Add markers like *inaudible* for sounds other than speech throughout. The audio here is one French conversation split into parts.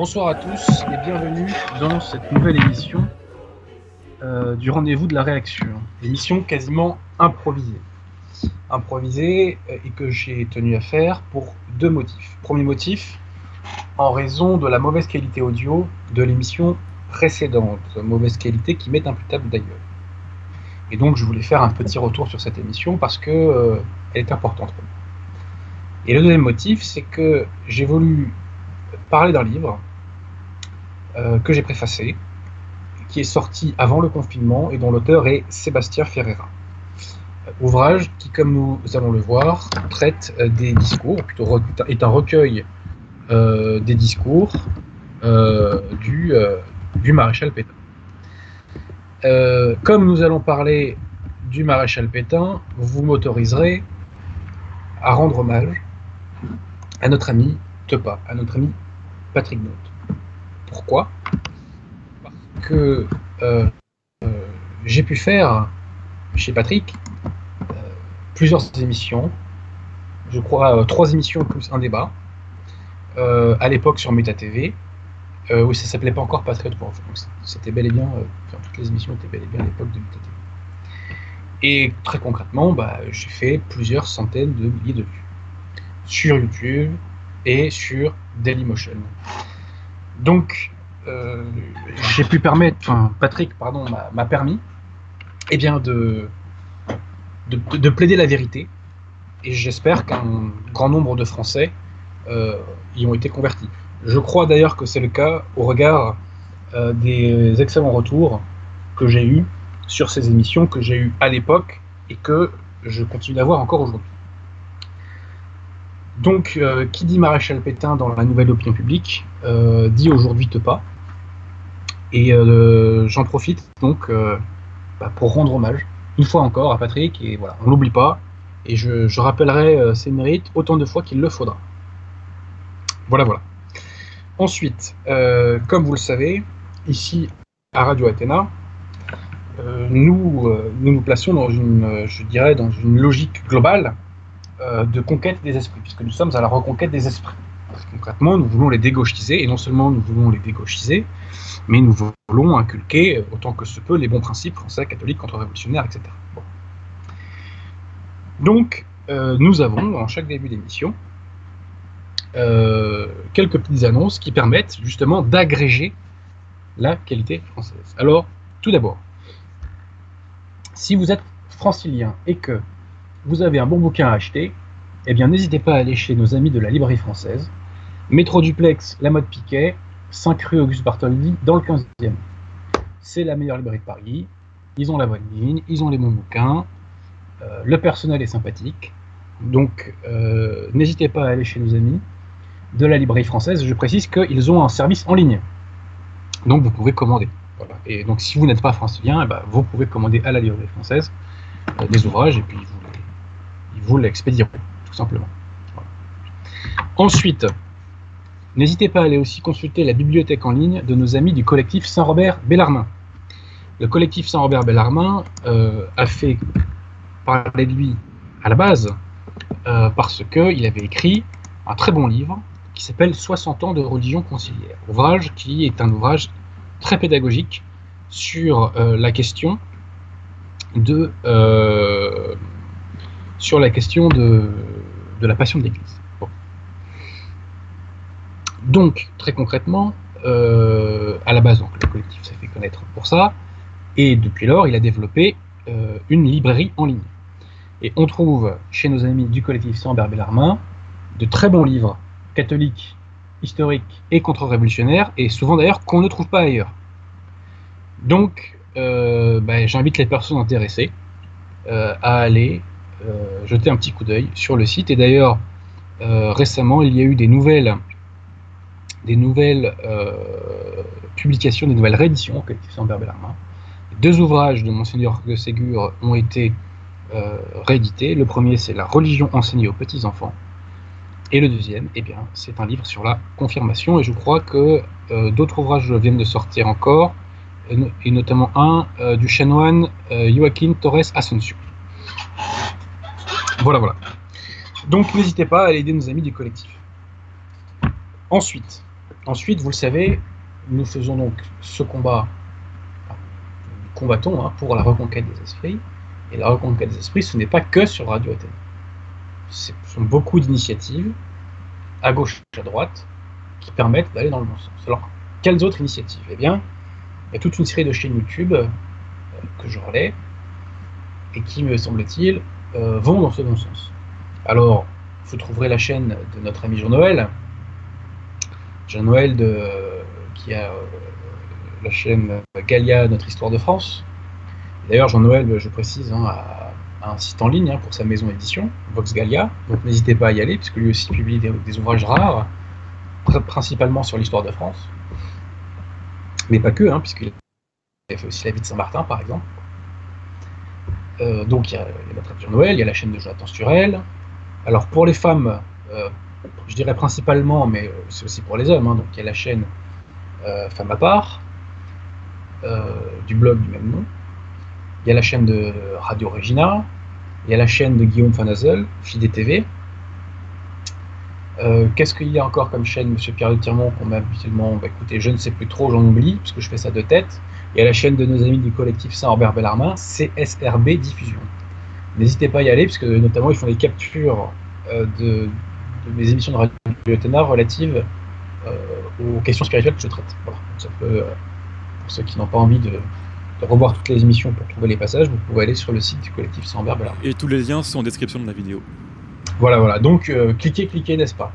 Bonsoir à tous et bienvenue dans cette nouvelle émission euh, du rendez-vous de la réaction. Émission quasiment improvisée. Improvisée euh, et que j'ai tenu à faire pour deux motifs. Premier motif, en raison de la mauvaise qualité audio de l'émission précédente. Mauvaise qualité qui m'est imputable d'ailleurs. Et donc je voulais faire un petit retour sur cette émission parce que euh, est importante pour moi. Et le deuxième motif, c'est que j'ai voulu parler d'un livre que j'ai préfacé, qui est sorti avant le confinement et dont l'auteur est Sébastien Ferreira. Euh, ouvrage qui, comme nous allons le voir, traite euh, des discours, plutôt est un recueil des discours du, du maréchal Pétain. comme nous allons parler du maréchal Pétain, vous m'autoriserez à rendre hommage à notre ami Tepa, à notre ami Patrick Note. Pourquoi? Parce que euh, euh, j'ai pu faire chez Patrick euh, plusieurs émissions, je crois trois émissions plus un débat, à l'époque sur Meta TV, où ça s'appelait pas encore Patriot C'était bel et bien, enfin, toutes les émissions étaient bel et bien à l'époque de Meta TV. Et très concrètement, bah, j'ai fait plusieurs centaines de milliers de vues. Sur YouTube et sur Dailymotion. Donc, euh, j'ai pu permettre, Patrick, pardon, m'a permis, eh bien, de, de, plaider la vérité. Et j'espère qu'un grand nombre de Français euh, y ont été convertis. Je crois d'ailleurs que c'est le cas au regard euh, des excellents retours que j'ai eus sur ces émissions que j'ai eues à l'époque et que je continue d'avoir encore aujourd'hui. Donc, euh, qui dit maréchal Pétain dans la nouvelle opinion publique euh, dit aujourd'hui te pas. Et euh, j'en profite donc bah, pour rendre hommage une fois encore à Patrick et voilà, on l'oublie pas. Et je, rappellerai ses mérites autant de fois qu'il le faudra. Voilà, voilà. Ensuite, comme vous le savez, ici à Radio Athéna, nous, nous nous plaçons dans une, je dirais, dans une logique globale euh, de conquête des esprits, puisque nous sommes à la reconquête des esprits. concrètement, nous voulons les dégauchiser, et non seulement nous voulons les dégauchiser, mais nous voulons inculquer, euh, autant que se peut, les bons principes français, catholiques, contre-révolutionnaires, etc. Donc, euh, nous avons, en chaque début d'émission, quelques petites annonces qui permettent justement d'agréger la qualité française. Alors, tout d'abord, si vous êtes francilien et que vous avez un bon bouquin à acheter, eh bien n'hésitez pas à aller chez nos amis de la librairie française, Métro Duplex, La Mode Piquet, 5 rue Auguste Bartholdi, dans le 15e. C'est la meilleure librairie de Paris, ils ont la bonne ligne, ils ont les bons bouquins, euh, le personnel est sympathique, donc euh, n'hésitez pas à aller chez nos amis de la librairie française, je précise qu'ils ont un service en ligne, donc vous pouvez commander. Et donc si vous n'êtes pas francilien, eh ben, vous pouvez commander à la librairie française euh, des ouvrages et puis vous vous l'expédieront, tout simplement. Ensuite, n'hésitez pas à aller aussi consulter la bibliothèque en ligne de nos amis du collectif Saint-Robert Bellarmin. Le collectif Saint-Robert Bellarmin euh, a fait parler de lui à la base euh, parce qu'il avait écrit un très bon livre qui s'appelle 60 ans de religion conciliaire. Ouvrage qui est un ouvrage très pédagogique sur euh, la question de sur la question de, la passion de l'Église. Donc, très concrètement, euh, à la base, le collectif s'est fait connaître pour ça, et depuis lors, il a développé euh, une librairie en ligne. Et on trouve chez nos amis du collectif Sans Bellarmin de très bons livres catholiques, historiques et contre-révolutionnaires, et souvent d'ailleurs qu'on ne trouve pas ailleurs. Donc, euh, ben, j'invite les personnes intéressées à aller jeter un petit coup d'œil sur le site. Et d'ailleurs, euh, récemment, il y a eu des nouvelles, des nouvelles euh, publications, des nouvelles rééditions collectif Saint Bellarmin. Deux ouvrages de Monseigneur de Ségur ont été réédités. Le premier, c'est La religion enseignée aux petits-enfants. Et le deuxième, eh bien, c'est un livre sur la confirmation. Et je crois que d'autres ouvrages viennent de sortir encore, et notamment un du chanoine Joaquin Torres Ascension. Voilà, voilà. Donc n'hésitez pas à aider nos amis du collectif. Ensuite, ensuite, vous le savez, nous faisons donc ce combat, nous combattons hein, pour la reconquête des esprits. Et la reconquête des esprits, ce n'est pas que sur Radio Athènes. Ce sont beaucoup d'initiatives, à gauche et à droite, qui permettent d'aller dans le bon sens. Alors, quelles autres initiatives? Eh bien, il y a toute une série de chaînes YouTube euh, que je relais et qui, me semble-t-il, euh, vont dans ce bon sens. Alors, vous trouverez la chaîne de notre ami Jean-Noël, Jean-Noël qui a euh, la chaîne Galia, Notre Histoire de France. D'ailleurs, Jean-Noël, je précise, hein, a, un site en ligne hein, pour sa maison édition, Vox Galia, donc n'hésitez pas à y aller, puisque lui aussi publie des ouvrages rares, principalement sur l'histoire de France mais pas que, hein, puisqu'il a fait aussi la vie de Saint-Martin, par exemple. Euh, donc il y a, la traduction Noël, il y a la chaîne de Jonathan Sturel. Alors pour les femmes, euh, je dirais principalement, mais euh, c'est aussi pour les hommes, hein, donc il y a la chaîne Femme à part, du blog du même nom. Il y a la chaîne de Radio Regina, il y a la chaîne de Guillaume Fanazel, Fidé TV, euh, qu'est-ce qu'il y a encore comme chaîne, Monsieur Pierre de Tirmont, qu'on met habituellement bah, Écoutez, je ne sais plus trop, j'en oublie, parce que je fais ça de tête. Y a la chaîne de nos amis du collectif Saint-Herbert Bellarmin, CSRB Diffusion. N'hésitez pas à y aller, parce que notamment ils font des captures euh, de, mes émissions de radio Ténard relatives euh, aux questions spirituelles que je traite. Voilà. Ça peut, pour ceux qui n'ont pas envie de, revoir toutes les émissions pour trouver les passages, vous pouvez aller sur le site du collectif Saint-Herbert Bellarmin. Et tous les liens sont en description de la vidéo. Voilà, voilà. Donc, euh, cliquez, cliquez, n'est-ce pas?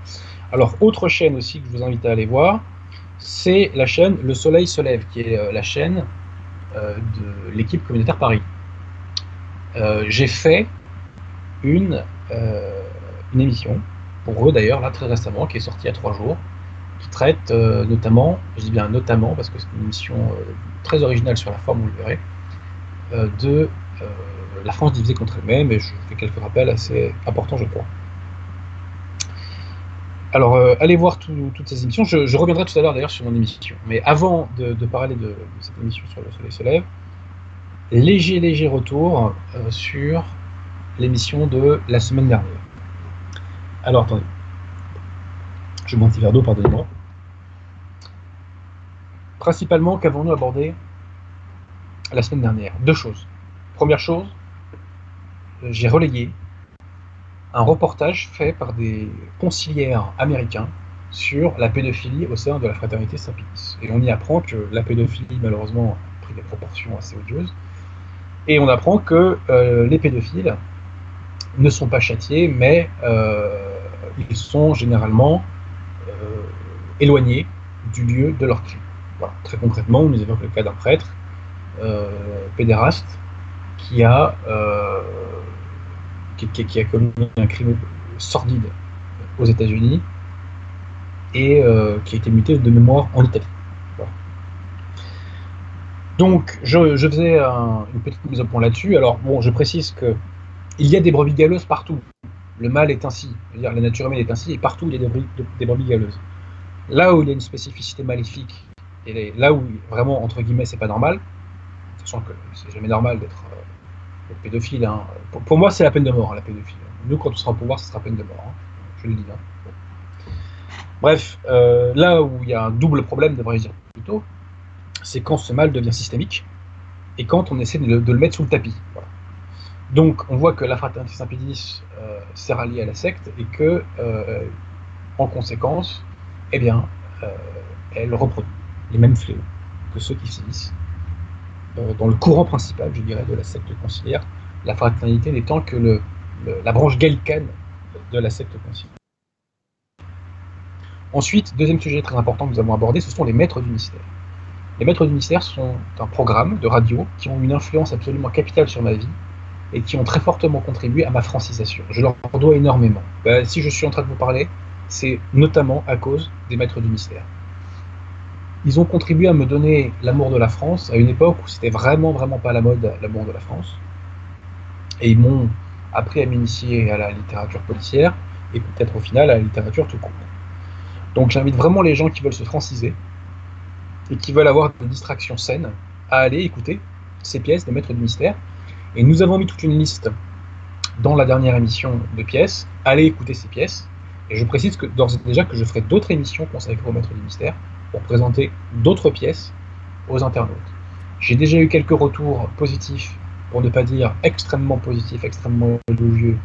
Alors, autre chaîne aussi que je vous invite à aller voir, c'est la chaîne Le Soleil se lève, qui est euh, la chaîne euh, de l'équipe communautaire Paris. J'ai fait une, une émission, pour eux d'ailleurs, là très récemment, qui est sortie il y a trois jours, qui traite notamment, je dis bien notamment, parce que c'est une émission très originale sur la forme, vous le verrez, de la France divisée contre elle-même, et je fais quelques rappels assez importants, je crois. Alors, euh, allez voir toutes ces émissions. Je, reviendrai tout à l'heure d'ailleurs sur mon émission. Mais avant de, parler de, cette émission sur le Soleil se lève, léger, léger retour euh, sur l'émission de la semaine dernière. Alors, attendez. Je bois un petit verre d'eau, pardonnez-moi. Principalement, qu'avons-nous abordé la semaine dernière? Deux choses. Première chose, j'ai relayé un reportage fait par des conciliaires américains sur la pédophilie au sein de la fraternité Saint-Pédis. Et on y apprend que la pédophilie, malheureusement, a pris des proportions assez odieuses. Et on apprend que euh, les pédophiles ne sont pas châtiés, mais euh, ils sont généralement euh, éloignés du lieu de leur crime. Très concrètement, on nous évoque le cas d'un prêtre pédéraste qui a qui, a commis un crime sordide aux États-Unis et euh, qui a été muté de mémoire en Italie. Donc, je, faisais une petite mise au point là-dessus. Alors, bon, je précise que il y a des brebis galeuses partout. Le mal est ainsi. dire, la nature humaine est ainsi, et partout il y a des, des brebis galeuses. Là où il y a une spécificité maléfique, et là où vraiment, entre guillemets, c'est pas normal, sachant que c'est jamais normal d'être euh. Hein. Pour, moi, c'est la peine de mort, hein, la pédophilie. Nous, quand on sera au pouvoir, ce sera peine de mort. Hein. Je le dis. Bref, euh, là où il y a un double problème, devrais-je dire plutôt, c'est quand ce mal devient systémique et quand on essaie de le, mettre sous le tapis. Donc, on voit que la fraternité Saint-Pédis euh, s'est ralliée à la secte et que, euh, en conséquence, eh bien, elle reproduit les mêmes fléaux que ceux qui sévissent euh, dans le courant principal, je dirais, de la secte conciliaire, la fraternité n'étant que la branche gallicane de la secte conciliaire. Ensuite, deuxième sujet très important que nous avons abordé, ce sont les maîtres du mystère. Les maîtres du mystère sont un programme de radio qui ont une influence absolument capitale sur ma vie et qui ont très fortement contribué à ma francisation. Je leur dois énormément. Ben, si je suis en train de vous parler, c'est notamment à cause des maîtres du mystère ils ont contribué à me donner l'amour de la France à une époque où c'était vraiment, vraiment pas la mode, l'amour de la France. Et ils m'ont appris à m'initier à la littérature policière et peut-être au final à la littérature tout court. Donc j'invite vraiment les gens qui veulent se franciser et qui veulent avoir des distractions saines à aller écouter ces pièces des maîtres du mystère. Et nous avons mis toute une liste dans la dernière émission de pièces. Allez écouter ces pièces. Et je précise que d'ores et déjà que je ferai d'autres émissions consacrées au maître du mystère pour présenter d'autres pièces aux internautes. J'ai déjà eu quelques retours positifs, pour ne pas dire extrêmement positifs, extrêmement élogieux,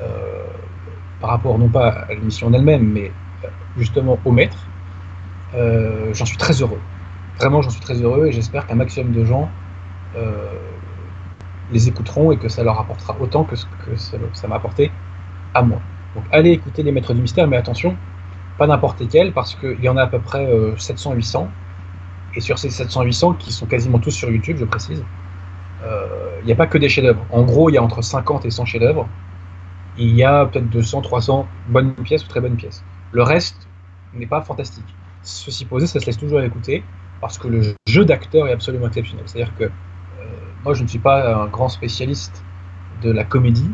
euh, par rapport non pas à l'émission en elle-même, mais euh, justement au maître. Euh, j'en suis très heureux. Vraiment, j'en suis très heureux et j'espère qu'un maximum de gens les écouteront et que ça leur apportera autant que ce que ça m'a apporté à moi. Donc allez écouter les maîtres du mystère, mais attention, pas n'importe lesquels, parce qu'il y en a à peu près 700-800. Euh, et sur ces 700-800, qui sont quasiment tous sur YouTube, je précise, euh, il n'y a pas que des chefs-d'œuvre. En gros, il y a entre 50 et 100 chefs-d'œuvre. Il y a peut-être 200, 300 bonnes pièces ou très bonnes pièces. Le reste n'est pas fantastique. Ceci posé, ça se laisse toujours écouter, parce que le jeu d'acteur est absolument exceptionnel. C'est-à-dire que euh, moi, je ne suis pas un grand spécialiste de la comédie,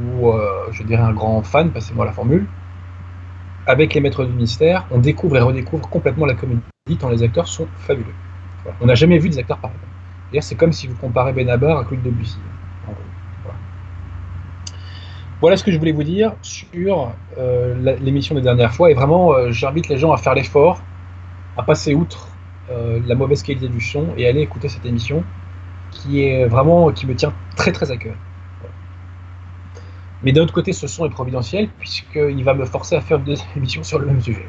ou je dirais un grand fan, passez-moi la formule, avec les maîtres du mystère, on découvre et redécouvre complètement la comédie, tant les acteurs sont fabuleux. On n'a jamais vu des acteurs pareils. c'est comme si vous comparez Benabar à Claude Debussy. Voilà. ce que je voulais vous dire sur euh, l'émission des dernières fois. Et vraiment, euh, j'invite les gens à faire l'effort, à passer outre euh, la mauvaise qualité du son et aller écouter cette émission qui est vraiment qui me tient très très à cœur. Mais d'un autre côté, ce son est providentiel, puisqu'il va me forcer à faire deux *laughs* émissions sur le même sujet.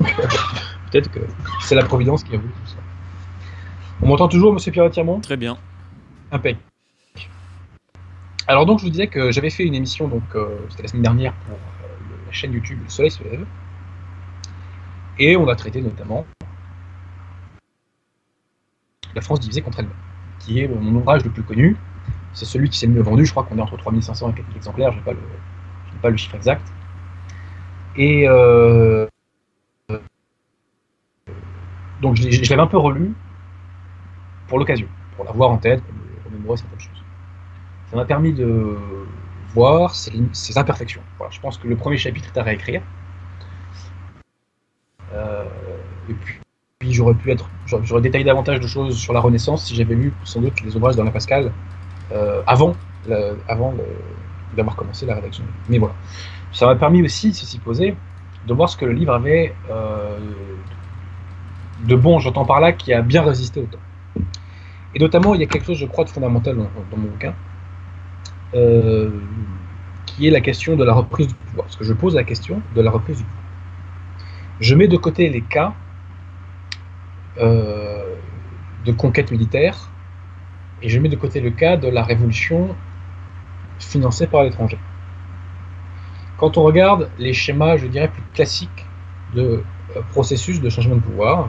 *laughs* Peut-être que c'est la Providence qui a voulu tout ça. On m'entend toujours, monsieur Pierre Tirmont Très bien. Impec. Alors donc, je vous disais que j'avais fait une émission, donc euh, c'était la semaine dernière, pour euh, la chaîne YouTube Le Soleil se lève. Et on a traité notamment La France divisée contre elle-même, qui est mon ouvrage le plus connu, c'est celui qui s'est le mieux vendu. Je crois qu'on est entre 3500 et 4000 exemplaires. Je n'ai pas, le, chiffre exact. Et euh, donc je, l'avais un peu relu pour l'occasion, pour l'avoir en tête, pour me remémorer certaines choses. Ça m'a permis de voir ses, imperfections. je pense que le premier chapitre est à réécrire. Euh, et puis, j'aurais pu être, j'aurais détaillé davantage de choses sur la Renaissance si j'avais lu sans doute les ouvrages d'Alain Pascal euh, avant, avant d'avoir commencé la rédaction. Mais voilà. Ça m'a permis aussi, ceci posé, de voir ce que le livre avait euh, de bon, j'entends par là, qui a bien résisté au temps. Et notamment, il y a quelque chose, je crois, de fondamental dans, mon bouquin, euh, qui est la question de la reprise du pouvoir. Parce que je pose la question de la reprise du pouvoir. Je mets de côté les cas de conquête militaire et je mets de côté le cas de la révolution financée par l'étranger. Quand on regarde les schémas, je dirais, plus classiques de euh, processus de changement de pouvoir,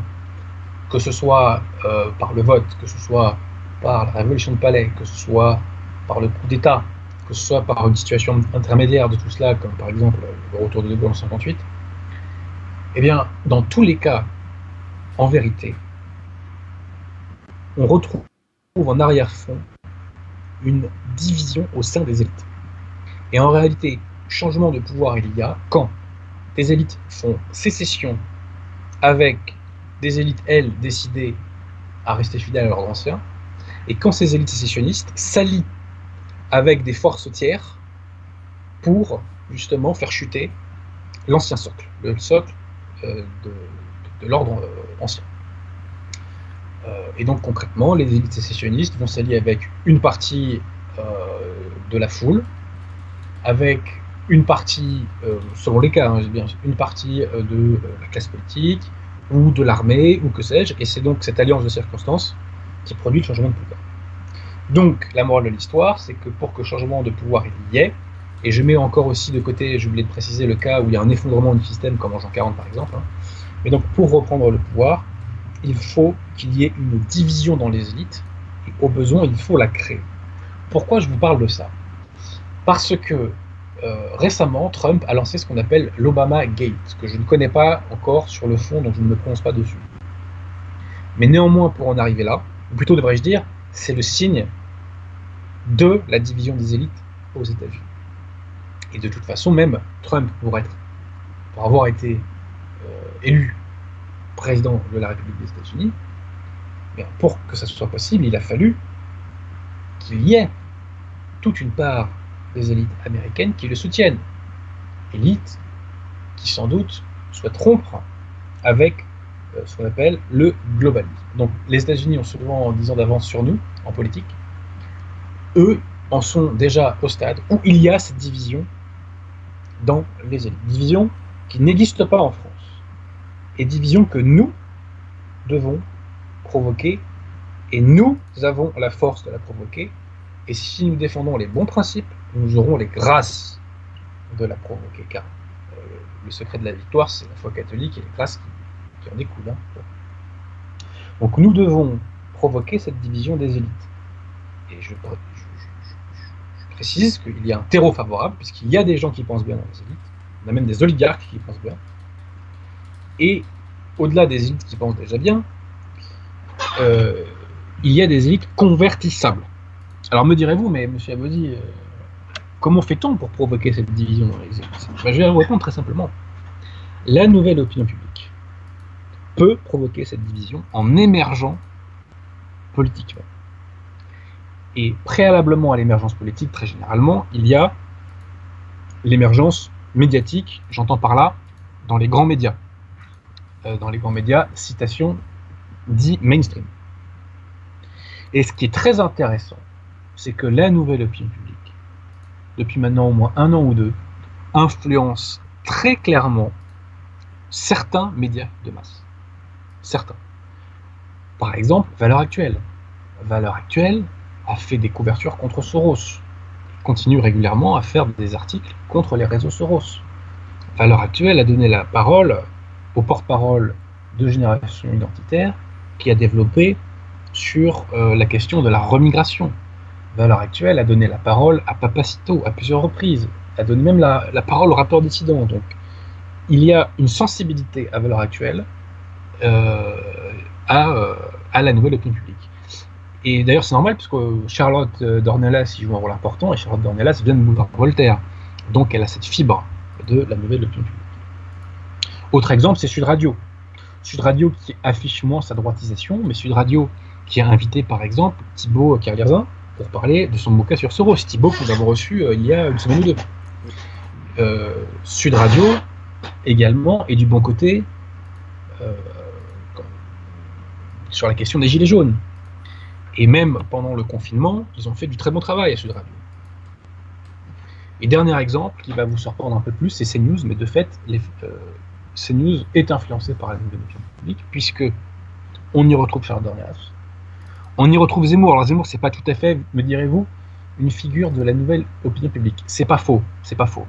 que ce soit euh, par le vote, que ce soit par la révolution de palais, que ce soit par le coup d'État, que ce soit par une situation intermédiaire de tout cela, comme par exemple le retour de De Gaulle en 58, eh bien, dans tous les cas, en vérité, on retrouve en arrière-fond une division au sein des élites. Et en réalité, changement de pouvoir il y a quand des élites font sécession avec des élites, elles, décidées à rester fidèles à leurs anciens, et quand ces élites sécessionnistes s'allient avec des forces tiers pour justement faire chuter l'ancien socle, le socle euh, de l'ordre euh, ancien. Euh, et donc concrètement, les élites sécessionnistes vont s'allier avec une partie euh, de la foule, avec une partie, euh, selon les cas, hein, une partie de la classe politique ou de l'armée ou que sais-je, et c'est donc cette alliance de circonstances qui produit le changement de pouvoir. Donc la morale de l'histoire, c'est que pour que changement de pouvoir il y ait, et je mets encore aussi de côté, j'ai oublié de préciser le cas où il y a un effondrement du système, comme en Jean 40 par exemple, hein, mais donc pour reprendre le pouvoir, il faut qu'il y ait une division dans les élites, et au besoin, il faut la créer. Pourquoi je vous parle de ça? Parce que euh, récemment, Trump a lancé ce qu'on appelle l'Obama Gate, que je ne connais pas encore sur le fond, donc je ne me prononce pas dessus. Mais néanmoins, pour en arriver là, ou plutôt devrais-je dire, c'est le signe de la division des élites aux États-Unis. Et de toute façon, même Trump, pour, avoir été euh, élu président de la République des États-Unis, pour que ça soit possible, il a fallu qu'il y ait toute une part des élites américaines qui le soutiennent. élites qui sans doute souhaitent rompre avec euh, ce qu'on appelle le globalisme. Donc les États-Unis ont souvent 10 ans d'avance sur nous en politique. Eux en sont déjà au stade où il y a cette division dans les élites. Division qui n'existe pas en France. Et division que nous devons provoquer. Et nous avons la force de la provoquer. Et si nous défendons les bons principes, nous aurons les grâces de la provoquer. Car euh, le secret de la victoire, c'est la foi catholique et les grâces qui, en découlent. Hein. Donc nous devons provoquer cette division des élites. Et je, précise qu'il y a un terreau favorable, puisqu'il y a des gens qui pensent bien dans les élites. On a même des oligarques qui pensent bien. Et au-delà des élites qui pensent déjà bien, euh, il y a des élites convertissables. Alors me direz-vous, mais monsieur Abodi, euh, comment fait-on pour provoquer cette division dans les élites ben, Je vais vous répondre très simplement. La nouvelle opinion publique peut provoquer cette division en émergeant politiquement. Et préalablement à l'émergence politique, très généralement, il y a l'émergence médiatique, j'entends par là, dans les grands médias. Euh, dans les grands médias, citation dit mainstream. Et ce qui est très intéressant, c'est que la nouvelle opinion publique, depuis maintenant au moins un an ou deux, influence très clairement certains médias de masse. Certains. Par exemple, Valeur Actuelle. Valeur Actuelle a fait des couvertures contre Soros. continue régulièrement à faire des articles contre les réseaux Soros. Valeur Actuelle a donné la parole au porte-parole de Génération Identitaire qui a développé sur euh, la question de la remigration. Valeur Actuelle a donné la parole à Papacito à plusieurs reprises, a donné même la, parole au rapport dissident. Donc, il y a une sensibilité à Valeur Actuelle euh, à, euh, à, la nouvelle opinion publique. Et d'ailleurs, c'est normal, puisque Charlotte Dornelas y joue un rôle important, et Charlotte Dornelas vient de mourir Voltaire. Donc, elle a cette fibre de la nouvelle opinion publique. Autre exemple, c'est Sud Radio. Sud Radio qui affiche moins sa droitisation, mais Sud Radio qui a invité par exemple Thibaut Carlierzin pour parler de son bouquin sur Soros. Thibaut que nous avons reçu euh, il y a une semaine ou deux. Euh, Sud Radio également est du bon côté euh, sur la question des gilets jaunes. Et même pendant le confinement, ils ont fait du très bon travail à Sud Radio. Et dernier exemple qui va vous surprendre un peu plus, c'est CNews, mais de fait, les, CNews est influencé par la nouvelle opinion publique, puisque on y retrouve Charles Dornelas, on y retrouve Zemmour. Alors Zemmour, c'est pas tout à fait, me direz-vous, une figure de la nouvelle opinion publique. C'est pas faux, c'est pas faux.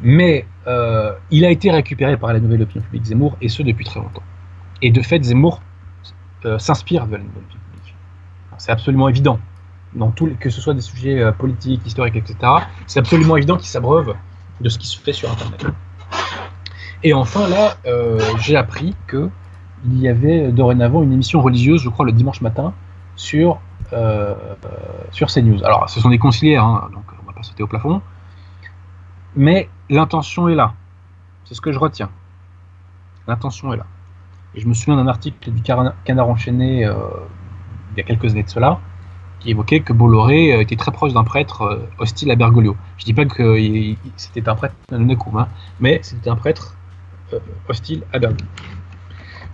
Mais euh, il a été récupéré par la nouvelle opinion publique Zemmour, et ce depuis très longtemps. Et de fait, Zemmour euh, s'inspire de la nouvelle opinion publique. C'est absolument évident. Dans tout, que ce soit des sujets euh, politiques, historiques, etc., c'est absolument évident qu'il s'abreuve de ce qui se fait sur Internet. Et enfin, là, euh, j'ai appris que il y avait dorénavant une émission religieuse, je crois, le dimanche matin, sur, euh, sur CNews. Alors, ce sont des conciliaires, hein, donc on va pas sauter au plafond. Mais l'intention est là. C'est ce que je retiens. L'intention est là. Et je me souviens d'un article du Canard enchaîné euh, il y a quelques années de cela, qui évoquait que Bolloré était très proche d'un prêtre hostile à Bergoglio. Je dis pas que c'était un prêtre hein, mais c'était un prêtre euh, hostile à Berlin.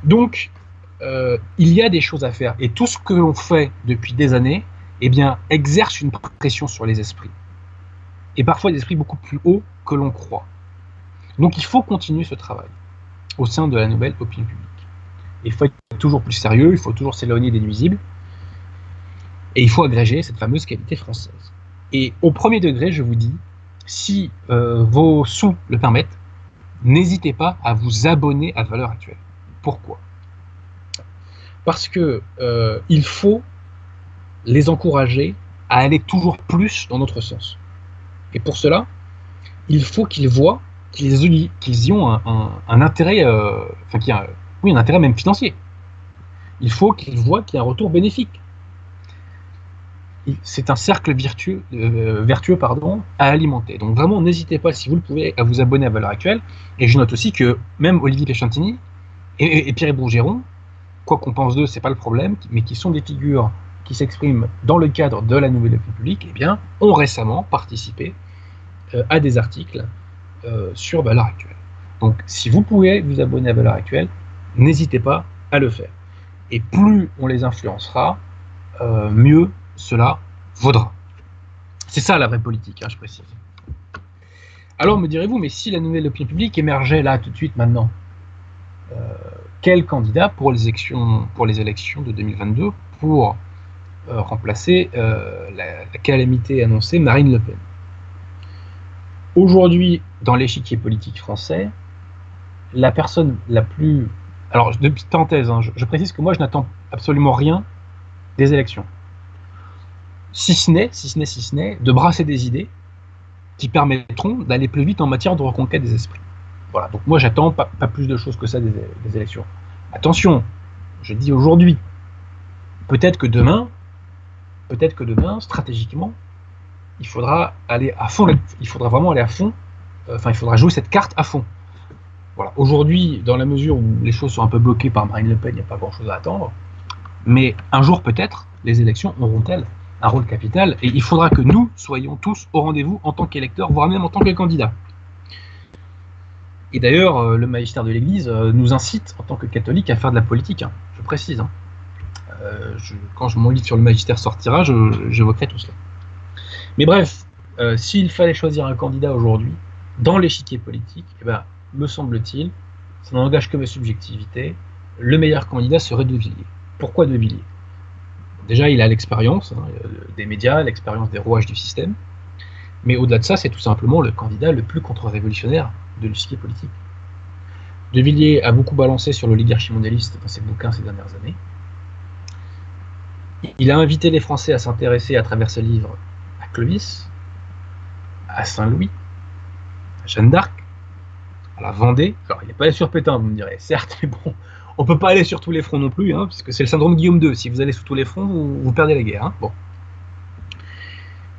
Donc, euh, il y a des choses à faire. Et tout ce que l'on fait depuis des années, eh bien, exerce une pression sur les esprits. Et parfois des esprits beaucoup plus hauts que l'on croit. Donc il faut continuer ce travail au sein de la nouvelle opinion publique. Il faut être toujours plus sérieux, il faut toujours s'éloigner des nuisibles, et il faut agréger cette fameuse qualité française. Et au premier degré, je vous dis, si euh, vos sous le permettent, n'hésitez pas à vous abonner à Valeur Actuelle. Pourquoi? Parce que euh, il faut les encourager à aller toujours plus dans notre sens. Et pour cela, il faut qu'ils voient qu'ils y ont un, intérêt, euh, enfin, oui, un intérêt même financier. Il faut qu'ils voient qu'il y a un retour bénéfique c'est un cercle vertueux, euh, vertueux à alimenter. Donc vraiment, n'hésitez pas, si vous le pouvez, à vous abonner à Valeur Actuelle. Et je note aussi que même Olivier Péchantini et, Pierre Bourgeron, quoi qu'on pense d'eux, c'est pas le problème, mais qui sont des figures qui s'expriment dans le cadre de la nouvelle opinion publique, eh bien, ont récemment participé euh, à des articles euh, sur Valeurs Actuelles. Donc, si vous pouvez vous abonner à Valeurs Actuelles, n'hésitez pas à le faire. Et plus on les influencera, mieux cela vaudra. C'est ça la vraie politique, hein, je précise. Alors me direz-vous, mais si la nouvelle opinion publique émergeait là tout de suite maintenant, euh, quel candidat pour les élections, de 2022 pour euh, remplacer euh, la, la, calamité annoncée Marine Le Pen? Aujourd'hui, dans l'échiquier politique français, la personne la plus... Alors, depuis parenthèse, hein, je précise que moi, je n'attends absolument rien des élections. Si ce n'est, si ce n'est, si ce n'est, de brasser des idées qui permettront d'aller plus vite en matière de reconquête des esprits. Voilà, donc moi j'attends pas, plus de choses que ça des, des élections. Attention, je dis aujourd'hui, peut-être que demain, peut-être que demain, stratégiquement, il faudra aller à fond, il faudra vraiment aller à fond, euh, enfin il faudra jouer cette carte à fond. Voilà, aujourd'hui, dans la mesure où les choses sont un peu bloquées par Marine Le Pen, il n'y a pas grand-chose à attendre, mais un jour peut-être, les élections auront-elles un rôle capital et il faudra que nous soyons tous au rendez-vous en tant qu'électeurs, voire même en tant que candidats. Et d'ailleurs, euh, le magistère de l'Église euh, nous incite, en tant que catholiques, à faire de la politique. Hein, je précise. Hein. Euh, je, quand mon livre sur le magistère sortira, j'évoquerai tout cela. Mais bref, s'il fallait choisir un candidat aujourd'hui, dans l'échiquier politique, eh ben, me semble-t-il, ça n'engage que ma subjectivité, le meilleur candidat serait De Villiers. Pourquoi De Villiers? Déjà, il a l'expérience hein, des médias, l'expérience des rouages du système. Mais au-delà de ça, c'est tout simplement le candidat le plus contre-révolutionnaire de l'échiquier politique. De Villiers a beaucoup balancé sur l'oligarchie mondialiste dans ses bouquins ces dernières années. Il a invité les Français à s'intéresser à travers ses livres à Clovis, à Saint-Louis, à Jeanne d'Arc, à la Vendée. Alors, il n'est pas sur Pétain, vous me direz, certes, mais bon, on peut pas aller sur tous les fronts non plus, hein, parce que c'est le syndrome Guillaume II. Si vous allez sur tous les fronts, vous, perdez la guerre. Hein.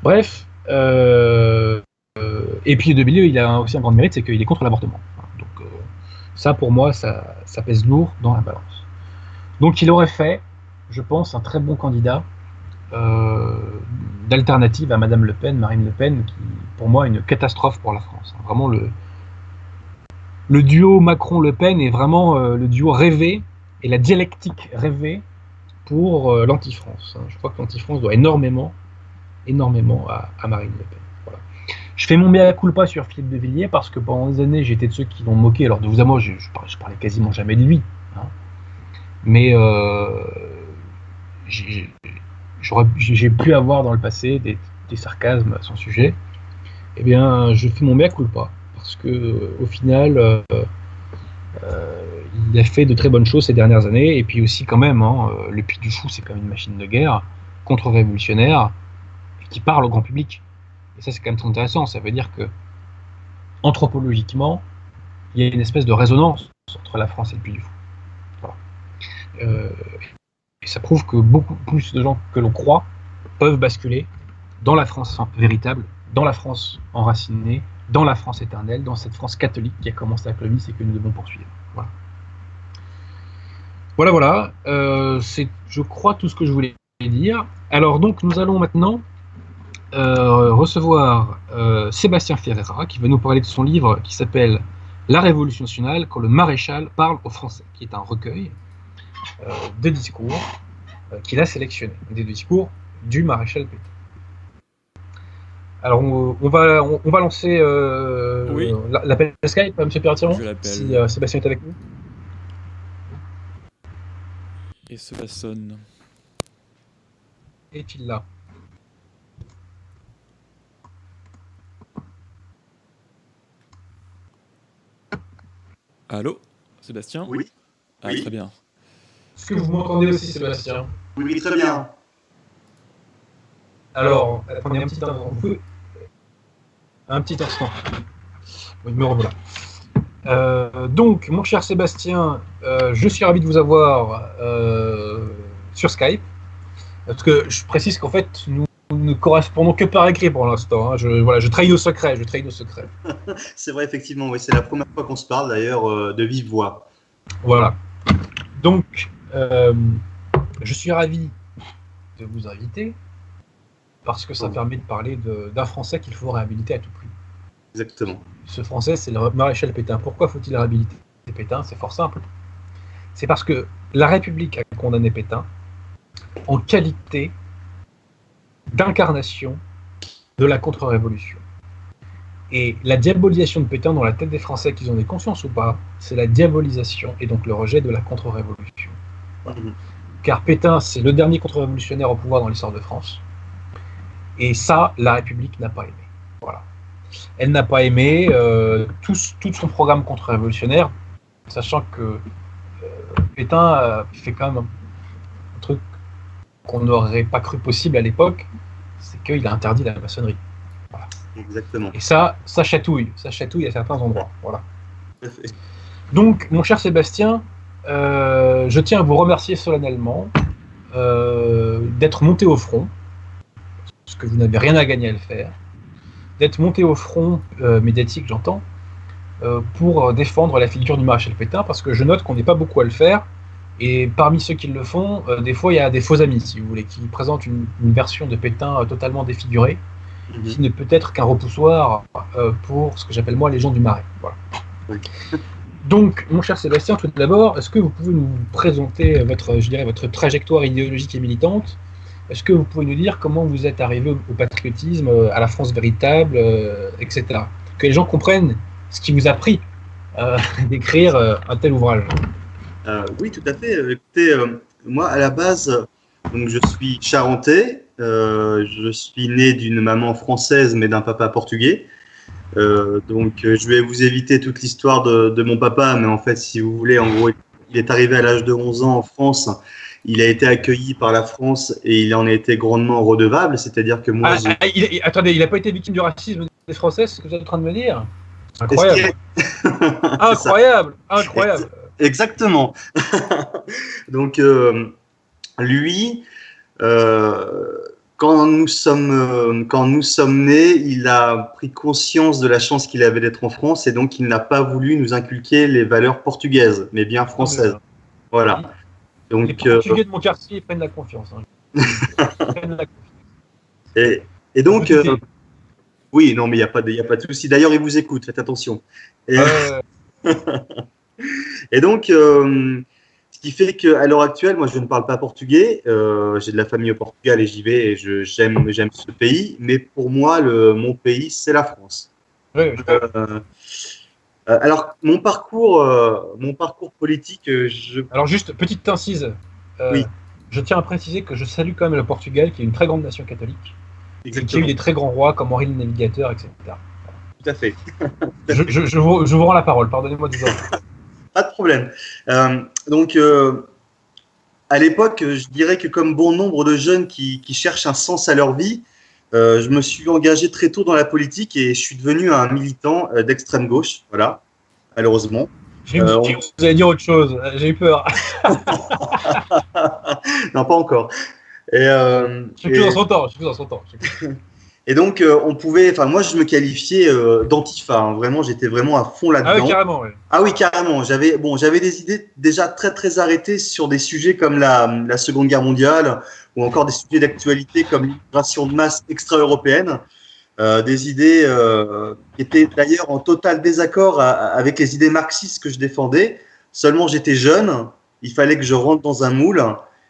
Bref, euh, euh, et puis de milieu, il a aussi un grand mérite, c'est qu'il est contre l'avortement. Donc euh, ça, pour moi, ça, pèse lourd dans la balance. Donc il aurait fait, je pense, un très bon candidat d'alternative à Madame Le Pen, Marine Le Pen, qui, pour moi, est une catastrophe pour la France. Vraiment le le duo Macron-Le Pen est vraiment euh, le duo rêvé et la dialectique rêvée pour euh, l'anti-France. Hein. Je crois que l'anti-France doit énormément, énormément à, Marine Le Pen. Je fais mon mea culpa sur Philippe de Villiers parce que pendant des années j'étais de ceux qui l'ont moqué. Alors de vous à moi, je, je, parlais, quasiment jamais de lui. Hein. Mais euh, j'ai pu avoir dans le passé des, des sarcasmes à son sujet. Eh bien, je fais mon mea culpa parce que au final, euh, euh, il a fait de très bonnes choses ces dernières années, et puis aussi quand même, hein, le Puy du Fou, c'est quand même une machine de guerre contre-révolutionnaire qui parle au grand public. Et ça, c'est quand même très intéressant. Ça veut dire que anthropologiquement, il y a une espèce de résonance entre la France et le Puy du Fou. Euh, et ça prouve que beaucoup plus de gens que l'on croit peuvent basculer dans la France véritable, dans la France enracinée, dans la France éternelle, dans cette France catholique qui a commencé à Clovis et que nous devons poursuivre. Voilà. Voilà. Euh, c'est, je crois, tout ce que je voulais dire. Alors, donc, nous allons maintenant euh, recevoir euh, Sébastien Ferreira qui va nous parler de son livre qui s'appelle La Révolution nationale quand le maréchal parle aux Français, qui est un recueil de discours qu'il a sélectionné, des discours du maréchal Pétain. Alors, on, on, va, on, on, va lancer euh, oui. l'appel Skype, M. Pertiron, si euh, Sébastien est avec nous. Et cela sonne. Est-il là? Allô Sébastien? Oui. Ah, oui. très bien. Est-ce que vous m'entendez aussi, Sébastien? Oui, oui, très bien. Alors, attendez un petit instant. Un petit instant. Me revoilà. Euh, donc, mon cher Sébastien, euh, je suis ravi de vous avoir euh, sur Skype. Parce que je précise qu'en fait, nous ne correspondons que par écrit pour l'instant. Hein. Je, voilà, je trahis nos secrets. Je trahis nos secrets. *laughs* c'est vrai, effectivement. Oui, c'est la première fois qu'on se parle d'ailleurs de vive voix. Voilà. Donc, je suis ravi de vous inviter parce que ça permet de parler d'un Français qu'il faut réhabiliter à tout prix. Exactement. ce Français, c'est le maréchal Pétain. Pourquoi faut-il réhabiliter Pétain? C'est fort simple. C'est parce que la République a condamné Pétain en qualité d'incarnation de la contre-révolution. Et la diabolisation de Pétain dans la tête des Français, qu'ils en aient conscience ou pas, c'est la diabolisation et donc le rejet de la contre-révolution. Mhm. Car Pétain, c'est le dernier contre-révolutionnaire au pouvoir dans l'histoire de France. Et ça, la République n'a pas aimé. Voilà. Elle n'a pas aimé euh, tout, tout, son programme contre-révolutionnaire, sachant que euh, Pétain euh, fait quand même un, truc qu'on n'aurait pas cru possible à l'époque, c'est qu'il a interdit la maçonnerie. Voilà. Exactement. Et ça, ça chatouille, ça chatouille à certains endroits. Voilà. Donc, mon cher Sébastien, euh, je tiens à vous remercier solennellement euh, d'être monté au front, parce que vous n'avez rien à gagner à le faire, d'être monté au front euh, médiatique, j'entends, euh, pour défendre la figure du maréchal Pétain, parce que je note qu'on n'est pas beaucoup à le faire, et parmi ceux qui le font, euh, des fois il y a des faux amis, si vous voulez, qui présentent une, une version de Pétain euh, totalement défigurée, Mhm. qui n'est peut-être qu'un repoussoir euh, pour ce que j'appelle moi les gens du marais. Voilà. Oui. Donc, mon cher Sébastien, tout d'abord, est-ce que vous pouvez nous présenter votre, je dirais, votre trajectoire idéologique et militante Est-ce que vous pouvez nous dire comment vous êtes arrivé au, patriotisme, euh, à la France véritable, euh, etc. Que les gens comprennent ce qui vous a pris euh, *laughs* d'écrire un tel ouvrage. Oui, tout à fait. Écoutez, moi, à la base, donc, je suis charentais. Je suis né d'une maman française, mais d'un papa portugais. Donc, je vais vous éviter toute l'histoire de mon papa, mais en fait, si vous voulez, en gros, il est arrivé à l'âge de 11 ans en France. Il a été accueilli par la France et il en a été grandement redevable. C'est-à-dire que moi, Ah, ah, il- attendez, il n'a pas été victime du racisme des Français, c'est ce que vous êtes en train de me dire? *laughs* Incroyable, incroyable, incroyable. Exactement. *laughs* Donc, euh, lui, euh, quand, nous sommes, euh, quand nous sommes nés, il a pris conscience de la chance qu'il avait d'être en France et donc il n'a pas voulu nous inculquer les valeurs portugaises, mais bien françaises. Voilà. Les Donc, euh, Portugais de mon quartier prennent la confiance. hein. *laughs* Ils prennent la confiance. et, et donc, euh, oui, non, mais il n'y a pas de, y a pas de souci. D'ailleurs, il vous écoute, faites attention. Et, euh, *laughs* Et donc, euh, ce qui fait qu'à l'heure actuelle, moi, je ne parle pas portugais. Euh, J'ai de la famille au Portugal et j'y vais et j'aime ce pays. Mais pour moi, le, mon pays, c'est la France. oui, oui, Euh, euh, alors, mon parcours, euh, mon parcours politique, euh, je, Alors juste, petite incise. Euh, Oui. Je tiens à préciser que je salue quand même le Portugal, qui est une très grande nation catholique, et qui a eu des très grands rois comme Henri le Navigateur, etc. tout à fait. *laughs* Je, je- je vous, je vous rends la parole, pardonnez-moi de vous en- Pas de problème. Euh, donc, euh, à l'époque, je dirais que comme bon nombre de jeunes qui, qui cherchent un sens à leur vie, euh, je me suis engagé très tôt dans la politique et je suis devenu un militant euh, d'extrême gauche. Voilà, malheureusement. J'ai Euh, Vous allez dire autre chose, j'ai eu peur. *laughs* *laughs* non, pas encore. Et, euh, Je suis plus dans son temps, je suis plus dans son temps. Et donc, euh, on pouvait. Enfin, moi, je me qualifiais euh, d'antifa. hein. Vraiment, j'étais vraiment à fond Ah là-dedans. oui, carrément, ouais. Ah oui, carrément. J'avais bon, j'avais des idées déjà très très arrêtées sur des sujets comme la, la Seconde Guerre mondiale ou encore des sujets d'actualité comme l'immigration de masse extra-européenne. Euh, des idées euh, qui étaient d'ailleurs en total désaccord à- avec les idées marxistes que je défendais. Seulement, j'étais jeune, il fallait que je rentre dans un moule.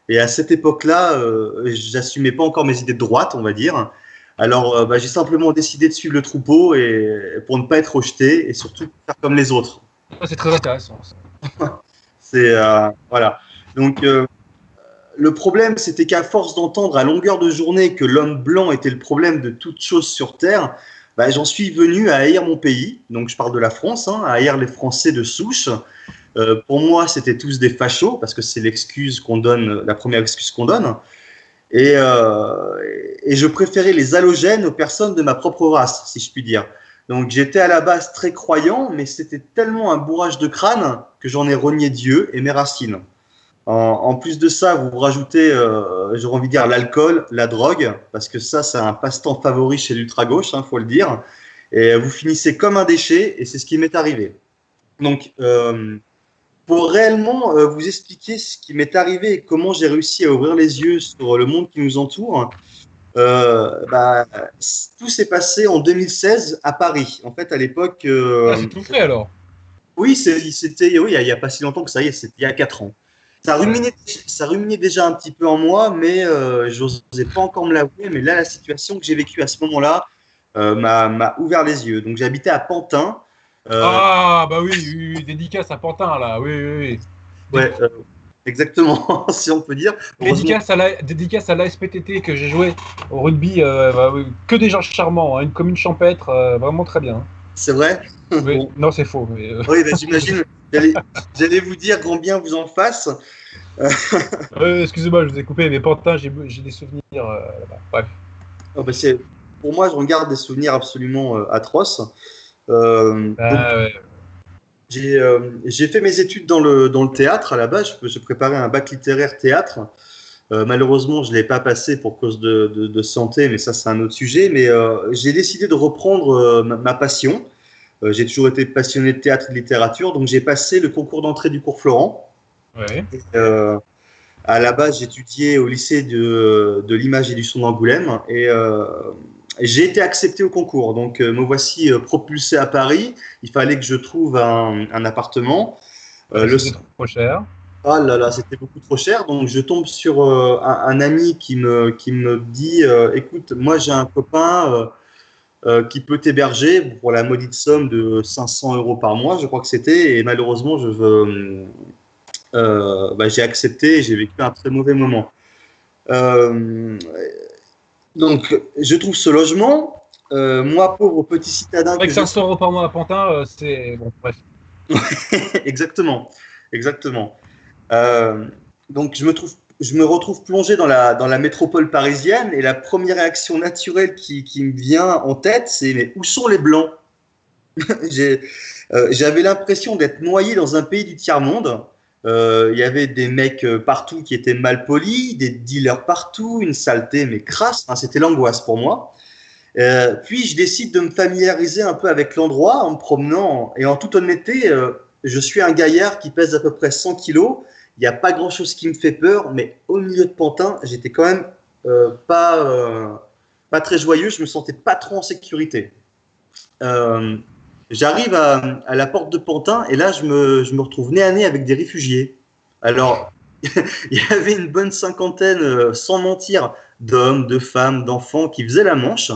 Et à cette époque-là, euh, j'assumais pas encore mes idées de droite, on va dire. Alors, euh, bah, j'ai simplement décidé de suivre le troupeau et pour ne pas être rejeté et surtout faire comme les autres. C'est très intéressant. *laughs* C'est euh, voilà. Donc euh, le problème, c'était qu'à force d'entendre à longueur de journée que l'homme blanc était le problème de toute chose sur terre, bah, j'en suis venu à haïr mon pays. Donc je parle de la France, hein, à haïr les Français de souche. Euh, pour moi, c'était tous des fachos parce que c'est l'excuse qu'on donne, la première excuse qu'on donne. Et, euh, et je préférais les halogènes aux personnes de ma propre race, si je puis dire. Donc j'étais à la base très croyant, mais c'était tellement un bourrage de crâne que j'en ai renié Dieu et mes racines. En, plus de ça, vous rajoutez, euh, j'aurais envie de dire, l'alcool, la drogue, parce que ça, c'est un passe-temps favori chez l'ultra-gauche, hein, faut le dire. Et vous finissez comme un déchet, et c'est ce qui m'est arrivé. Donc, euh, pour réellement euh, vous expliquer ce qui m'est arrivé et comment j'ai réussi à ouvrir les yeux sur le monde qui nous entoure, Euh, bah, tout s'est passé en 2016 à Paris. En fait, à l'époque. euh, Ah, c'est tout fait alors. oui, c'était oui, il n'y a, pas si longtemps que ça y est, c'était il y a 4 ans. Ça ruminait, ça ruminait déjà un petit peu en moi, mais euh, je n'osais pas encore me l'avouer. Mais là, la situation que j'ai vécue à ce moment-là m'a ouvert les yeux. Donc, j'habitais à Pantin. Euh, Ah, bah oui, oui, oui, dédicace à Pantin là, oui, oui, oui. ouais, euh, exactement, *laughs* si on peut dire. Dédicace à la, dédicace à l'ASPTT que j'ai joué au rugby, euh, bah que des gens charmants, hein, une commune champêtre, vraiment très bien. C'est vrai? Oui, Bon. Non, c'est faux. mais, euh, Oui, j'imagine. J'allais vous dire grand bien vous en fasse. *laughs* euh, Excusez-moi, je vous ai coupé, mais Pantin, j'ai des souvenirs euh, là-bas. Bref. Oh, bah, pour moi, je regarde des souvenirs absolument atroces. Euh, Ah, ouais. J'ai euh, j'ai fait mes études dans le, dans le théâtre à la base. Je, je préparais un bac littéraire théâtre. Euh, malheureusement, je ne l'ai pas passé pour cause de, de- de santé, mais ça, c'est un autre sujet. Mais j'ai décidé de reprendre ma, ma passion. J'ai toujours été passionné de théâtre et de littérature, donc j'ai passé le concours d'entrée du cours Florent. Ouais. À la base, j'étudiais au lycée de, de l'image et du son d'Angoulême et j'ai été accepté au concours. Donc, euh, me voici euh, propulsé à Paris. Il fallait que je trouve un, un appartement. Euh, le, trop cher. ah là là, c'était beaucoup trop cher. Donc, je tombe sur euh, un, un ami qui me, qui me dit Écoute, moi, j'ai un copain qui peut t'héberger pour la maudite somme de 500 euros par mois, je crois que c'était. Et malheureusement, je veux. bah, j'ai accepté et j'ai vécu un très mauvais moment. Euh, donc, je trouve ce logement. Euh, moi, pauvre petit citadin. Avec que je 500 euros par mois à Pantin, euh, c'est. Bon, bref. *laughs* exactement, exactement. Euh, donc je me trouve, je me retrouve plongé dans la dans la métropole parisienne et la première réaction naturelle qui, qui me vient en tête, c'est mais où sont les blancs? *laughs* Euh, J'avais l'impression d'être noyé dans un pays du tiers monde. Euh, Il y avait des mecs euh, partout qui étaient mal polis, des dealers partout, une saleté mais crasse. Enfin, C'était l'angoisse pour moi. Euh, puis je décide de me familiariser un peu avec l'endroit en me promenant. Et en toute honnêteté, euh, je suis un gaillard qui pèse à peu près 100 kilos. Il n'y a pas grand chose qui me fait peur, mais au milieu de Pantin, j'étais quand même euh, pas, euh, pas très joyeux. Je me sentais pas trop en sécurité. J'arrive à, à la porte de Pantin et là, je me, je me retrouve nez à nez avec des réfugiés. Alors, *laughs* il y avait une bonne cinquantaine, euh, sans mentir, d'hommes, de femmes, d'enfants qui faisaient la manche.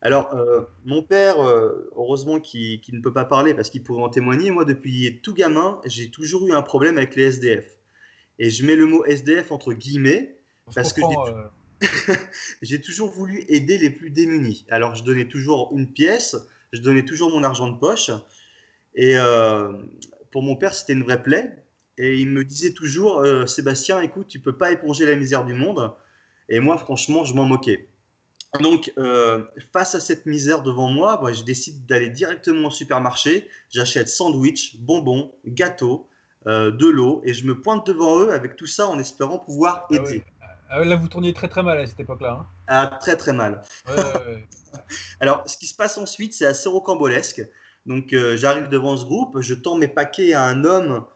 Alors, euh, mon père, euh, heureusement qu'il qu'il ne peut pas parler parce qu'il pourrait en témoigner, moi, depuis tout gamin, j'ai toujours eu un problème avec les SDF. Et je mets le mot SDF entre guillemets, Parce que euh, *laughs* j'ai toujours voulu aider les plus démunis. Alors, je donnais toujours une pièce, je donnais toujours mon argent de poche. Et euh, pour mon père, c'était une vraie plaie. Et il me disait toujours, euh, Sébastien, écoute, tu peux pas éponger la misère du monde. Et moi, franchement, je m'en moquais. Donc, euh, face à cette misère devant moi, bah, je décide d'aller directement au supermarché. J'achète sandwich, bonbons, gâteaux, de l'eau, et je me pointe devant eux avec tout ça en espérant pouvoir Ah aider. Ah là, vous tourniez très très mal à cette époque-là. Ah, très très mal. hein. Ouais, ouais, ouais. *laughs* Alors, ce qui se passe ensuite, c'est assez rocambolesque. Donc, euh, j'arrive devant ce groupe, je tends mes paquets à un homme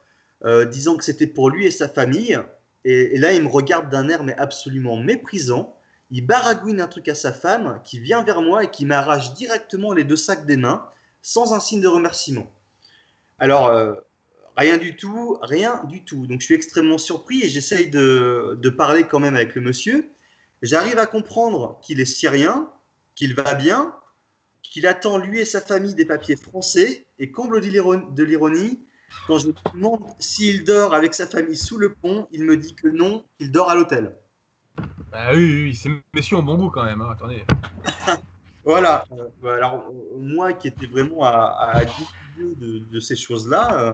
euh, disant que c'était pour lui et sa famille. Et, et là, il me regarde d'un air mais absolument méprisant. Il baragouine un truc à sa femme qui vient vers moi et qui m'arrache directement les deux sacs des mains sans un signe de remerciement. Alors, euh, rien du tout, rien du tout. Donc, je suis extrêmement surpris et j'essaye de, de parler quand même avec le monsieur. J'arrive à comprendre qu'il est syrien, qu'il va bien, qu'il attend lui et sa famille des papiers français. Et comble de l'iron- de l'ironie, quand je lui demande s'il dort avec sa famille sous le pont, il me dit que non, qu'il dort à l'hôtel. Bah oui, oui, oui, ces messieurs ont bon goût quand même. hein, Attendez. *laughs* Voilà. Euh, alors, euh, moi qui étais vraiment à, à 10 lieues de, de ces choses-là, euh,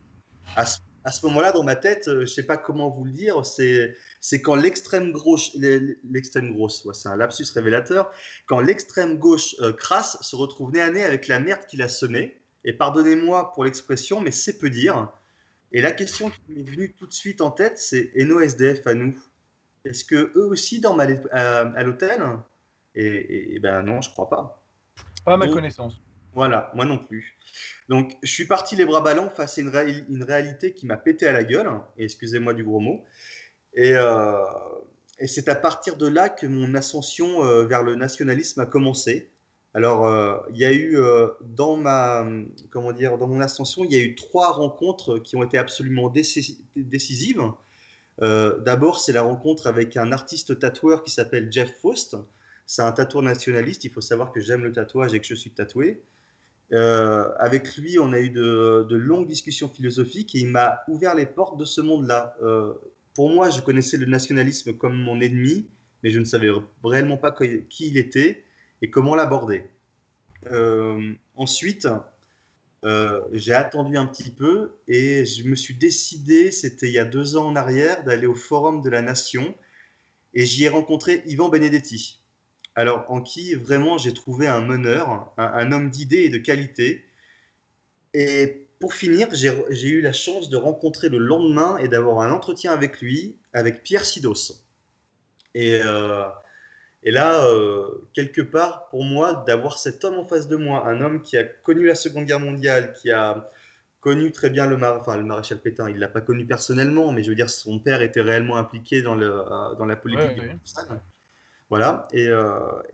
à ce, moment-là, dans ma tête, euh, je sais pas comment vous le dire, c'est quand l'extrême gauche, l'extrême grosse, ouais, c'est un lapsus révélateur, quand l'extrême gauche euh, crasse se retrouve nez à nez avec la merde qu'il a semée. Et pardonnez-moi pour l'expression, mais c'est peu dire. Et la question qui m'est venue tout de suite en tête, c'est et nos SDF à nous Est-ce que eux aussi dorment à l'hôtel? Et, et- et ben non, je crois pas. Pas à ma connaissance. Voilà, moi non plus. Donc, je suis parti les bras ballants face à une, réa- une réalité qui m'a pété à la gueule, et excusez-moi du gros mot. Et, euh, c'est à partir de là que mon ascension euh, vers le nationalisme a commencé. Alors, euh, il y a eu dans ma, comment dire, dans mon ascension, il y a eu trois rencontres qui ont été absolument décisives. D'abord, c'est la rencontre avec un artiste tatoueur qui s'appelle Jeff Faust. C'est un tatoueur nationaliste. Il faut savoir que j'aime le tatouage et que je suis tatoué. Avec lui, on a eu de, longues discussions philosophiques et il m'a ouvert les portes de ce monde-là. Pour moi, je connaissais le nationalisme comme mon ennemi, mais je ne savais réellement pas qui il était et comment l'aborder. Euh, ensuite, euh, j'ai attendu un petit peu et je me suis décidé, c'était il y a deux ans en arrière, d'aller au Forum de la Nation et j'y ai rencontré Yvan Benedetti. Alors, en qui vraiment j'ai trouvé un meneur, un, un homme d'idées et de qualité. Et pour finir, j'ai eu la chance de rencontrer le lendemain et d'avoir un entretien avec lui, avec Pierre Sidos. Et, euh, et là, euh, quelque part, pour moi, d'avoir cet homme en face de moi, un homme qui a connu la Seconde Guerre mondiale, qui a connu très bien le, enfin, le maréchal Pétain, il ne l'a pas connu personnellement, mais je veux dire, son père était réellement impliqué dans, le, euh, dans la politique de Voilà, et,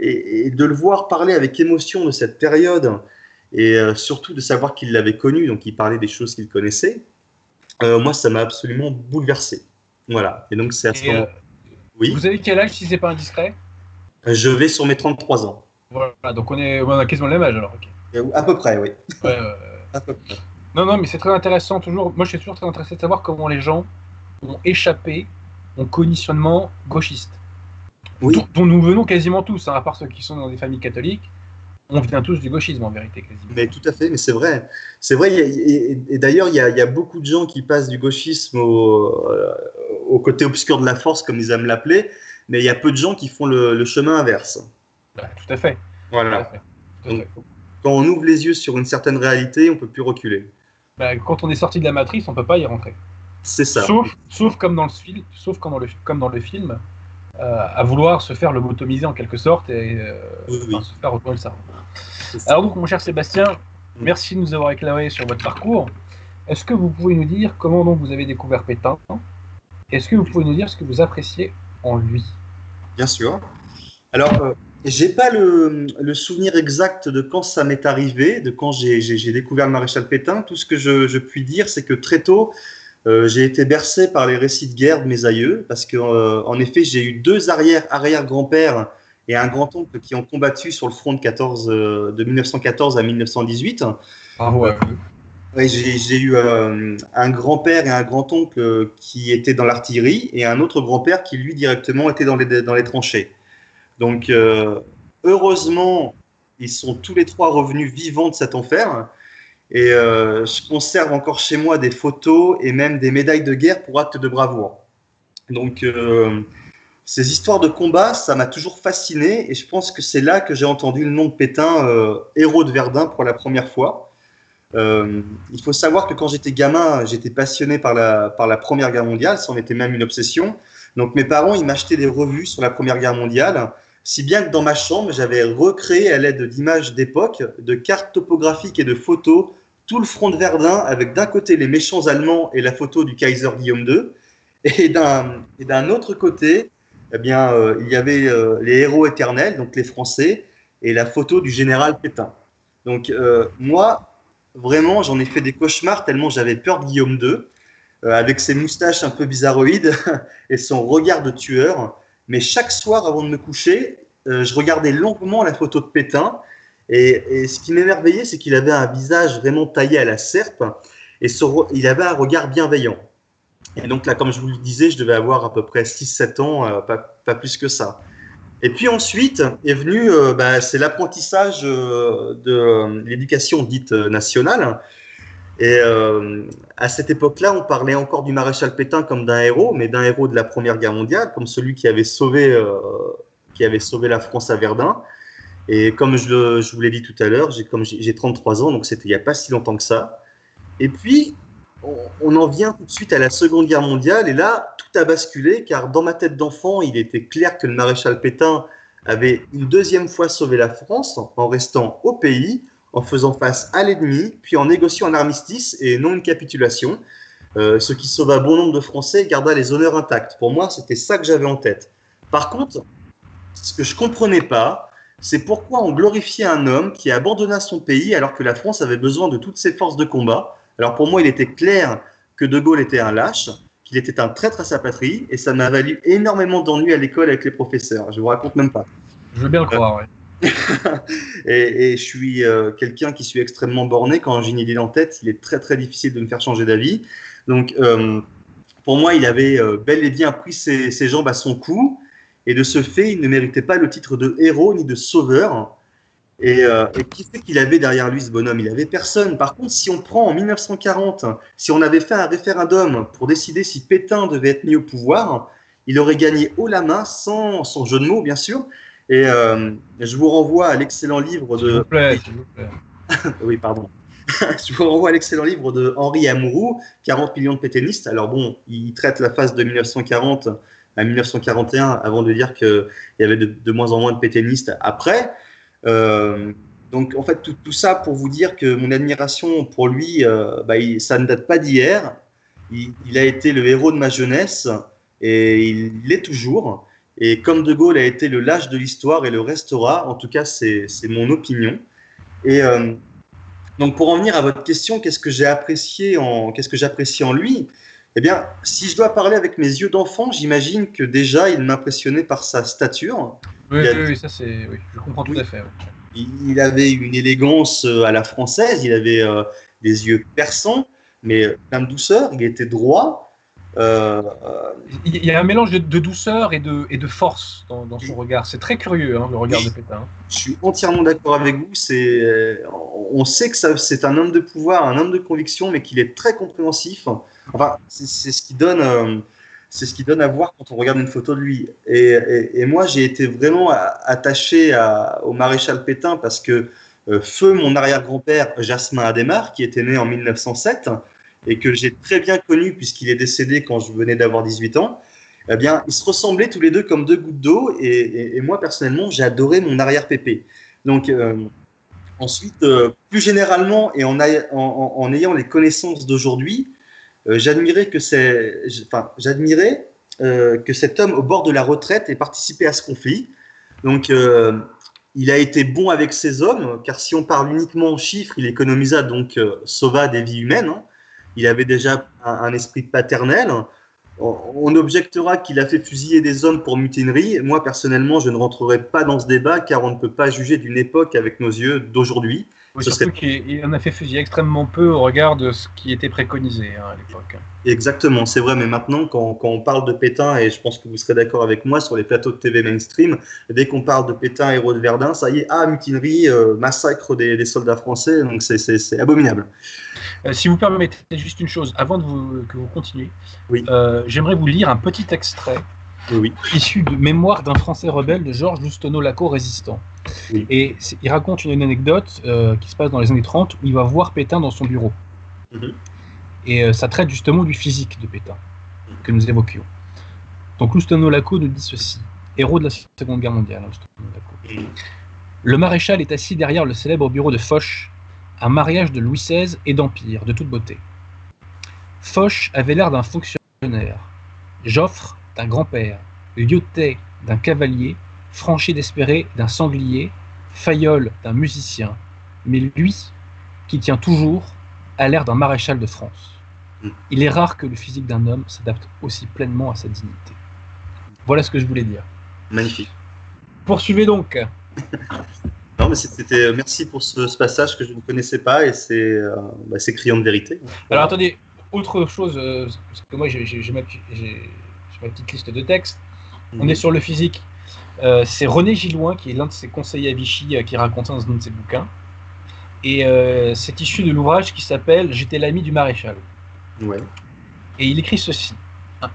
et, et, de le voir parler avec émotion de cette période, et euh, surtout de savoir qu'il l'avait connu, donc il parlait des choses qu'il connaissait. Euh, moi, ça m'a absolument bouleversé. Voilà. Et donc, c'est à ce moment. Euh, oui. Vous avez quel âge si c'est pas indiscret? Je vais sur mes 33 ans. Voilà, donc on, est, on a quasiment le même âge alors. À peu près, oui. *laughs* à peu près. Non, non, mais c'est très intéressant toujours. Moi, je suis toujours très intéressé de savoir comment les gens ont échappé au conditionnement gauchiste. Oui. Dont, nous venons quasiment tous, hein, à part ceux qui sont dans des familles catholiques on vient tous du gauchisme en vérité quasiment. Mais tout à fait, mais c'est vrai. C'est vrai, et, d'ailleurs, il y, a beaucoup de gens qui passent du gauchisme euh, au, côté obscur de la force, comme ils aiment l'appeler, mais il y a peu de gens qui font le, chemin inverse. Bah, tout à fait. Voilà. quand on ouvre les yeux sur une certaine réalité, on peut plus reculer. Bah, quand on est sorti de la matrice, on peut pas y rentrer. C'est ça. Sauf, sauf, comme dans le film, sauf comme dans le, comme dans le film, à vouloir se faire lobotomiser en quelque sorte et euh, se faire retourner le cerveau. Alors donc, mon cher Sébastien, mm. merci de nous avoir éclairé sur votre parcours. Est-ce que vous pouvez nous dire comment donc vous avez découvert Pétain? Est-ce que vous pouvez nous dire ce que vous appréciez en lui? Bien sûr. Alors, euh, j'ai pas le, souvenir exact de quand ça m'est arrivé, de quand j'ai découvert le maréchal Pétain. Tout ce que je, je puis dire, c'est que très tôt, euh, j'ai été bercé par les récits de guerre de mes aïeux, parce que euh, en effet, j'ai eu deux arrière-arrière-grands-pères et un grand-oncle qui ont combattu sur le front de, 14, euh, de 1914 à 1918. Ah ouais. Oui, j'ai eu un grand-père et un grand-oncle qui étaient dans l'artillerie et un autre grand-père qui, lui, directement était dans les, dans les tranchées. Donc, heureusement, ils sont tous les trois revenus vivants de cet enfer. Et euh, je conserve encore chez moi des photos et même des médailles de guerre pour actes de bravoure. Donc, euh, ces histoires de combat, ça m'a toujours fasciné et je pense que c'est là que j'ai entendu le nom de Pétain, euh, héros de Verdun, pour la première fois. il faut savoir que quand j'étais gamin, j'étais passionné par la, par la Première Guerre mondiale, ça en était même une obsession. Donc mes parents, ils m'achetaient des revues sur la Première Guerre mondiale, si bien que dans ma chambre, j'avais recréé à l'aide d'images d'époque, de cartes topographiques et de photos, tout le front de Verdun, avec d'un côté les méchants allemands et la photo du Kaiser Guillaume II, et d'un autre côté, eh bien, euh, il y avait euh, les héros éternels, donc les Français, et la photo du général Pétain. Donc euh, moi, vraiment, j'en ai fait des cauchemars tellement j'avais peur de Guillaume II, avec ses moustaches un peu bizarroïdes *laughs* et son regard de tueur. Mais chaque soir, avant de me coucher, euh, je regardais longuement la photo de Pétain. Et, ce qui m'émerveillait, c'est qu'il avait un visage vraiment taillé à la serpe et il avait un regard bienveillant. Et donc là, comme je vous le disais, je devais avoir à peu près 6-7 ans, euh, pas, plus que ça. Et puis ensuite est venu, euh, bah, c'est l'apprentissage de l'éducation dite nationale. Et euh, à cette époque-là, on parlait encore du maréchal Pétain comme d'un héros, mais d'un héros de la Première Guerre mondiale, comme celui qui avait sauvé, euh, qui avait sauvé la France à Verdun. Et comme je, vous l'ai dit tout à l'heure, j'ai, comme j'ai 33 ans, donc c'était il n'y a pas si longtemps que ça. Et puis, on, en vient tout de suite à la Seconde Guerre mondiale, et là, tout a basculé, car dans ma tête d'enfant, il était clair que le maréchal Pétain avait une deuxième fois sauvé la France en restant au pays, en faisant face à l'ennemi, puis en négociant un armistice et non une capitulation, euh, ce qui sauva bon nombre de Français et garda les honneurs intacts. Pour moi, c'était ça que j'avais en tête. Par contre, ce que je comprenais pas, c'est pourquoi on glorifiait un homme qui abandonna son pays alors que la France avait besoin de toutes ses forces de combat. Alors pour moi, il était clair que De Gaulle était un lâche, qu'il était un traître à sa patrie, et ça m'a valu énormément d'ennuis à l'école avec les professeurs. Je vous raconte même pas. Je veux bien le croire, ouais. *laughs* et, je suis euh, quelqu'un qui suis extrêmement borné. Quand j'ai une idée en tête, il est très très difficile de me faire changer d'avis. Donc, euh, pour moi, il avait euh, bel et bien pris ses, jambes à son cou. Et de ce fait, il ne méritait pas le titre de héros ni de sauveur. Et, et qui c'est qu'il avait derrière lui ce bonhomme? Il avait personne. Par contre, si on prend en 1940, si on avait fait un référendum pour décider si Pétain devait être mis au pouvoir, il aurait gagné haut la main, sans, sans jeu de mots bien sûr, et euh, je vous renvoie à l'excellent livre de. S'il vous plaît, s'il vous plaît. *laughs* oui, pardon. *laughs* je vous renvoie à l'excellent livre de Henri Amouroux, 40 millions de pétainistes. Alors bon, il traite la phase de 1940 à 1941 avant de dire qu'il y avait de, de, moins en moins de pétainistes après. Euh, donc en fait, tout, tout, ça pour vous dire que mon admiration pour lui, euh, bah, il, ça ne date pas d'hier. Il, il, a été le héros de ma jeunesse et il l'est toujours. Et comme De Gaulle a été le lâche de l'histoire et le restera, en tout cas, c'est mon opinion. Et euh, donc, pour en venir à votre question, qu'est-ce que j'ai apprécié en, qu'est-ce que j'apprécie en lui? Eh bien, si je dois parler avec mes yeux d'enfant, j'imagine que déjà, il m'impressionnait par sa stature. Oui, oui, oui, ça c'est, oui, je comprends tout à fait. Oui. Il, il, avait une élégance euh, à la française, il avait euh, des yeux perçants, mais plein de douceur, il était droit. Euh, il y a un mélange de, de, douceur et de, et de force dans, dans son regard. C'est très curieux, hein, le regard de Pétain. Je suis entièrement d'accord avec vous. C'est, on sait que c'est un homme de pouvoir, un homme de conviction, mais qu'il est très compréhensif. Enfin, c'est, ce qui donne, euh, c'est ce qui donne à voir quand on regarde une photo de lui. Et, et, et moi, j'ai été vraiment attaché à, au maréchal Pétain parce que euh, feu mon arrière-grand-père Jasmin Adémar, qui était né en 1907 et que j'ai très bien connu puisqu'il est décédé quand je venais d'avoir 18 ans, eh bien, ils se ressemblaient tous les deux comme deux gouttes d'eau et, moi personnellement, j'ai adoré mon arrière-pépé. Donc, euh, ensuite, euh, plus généralement et en, ayant les connaissances d'aujourd'hui, euh, j'admirais que cet homme au bord de la retraite ait participé à ce conflit. Donc, il a été bon avec ses hommes, car si on parle uniquement en chiffres, il économisa donc sauva des vies humaines. Hein il avait déjà un, esprit paternel. On, on objectera qu'il a fait fusiller des hommes pour mutinerie. Moi, personnellement, je ne rentrerai pas dans ce débat car on ne peut pas juger d'une époque avec nos yeux d'aujourd'hui. Oui, surtout serait... qu'il en a fait fusiller extrêmement peu au regard de ce qui était préconisé hein, à l'époque. Exactement, c'est vrai, mais maintenant, quand, quand, on parle de Pétain, et je pense que vous serez d'accord avec moi sur les plateaux de TV mainstream, dès qu'on parle de Pétain, héros de Verdun, ça y est, ah, mutinerie, euh, massacre des, des, soldats français, donc c'est abominable. Euh, si vous permettez juste une chose, avant de vous, que vous continuiez, oui. euh, j'aimerais vous lire un petit extrait oui. issu de Mémoire d'un Français rebelle de Georges Loustono Laco résistant. Oui. Et il raconte une anecdote euh, qui se passe dans les années 30 où il va voir Pétain dans son bureau. Mm -hmm. Et euh, ça traite justement du physique de Pétain que nous évoquions. Donc Loustono Laco nous dit ceci, héros de la Seconde Guerre mondiale. -hmm. Le maréchal est assis derrière le célèbre bureau de Foch, un mariage de Louis XVI et d'Empire, de toute beauté. Foch avait l'air d'un fonctionnaire, Joffre d'un grand-père, Lyotet d'un cavalier, Franchi d'Espéré d'un sanglier, Fayolle d'un musicien, mais lui, qui tient toujours, a l'air d'un maréchal de France. Mm. Il est rare que le physique d'un homme s'adapte aussi pleinement à sa dignité. Voilà ce que je voulais dire. Magnifique. Poursuivez donc. *laughs* non, mais c'était. Merci pour ce, ce, passage que je ne connaissais pas et c'est euh, bah, criant de vérité. Alors attendez, autre chose, euh, parce que moi j'ai ma, petite liste de textes. Mmh. On est sur le physique. Euh, c'est René Gilloin qui est l'un de ses conseillers à Vichy euh, qui raconte dans un de ses bouquins. Et euh, c'est issu de l'ouvrage qui s'appelle J'étais l'ami du maréchal. Ouais. Et il écrit ceci. Un,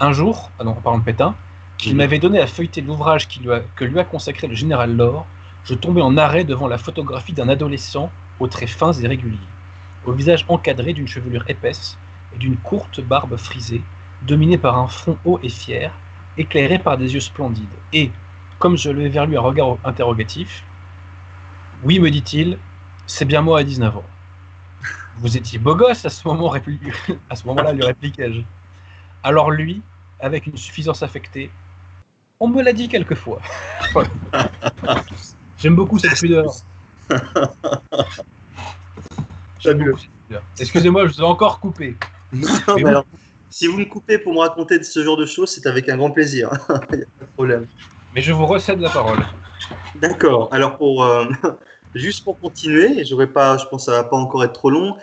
un jour, ah non, en parlant de Pétain, il mmh. m'avait donné à feuilleter l'ouvrage que lui a consacré le général Laure. Je tombais en arrêt devant la photographie d'un adolescent aux traits fins et réguliers, au visage encadré d'une chevelure épaisse et d'une courte barbe frisée, dominé par un front haut et fier, éclairé par des yeux splendides. Et, comme je levais vers lui un regard interrogatif, Oui, me dit-il, c'est bien moi à 19 ans. Vous étiez beau gosse à ce moment *laughs* à ce moment-là, lui répliquai-je. Alors lui, avec une suffisance affectée, On me l'a dit quelquefois. *laughs* J'aime beaucoup cette pudeur. J'aime beaucoup cette pudeur. Excusez-moi, je vous ai encore coupé. Non, Mais mais vous- alors, si vous me coupez pour me raconter de ce genre de choses, c'est avec un grand plaisir. *laughs* Il n'y a pas de problème. Mais je vous recède la parole. D'accord. Alors pour euh, *laughs* juste pour continuer, pas, je pense que ça va pas encore être trop long.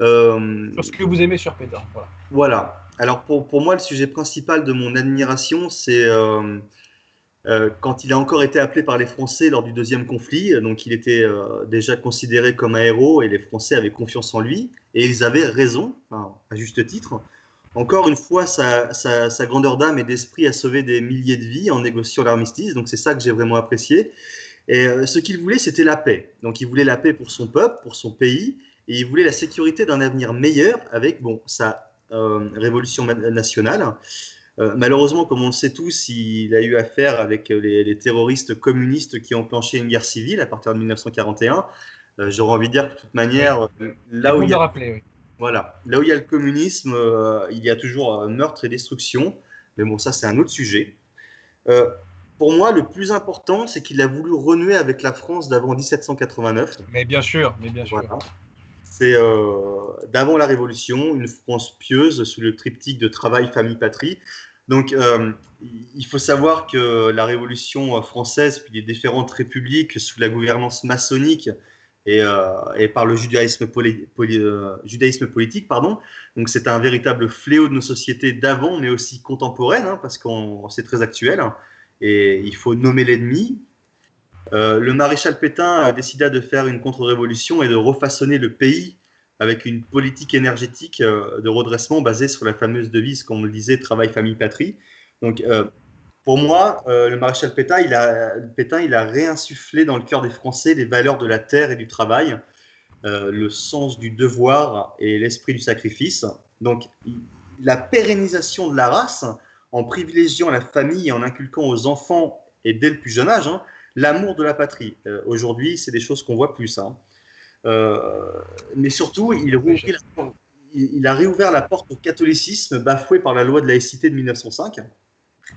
Euh, Sur ce que vous aimez sur Pétain. Voilà. Voilà. Alors pour, pour moi, le sujet principal de mon admiration, c'est euh, euh, quand il a encore été appelé par les Français lors du deuxième conflit. Donc il était euh, déjà considéré comme un héros et les Français avaient confiance en lui. Et ils avaient raison, enfin, à juste titre. Encore une fois, sa, sa, sa grandeur d'âme et d'esprit a sauvé des milliers de vies en négociant l'armistice. Donc c'est ça que j'ai vraiment apprécié. Et euh, ce qu'il voulait, c'était la paix. Donc il voulait la paix pour son peuple, pour son pays, et il voulait la sécurité d'un avenir meilleur avec bon sa euh, révolution nationale. Euh, malheureusement, comme on le sait tous, il a eu affaire avec les, les terroristes communistes qui ont enclenché une guerre civile à partir de 1941. Euh, J'aurais envie de dire que de toute manière, euh, là où il y a rappelez, oui. Voilà. Là où il y a le communisme, euh, il y a toujours euh, meurtre et destruction. Mais bon, ça, c'est un autre sujet. Euh, pour moi, le plus important, c'est qu'il a voulu renouer avec la France d'avant 1789. Mais bien sûr, mais bien sûr. Voilà. C'est euh, d'avant la Révolution, une France pieuse sous le triptyque de travail, famille, patrie. Donc, euh, il faut savoir que la Révolution française, puis les différentes républiques sous la gouvernance maçonnique et, euh, et par le euh, judaïsme politique, pardon. Donc, c'est un véritable fléau de nos sociétés d'avant, mais aussi contemporaines, hein, parce qu'on c'est très actuel. Et il faut nommer l'ennemi, euh, le maréchal Pétain a décidé de faire une contre-révolution et de refaçonner le pays avec une politique énergétique de redressement basée sur la fameuse devise, comme on le disait, travail, famille, patrie. Donc, pour moi, euh, le maréchal Pétain il, a, Pétain, il a réinsufflé dans le cœur des Français les valeurs de la terre et du travail, euh, le sens du devoir et l'esprit du sacrifice. Donc, la pérennisation de la race en privilégiant la famille et en inculquant aux enfants, et dès le plus jeune âge, hein, l'amour de la patrie. Euh, Aujourd'hui, c'est des choses qu'on voit plus. hein. Mais surtout, il, rouvrit la- il- il a réouvert la porte au catholicisme bafoué par la loi de laïcité de 1905.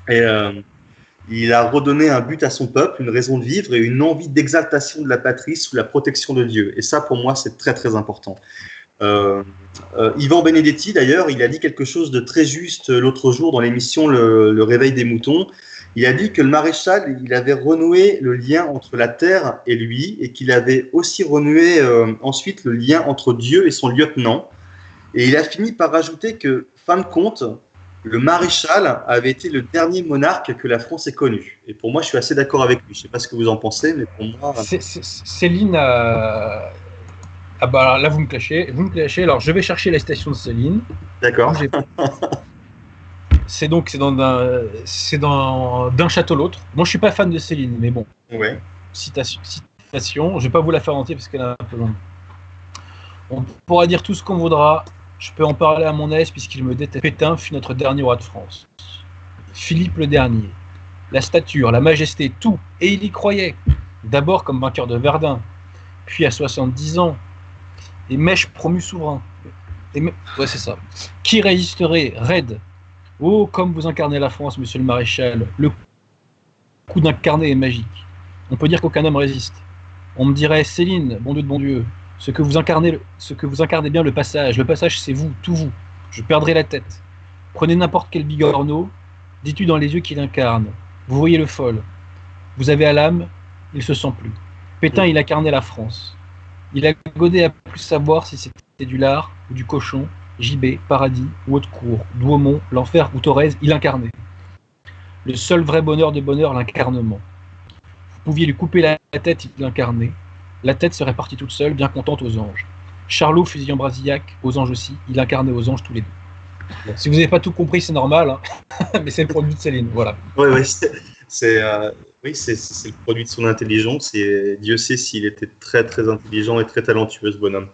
Et euh, il a redonné un but à son peuple, une raison de vivre et une envie d'exaltation de la patrie sous la protection de Dieu. Et ça, pour moi, c'est très très important. Euh, euh, Yvan Benedetti, d'ailleurs, il a dit quelque chose de très juste euh, l'autre jour dans l'émission le, Réveil des moutons. Il a dit que le maréchal, il avait renoué le lien entre la terre et lui, et qu'il avait aussi renoué euh, ensuite le lien entre Dieu et son lieutenant. Et il a fini par rajouter que, fin de compte, le maréchal avait été le dernier monarque que la France ait connu. Et pour moi, je suis assez d'accord avec lui. Je ne sais pas ce que vous en pensez, mais pour moi, Céline a. Ah bah alors là, vous me clashez. Vous me clashez. Alors, je vais chercher la citation de Céline. d'accord. C'est donc c'est dans d'un c'est dans d'un château l'autre. Moi, je suis pas fan de Céline, mais bon, Ouais. citation, citation. Je vais pas vous la faire entière parce qu'elle est un peu longue. On pourra dire tout ce qu'on voudra. Je peux en parler à mon aise puisqu'il me déteste. Pétain fut notre dernier roi de France. Philippe le dernier. La stature, la majesté, tout. Et il y croyait. D'abord comme vainqueur de Verdun, puis à 70 ans. Et Mèche promu souverain. Et Ouais, c'est ça. Qui résisterait Raide? Oh, comme vous incarnez la France, monsieur le maréchal. Le coup d'incarné est magique. On peut dire qu'aucun homme résiste. On me dirait, Céline, bon Dieu de bon Dieu, ce que vous incarnez, ce que vous incarnez bien, le passage. Le passage, c'est vous, tout vous. Je perdrai la tête. Prenez n'importe quel bigorneau, dis-tu dans les yeux qu'il incarne. Vous voyez le fol. Vous avez à l'âme, il se sent plus. Pétain, il incarnait la France. Il a godé à plus savoir si c'était du lard ou du cochon, gibet, paradis ou Haute-Cour, Douaumont, l'enfer ou Thorez, il incarnait. Le seul vrai bonheur de bonheur, l'incarnement. Vous pouviez lui couper la tête, il l'incarnait. La tête serait partie toute seule, bien contente aux anges. Charlot, fusil en brasillac, aux anges aussi, il incarnait aux anges tous les deux. Si vous n'avez pas tout compris, c'est normal, hein. *laughs* mais c'est le produit de Céline, voilà. Ouais, ouais, c'est, euh, oui, c'est, c'est le produit de son intelligence et Dieu sait s'il était très très intelligent et très talentueux ce bonhomme.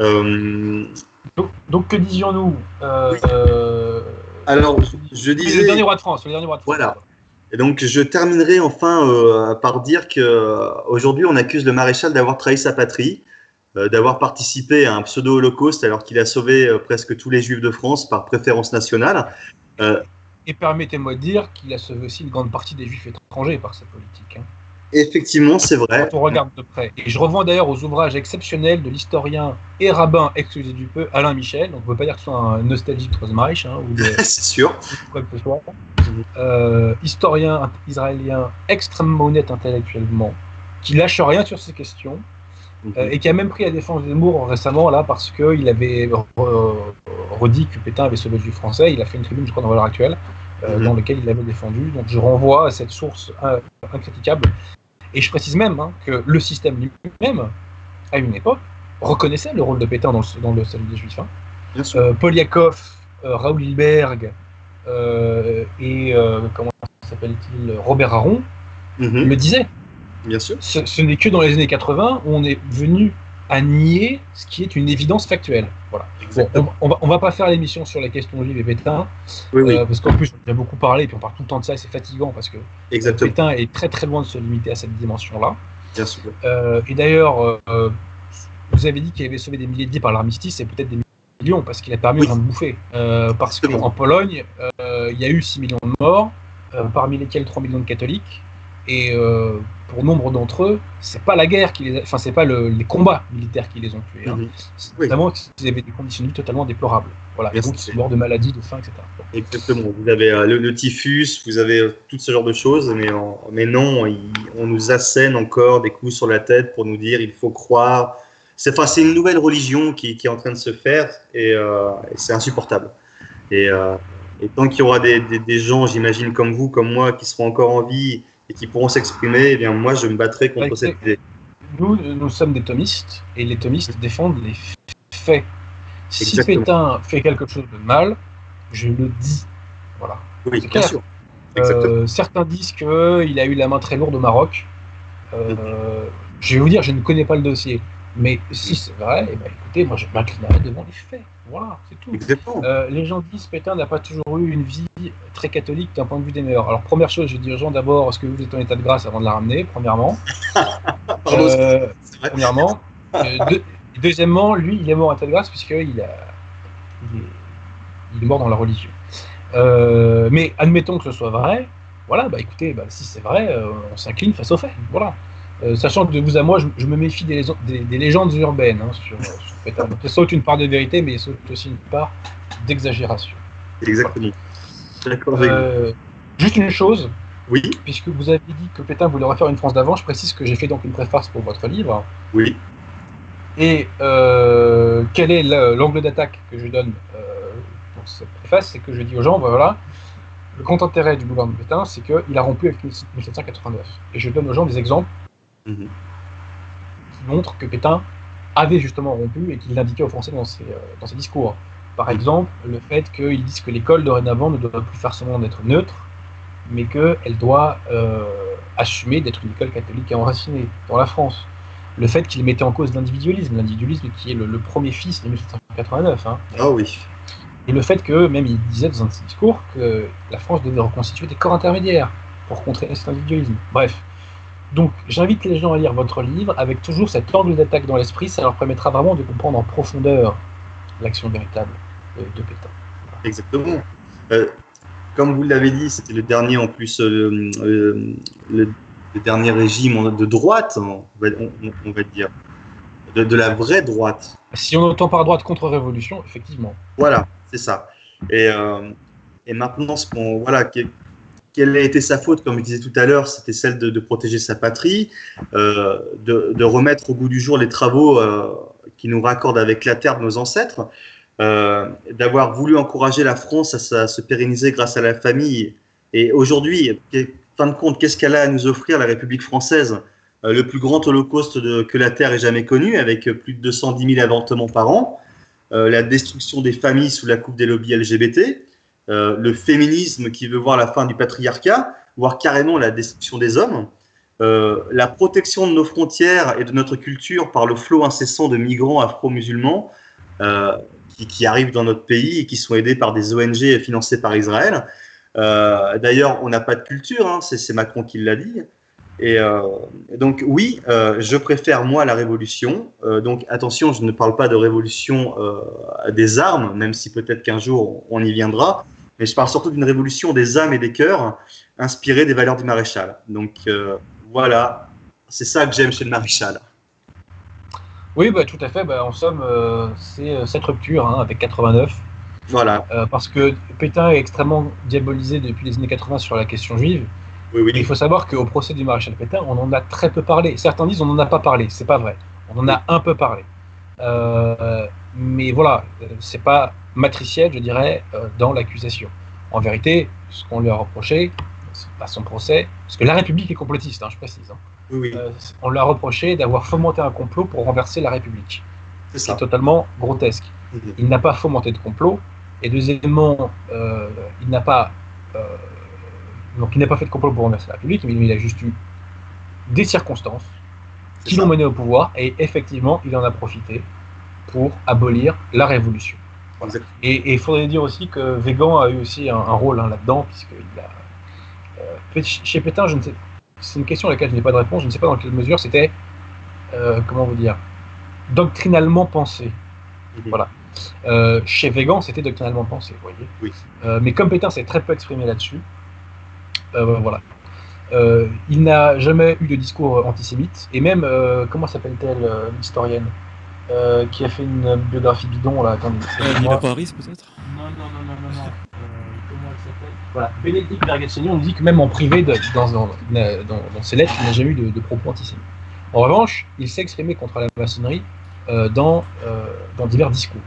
Euh, Donc, donc que disions-nous Euh, Oui. alors, je le disais. dernier roi de France, le dernier roi de France. Voilà. Et donc, je terminerai enfin euh, par dire que euh, on accuse le maréchal d'avoir trahi sa patrie, euh, d'avoir participé à un pseudo-holocauste alors qu'il a sauvé presque tous les juifs de France par préférence nationale. Et permettez-moi de dire qu'il a sauvé aussi une grande partie des juifs étrangers par sa politique. hein. Effectivement, c'est vrai. Quand on regarde de près. Et je revois d'ailleurs aux ouvrages exceptionnels de l'historien et rabbin, excusez du peu, Alain Michel. Donc on ne peut pas dire que ce soit un nostalgique Troisième Reich hein, *laughs* c'est sûr. quoi que ce soit. Euh, historien israélien extrêmement honnête intellectuellement, qui lâche rien sur ces questions. Euh, et qui a même pris la défense Zemmour récemment là parce qu'il avait re- redit que Pétain avait sauvé juif français. Il a fait une tribune, je crois, dans l'heure actuelle, euh, Mhm. dans laquelle il l'avait défendu. Donc je renvoie à cette source euh, incritiquable. Et je précise même hein, que le système lui-même, à une époque, reconnaissait le rôle de Pétain dans le, dans le salut des juifs. hein. Bien sûr. Euh, Poliakov, euh, Raoul Hilberg euh, et comment s'appelle-t-il Robert Aron Mhm, le disaient. Bien sûr. Ce, ce n'est que dans les années 80 où on est venu à nier ce qui est une évidence factuelle. Voilà. Bon, on, va, on va pas faire l'émission sur la question juive et Pétain, Oui, oui, euh, parce qu'en plus on a beaucoup parlé, et puis on parle tout le temps de ça, et c'est fatigant parce que exactement. Pétain est très très loin de se limiter à cette dimension-là. Bien sûr. Euh, et d'ailleurs, euh, vous avez dit qu'il avait sauvé des milliers de vies par l'armistice, et peut-être des millions, parce qu'il a permis Oui. de bouffer. Parce qu'en Pologne, il y a eu 6 millions de morts, parmi lesquels 3 millions de catholiques. Et euh, pour nombre d'entre eux, c'est pas la guerre qui les a... enfin c'est pas le- les combats militaires qui les ont tués. hein. Mhm. C'est Oui. Vraiment qu'ils avaient des conditions de vie totalement déplorables. Voilà. Merci. donc ils sont morts de maladie, de faim, etc. Bon. Exactement. Vous avez euh, le, le typhus, vous avez euh, tout ce genre de choses, mais, en- mais non, il- on nous assène encore des coups sur la tête pour nous dire il faut croire. C'est enfin, une nouvelle religion qui, qui est en train de se faire et, euh, et c'est insupportable. Et, et tant qu'il y aura des, des- des gens, j'imagine, comme vous, comme moi, qui seront encore en vie et qui pourront s'exprimer, eh bien moi, je me battrai contre Bah, cette idée. Nous, nous sommes des thomistes, et les thomistes défendent les faits. Si Exactement. Pétain fait quelque chose de mal, je le dis. Voilà. Oui, bien sûr. Euh, certains disent qu'il a eu la main très lourde au Maroc. Euh, je vais vous dire, je ne connais pas le dossier. Mais si c'est vrai, eh ben, écoutez, moi je m'inclinerai devant les faits. Voilà, c'est tout. Exactement. Euh, les gens disent Pétain n'a pas toujours eu une vie très catholique d'un point de vue des mœurs. Alors, première chose, je dis aux gens d'abord, est-ce que vous êtes en état de grâce avant de la ramener Premièrement? *laughs* Euh, premièrement. Euh, deux- deuxièmement, lui, il est mort en état de grâce puisqu'il a, il est, il est mort dans la religion. Mais admettons que ce soit vrai. Voilà, bah écoutez, bah, si c'est vrai, on s'incline face aux faits. Voilà. Euh, sachant que de vous à moi, je, je me méfie des, légendes- des- des légendes urbaines hein, sur, sur Pétain. Donc, il saute une part de vérité, mais il saute aussi une part d'exagération. Exactement. D'accord. Euh, juste une chose, Oui, puisque vous avez dit que Pétain voulait refaire une France d'avant, je précise que j'ai fait donc une préface pour votre livre. oui. Et euh, quel est le- l'angle d'attaque que je donne euh, pour cette préface? C'est que je dis aux gens, voilà, le grand intérêt du gouvernement de Pétain, c'est qu'il a rompu avec 1789. Et je donne aux gens des exemples Mhm. qui montrent que Pétain avait justement rompu et qu'il l'indiquait aux Français dans ses, euh, dans ses discours. Par exemple, le fait qu'ils disent que l'école dorénavant ne doit plus faire semblant d'être neutre, mais qu'elle doit euh, assumer d'être une école catholique et enracinée dans la France. Le fait qu'il mettait en cause l'individualisme, l'individualisme qui est le, le premier fils de 1789. hein. Ah oui. Et le fait que, même il disait dans un de ses discours, que la France devait reconstituer des corps intermédiaires pour contrer cet individualisme. Bref. Donc, j'invite les gens à lire votre livre avec toujours cet angle d'attaque dans l'esprit. Ça leur permettra vraiment de comprendre en profondeur l'action véritable de, Pétain. Exactement. Euh, comme vous l'avez dit, c'était le dernier en plus, euh, euh, le, le dernier régime de droite, on va, on- on va dire, de, de la vraie droite. Si on entend par droite contre-révolution, effectivement. Voilà, c'est ça. Et, et maintenant, ce qu'on, voilà, quelle a été sa faute, comme je disais tout à l'heure, c'était celle de, protéger sa patrie, euh, de, remettre au goût du jour les travaux euh, qui nous raccordent avec la terre de nos ancêtres, euh, d'avoir voulu encourager la France à, se pérenniser grâce à la famille. Et aujourd'hui, fin de compte, qu'est-ce qu'elle a à nous offrir, la République française? Le plus grand holocauste que la Terre ait jamais connu, avec plus de 210 000 avortements par an, la destruction des familles sous la coupe des lobbies LGBT, euh, le féminisme qui veut voir la fin du patriarcat, voire carrément la destruction des hommes, euh, la protection de nos frontières et de notre culture par le flot incessant de migrants afro-musulmans euh, qui, arrivent dans notre pays et qui sont aidés par des ONG financées par Israël. D'ailleurs, on n'a pas de culture, hein, c'est Macron qui l'a dit. Et donc oui, je préfère moi la révolution. Donc attention, je ne parle pas de révolution des armes, même si peut-être qu'un jour on y viendra. Mais je parle surtout d'une révolution des âmes et des cœurs, inspirée des valeurs du maréchal. Donc euh, voilà, c'est ça que j'aime chez le maréchal. Oui, bah, tout à fait. Bah, en somme, euh, c'est euh, cette rupture hein, avec 89. Voilà. Euh, parce que Pétain est extrêmement diabolisé depuis les années 80 sur la question juive. Oui, oui. Il faut savoir qu'au procès du maréchal Pétain, on en a très peu parlé. Certains disent on n'en a pas parlé. C'est pas vrai. On en a un peu parlé. Mais voilà, c'est pas matriciel, je dirais, euh, dans l'accusation. En vérité, ce qu'on lui a reproché, à son procès, parce que la République est complotiste, hein, je précise. hein. oui, oui. Euh, on lui a reproché d'avoir fomenté un complot pour renverser la République. c'est C'est ça. totalement grotesque. Mhm. Il n'a pas fomenté de complot. Et deuxièmement, euh, il n'a pas, euh, donc il n'a pas fait de complot pour renverser la République, mais il a juste eu des circonstances C'est qui l'ont mené au pouvoir, et effectivement, il en a profité pour abolir la Révolution. Voilà. Et il faudrait dire aussi que Végan a eu aussi un, un rôle hein, là-dedans, puisqu'il a. euh, chez Pétain, je ne sais, c'est une question à laquelle je n'ai pas de réponse, je ne sais pas dans quelle mesure c'était, euh, comment vous dire, doctrinalement pensé. Mhm. Voilà. Euh, chez Végan, c'était doctrinalement pensé, vous voyez. Oui. Mais comme Pétain s'est très peu exprimé là-dessus, voilà. Il n'a jamais eu de discours antisémite, et même, comment s'appelle-t-elle, l'historienne, euh, qui a fait une biographie bidon, là, Euh, moi. Nina Paris, peut-être? Non, non, non, non, non, non. Euh, comment elle s'appelle? Voilà, Bénédicte Vergassoni, on dit que même en privé, de- dans, dans, dans, dans ses lettres, il n'a jamais eu de, de propos antisémites. En revanche, il s'est exprimé contre la maçonnerie euh, dans, euh, dans divers discours.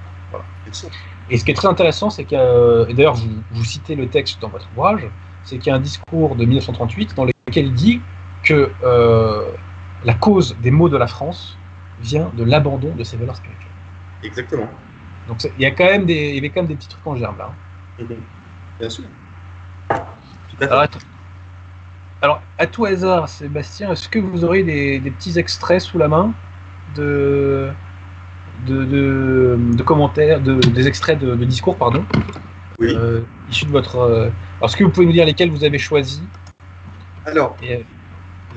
Et ce qui est très intéressant, c'est que, et d'ailleurs, vous, vous citez le texte dans votre ouvrage, c'est qu'il y a un discours de 1938 dans lequel il dit que euh, la cause des maux de la France vient de l'abandon de ses valeurs spirituelles. Exactement. Donc il y, a quand même des, il y avait quand même des petits trucs en germe là. hein. Mhm. Bien sûr. Tout à fait. Alors, attends. Alors, à tout hasard, Sébastien, est-ce que vous aurez des, des petits extraits sous la main de, de, de, de commentaires, de, des extraits de, de discours, pardon, oui. euh, issus de votre. euh, Alors, est-ce que vous pouvez nous dire lesquels vous avez choisis? Alors, euh,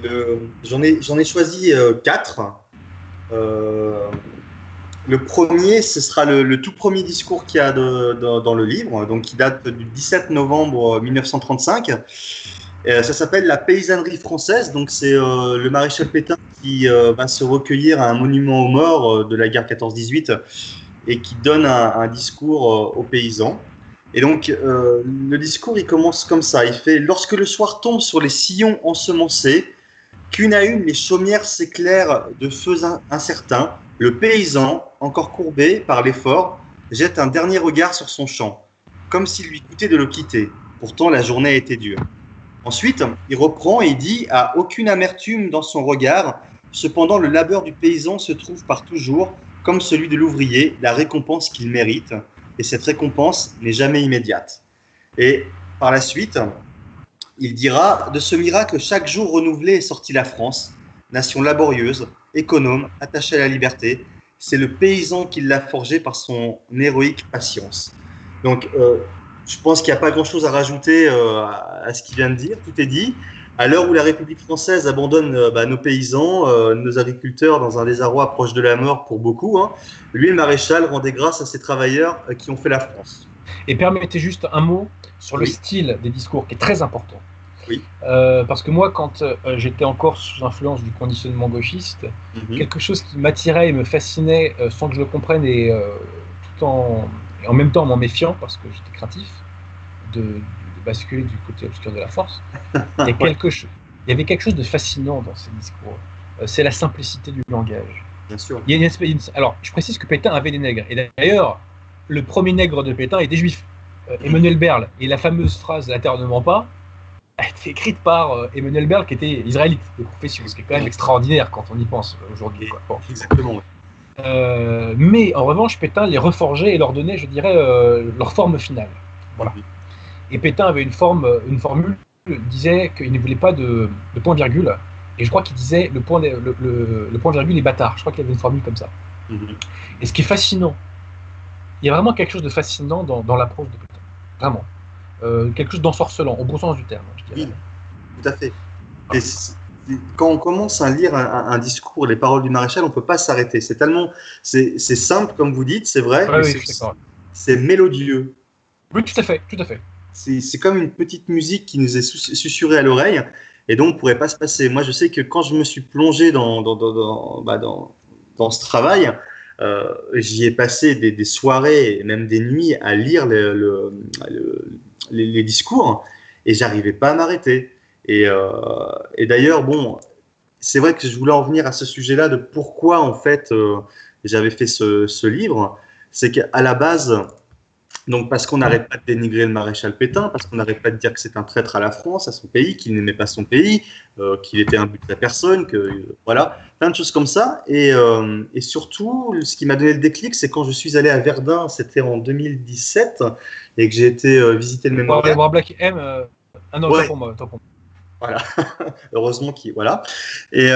Le- J'en ai, j'en ai choisi euh, quatre. Euh, le premier, ce sera le, tout premier discours qu'il y a dans le livre, donc qui date du 17 novembre 1935. Euh, ça s'appelle La paysannerie française. Donc c'est euh, le maréchal Pétain qui euh, va se recueillir à un monument aux morts euh, de la guerre 14-18 et qui donne un, un discours euh, aux paysans. Et donc, euh, le discours, il commence comme ça. Il fait Lorsque le soir tombe sur les sillons ensemencés, qu'une à une les chaumières s'éclairent de feux in- incertains, le paysan, encore courbé par l'effort, jette un dernier regard sur son champ, comme s'il lui coûtait de le quitter. Pourtant, la journée été dure. Ensuite, il reprend et dit À aucune amertume dans son regard, cependant le labeur du paysan se trouve par toujours, comme celui de l'ouvrier, la récompense qu'il mérite et cette récompense n'est jamais immédiate. Et par la suite, il dira De ce miracle chaque jour renouvelé est sortie la France, nation laborieuse, économe, attachée à la liberté. C'est le paysan qui l'a forgé par son héroïque patience. Donc, euh, je pense qu'il n'y a pas grand-chose à rajouter euh, à, ce qu'il vient de dire, tout est dit. À l'heure où la République française abandonne euh, bah, nos paysans, nos agriculteurs dans un désarroi proche de la mort pour beaucoup, hein, lui, le maréchal, rendait grâce à ces travailleurs qui ont fait la France. Et permettez juste un mot sur le Oui. style des discours qui est très important. Oui. Euh, parce que moi, quand euh, j'étais encore sous influence du conditionnement gauchiste, Mhm. quelque chose qui m'attirait et me fascinait euh, sans que je le comprenne et tout en et en même temps en m'en méfiant parce que j'étais craintif de, de basculer du côté obscur de la force. Il y, a quelque cho- il y avait quelque chose de fascinant dans ces discours. C'est la simplicité du langage. Bien sûr. Il y a une espèce- alors, je précise que Pétain avait des nègres. Et d'ailleurs, le premier nègre de Pétain était juif, euh, Emmanuel Berle. Et la fameuse phrase La terre ne ment pas a été écrite par euh, Emmanuel Berle, qui était israélite de confession, ce qui est quand même extraordinaire quand on y pense aujourd'hui. Bon. Exactement. Euh, mais en revanche, Pétain les reforgeait et leur donnait, je dirais, leur forme finale. Voilà. Et Pétain avait une forme, une formule, disait qu'il ne voulait pas de, de point-virgule. Et je crois qu'il disait le point, le, le- le point-virgule est bâtard. Je crois qu'il avait une formule comme ça. Mhm. Et ce qui est fascinant, il y a vraiment quelque chose de fascinant dans, dans l'approche de Pétain. Vraiment. Euh, quelque chose d'ensorcelant, au bon sens du terme, je dirais. Oui. Tout à fait. Et quand on commence à lire un, discours, les paroles du maréchal, on peut pas s'arrêter. C'est tellement, c'est simple comme vous dites, c'est vrai. Ouais, oui, c'est- mélodieux. Oui, tout à fait, tout à fait. c'est comme une petite musique qui nous est susurrée à l'oreille et donc on ne pourrait pas se passer. Moi, je sais que quand je me suis plongé dans, dans, dans, bah, dans, ce travail, euh, j'y ai passé des, des, soirées même des nuits à lire le, le, les, discours et j'arrivais pas à m'arrêter. Et, euh, et d'ailleurs, bon, c'est vrai que je voulais en venir à ce sujet-là de pourquoi en fait euh, j'avais fait ce livre. C'est qu'à la base, donc parce qu'on n'arrête pas de dénigrer le maréchal Pétain, parce qu'on n'arrête pas de dire que c'est un traître à la France, à son pays, qu'il n'aimait pas son pays, euh, qu'il était un but de la personne, que euh, voilà, plein de choses comme ça. Et, euh, et surtout, ce qui m'a donné le déclic, c'est quand je suis allé à Verdun, c'était en 2017, et que j'ai été visiter le va voir Black M. Ah non, Ouais. pour moi, pour moi. Voilà, *laughs* heureusement qu'il voilà. Et,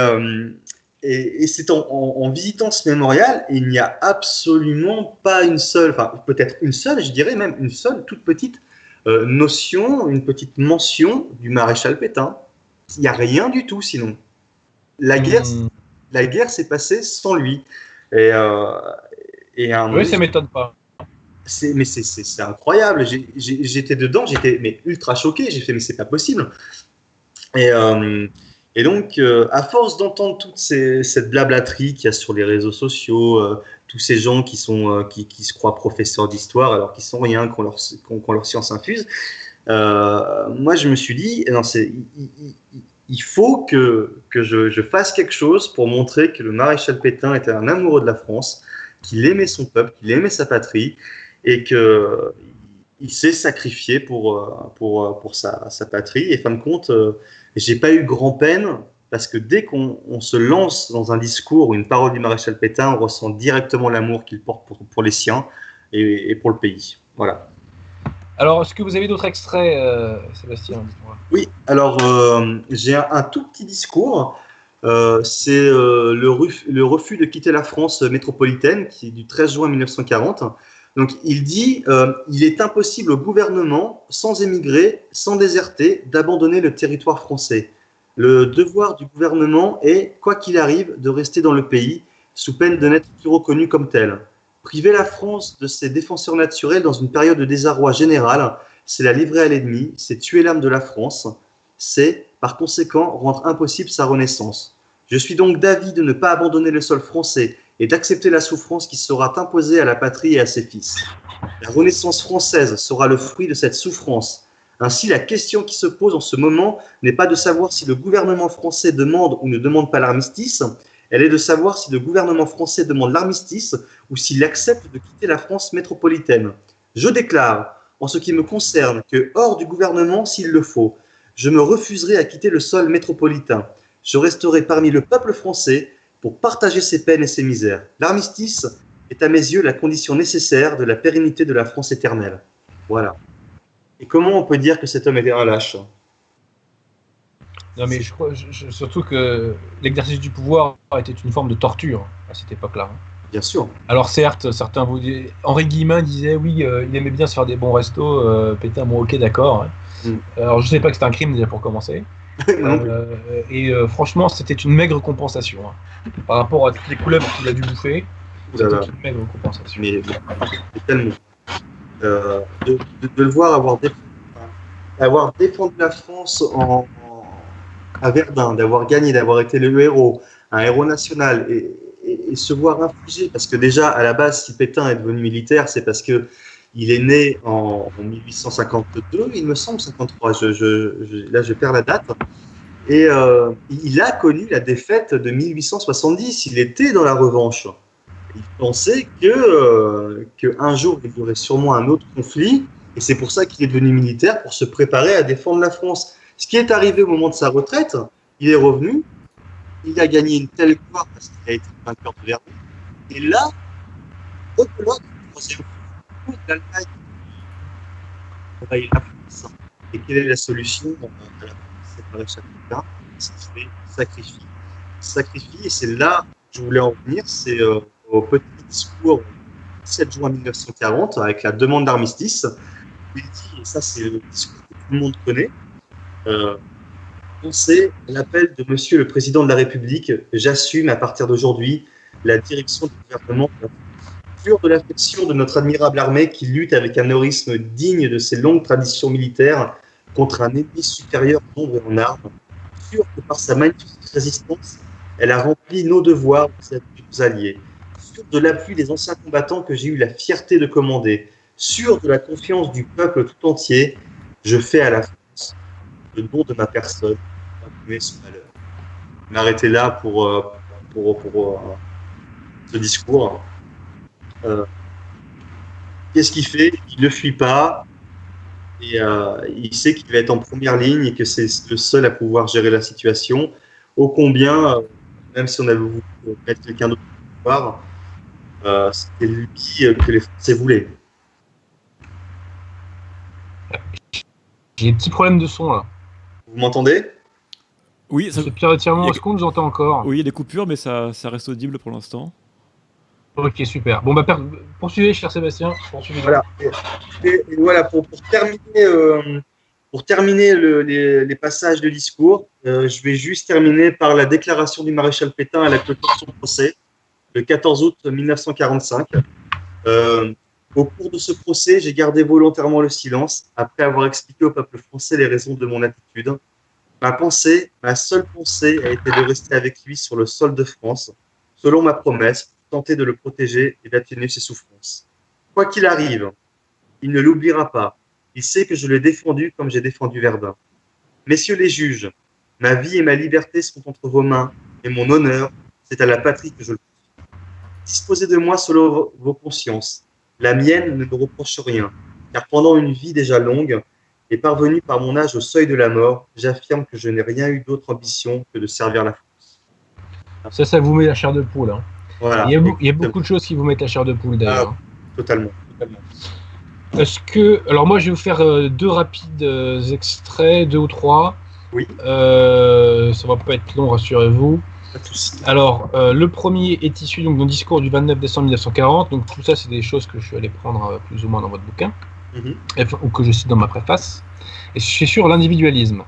et, et c'est en, en, en visitant ce mémorial, il n'y a absolument pas une seule, enfin peut-être une seule, je dirais même une seule toute petite euh, notion, une petite mention du maréchal Pétain. Il n'y a rien du tout sinon. La guerre, Hmm. la guerre s'est passée sans lui. Et, euh, et à un Oui, ça m'étonne pas. c'est mais c'est- incroyable. J'étais dedans, j'étais mais ultra choqué. J'ai fait mais c'est pas possible. Et, euh, et donc euh, à force d'entendre toute cette blablaterie qu'il y a sur les réseaux sociaux, euh, tous ces gens qui sont euh, qui, qui se croient professeurs d'histoire alors qu'ils sont rien, qu'on leur qu'on leur science infuse. moi je me suis dit non c'est il, faut que que je, fasse quelque chose pour montrer que le maréchal Pétain était un amoureux de la France, qu'il aimait son peuple, qu'il aimait sa patrie et que il s'est sacrifié pour, pour, pour sa, sa patrie. Et fin de compte, j'ai pas eu grand peine parce que dès qu'on on se lance dans un discours ou une parole du maréchal Pétain, on ressent directement l'amour qu'il porte pour, pour les siens et, et pour le pays. Voilà. Alors, est-ce que vous avez d'autres extraits, euh, Sébastien Oui, alors euh, j'ai un, un tout petit discours. Euh, c'est le, le refus de quitter la France métropolitaine qui est du 13 juin 1940. Donc il dit euh, il est impossible au gouvernement, sans émigrer, sans déserter, d'abandonner le territoire français. Le devoir du gouvernement est, quoi qu'il arrive, de rester dans le pays, sous peine de n'être plus reconnu comme tel. Priver la France de ses défenseurs naturels dans une période de désarroi général, c'est la livrer à l'ennemi, c'est tuer l'âme de la France, c'est, par conséquent, rendre impossible sa renaissance. Je suis donc d'avis de ne pas abandonner le sol français et d'accepter la souffrance qui sera imposée à la patrie et à ses fils. La renaissance française sera le fruit de cette souffrance. Ainsi, la question qui se pose en ce moment n'est pas de savoir si le gouvernement français demande ou ne demande pas l'armistice, elle est de savoir si le gouvernement français demande l'armistice ou s'il accepte de quitter la France métropolitaine. Je déclare, en ce qui me concerne, que hors du gouvernement, s'il le faut, je me refuserai à quitter le sol métropolitain. Je resterai parmi le peuple français pour partager ses peines et ses misères. L'armistice est à mes yeux la condition nécessaire de la pérennité de la France éternelle. Voilà. Et comment on peut dire que cet homme était un lâche? Non, mais je crois je- surtout que l'exercice du pouvoir était une forme de torture à cette époque-là. Bien sûr. Alors certes, certains vous disent... Henri Guillemin disait oui, euh, il aimait bien se faire des bons restos, euh, Pétain, bon ok d'accord. hein. Mm. Alors je sais pas que c'était un crime déjà pour commencer. *laughs* Euh, et euh, franchement, c'était une maigre compensation. hein. Par rapport à toutes les couleuvres qu'il a dû bouffer, c'était une maigre compensation. mais, mais tellement. Euh, de, de- de le voir avoir, déf- avoir défendu la France en, en- à Verdun, d'avoir gagné, d'avoir été le héros, un héros national, et, et- et se voir infliger, parce que déjà, à la base, si Pétain est devenu militaire, c'est parce que il est né en, en 1852, il me semble, 53, je, là je perds la date, et euh, il a connu la défaite de 1870, il était dans la revanche. Il pensait que, euh, que un jour il y aurait sûrement un autre conflit, et c'est pour ça qu'il est devenu militaire pour se préparer à défendre la France. Ce qui est arrivé au moment de sa retraite, il est revenu, il a gagné une telle gloire parce qu'il a été vainqueur de Verdun, et là, rebelote, troisième l'Allemagne envahit la France. Et quelle est la solution à la fait sacrifie, sacrifie, et c'est là que je voulais en venir, c'est euh, au petit discours du 7 juin 1940 avec la demande d'armistice. Il dit, et ça c'est le discours que tout le monde connaît, euh, c'est l'appel de Monsieur le Président de la République, j'assume à partir d'aujourd'hui la direction du gouvernement de la Sûr de l'affection de notre admirable armée qui lutte avec un héroïsme digne de ses longues traditions militaires contre un ennemi supérieur en nombre et en armes. Sûr que par sa magnifique résistance, elle a rempli nos devoirs nos alliés. Sûr de l'appui des anciens combattants que j'ai eu la fierté de commander. Sûr de la confiance du peuple tout entier, je fais à la France le nom de ma personne, continuer son malheur. M'arrêter là pour, euh, pour, pour, euh, ce discours. Euh, Qu'est-ce qu'il fait? Il ne fuit pas. Et euh, il sait qu'il va être en première ligne et que c'est le seul à pouvoir gérer la situation. Ô combien, euh, même si on avait voulu mettre quelqu'un d'autre au pouvoir, euh, c'était lui que les Français voulaient. J'ai des petits problèmes de son là. Vous m'entendez? Oui, ça... Pierre Tirement Il y a- en seconde, j'entends encore. oui, il y a des coupures, mais ça, ça reste audible pour l'instant. Ok, super. Bon, bah, poursuivez, cher Sébastien. Voilà. Voilà, pour, terminer, euh, pour terminer le- les, passages de discours, euh, je vais juste terminer par la déclaration du maréchal Pétain à la clôture de son procès, le 14 août 1945. Euh, au cours de ce procès, j'ai gardé volontairement le silence après avoir expliqué au peuple français les raisons de mon attitude. Ma pensée, ma seule pensée a été de rester avec lui sur le sol de France, selon ma promesse, tenter de le protéger et d'atténuer ses souffrances. Quoi qu'il arrive, il ne l'oubliera pas. Il sait que je l'ai défendu comme j'ai défendu Verdun. Messieurs les juges, ma vie et ma liberté sont entre vos mains, et mon honneur, c'est à la patrie que je le. Disposez de moi selon vos- consciences. La mienne ne me reproche rien, car pendant une vie déjà longue, et parvenu par mon âge au seuil de la mort, j'affirme que je n'ai rien eu d'autre ambition que de servir la France. Ça, ça vous met la chair de poule. hein. Voilà. Il, y a, beau- il y a beaucoup de choses qui vous mettent la chair de poule d'ailleurs. Totalement. totalement. Est-ce que. Alors, moi, je vais vous faire euh, deux rapides euh, extraits, deux ou trois. Oui. Euh, ça va pas être long, rassurez-vous. Alors, euh, le premier est issu donc, d'un discours du 29 décembre 1940. Donc, tout ça, c'est des choses que je suis allé prendre euh, plus ou moins dans votre bouquin, Mhm. ou que je cite dans ma préface. Et c'est sur l'individualisme.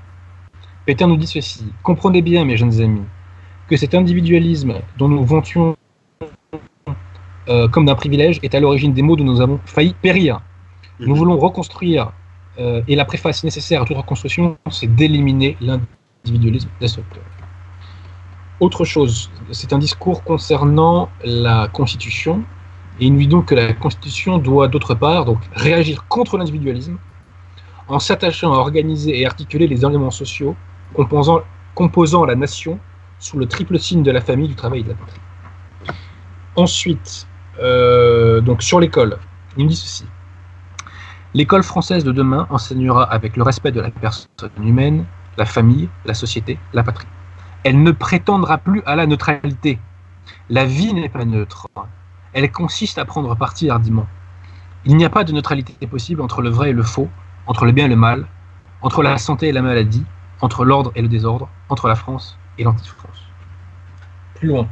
Pétain nous dit ceci Comprenez bien, mes jeunes amis, que cet individualisme dont nous vantions euh, comme d'un privilège est à l'origine des maux dont nous avons failli périr. Nous Mhm. voulons reconstruire, euh, et la préface nécessaire à toute reconstruction, c'est d'éliminer l'individualisme destructeur. Autre chose, c'est un discours concernant la Constitution, et il nous dit donc que la Constitution doit d'autre part donc réagir contre l'individualisme en s'attachant à organiser et articuler les éléments sociaux composant, composant la nation sous le triple signe de la famille, du travail et de la patrie. Ensuite, euh, donc sur l'école, il nous dit ceci. L'école française de demain enseignera avec le respect de la personne humaine, la famille, la société, la patrie. Elle ne prétendra plus à la neutralité. La vie n'est pas neutre. Elle consiste à prendre parti hardiment. Il n'y a pas de neutralité possible entre le vrai et le faux, entre le bien et le mal, entre la santé et la maladie, entre l'ordre et le désordre, entre la France et l'anti-France. Plus loin.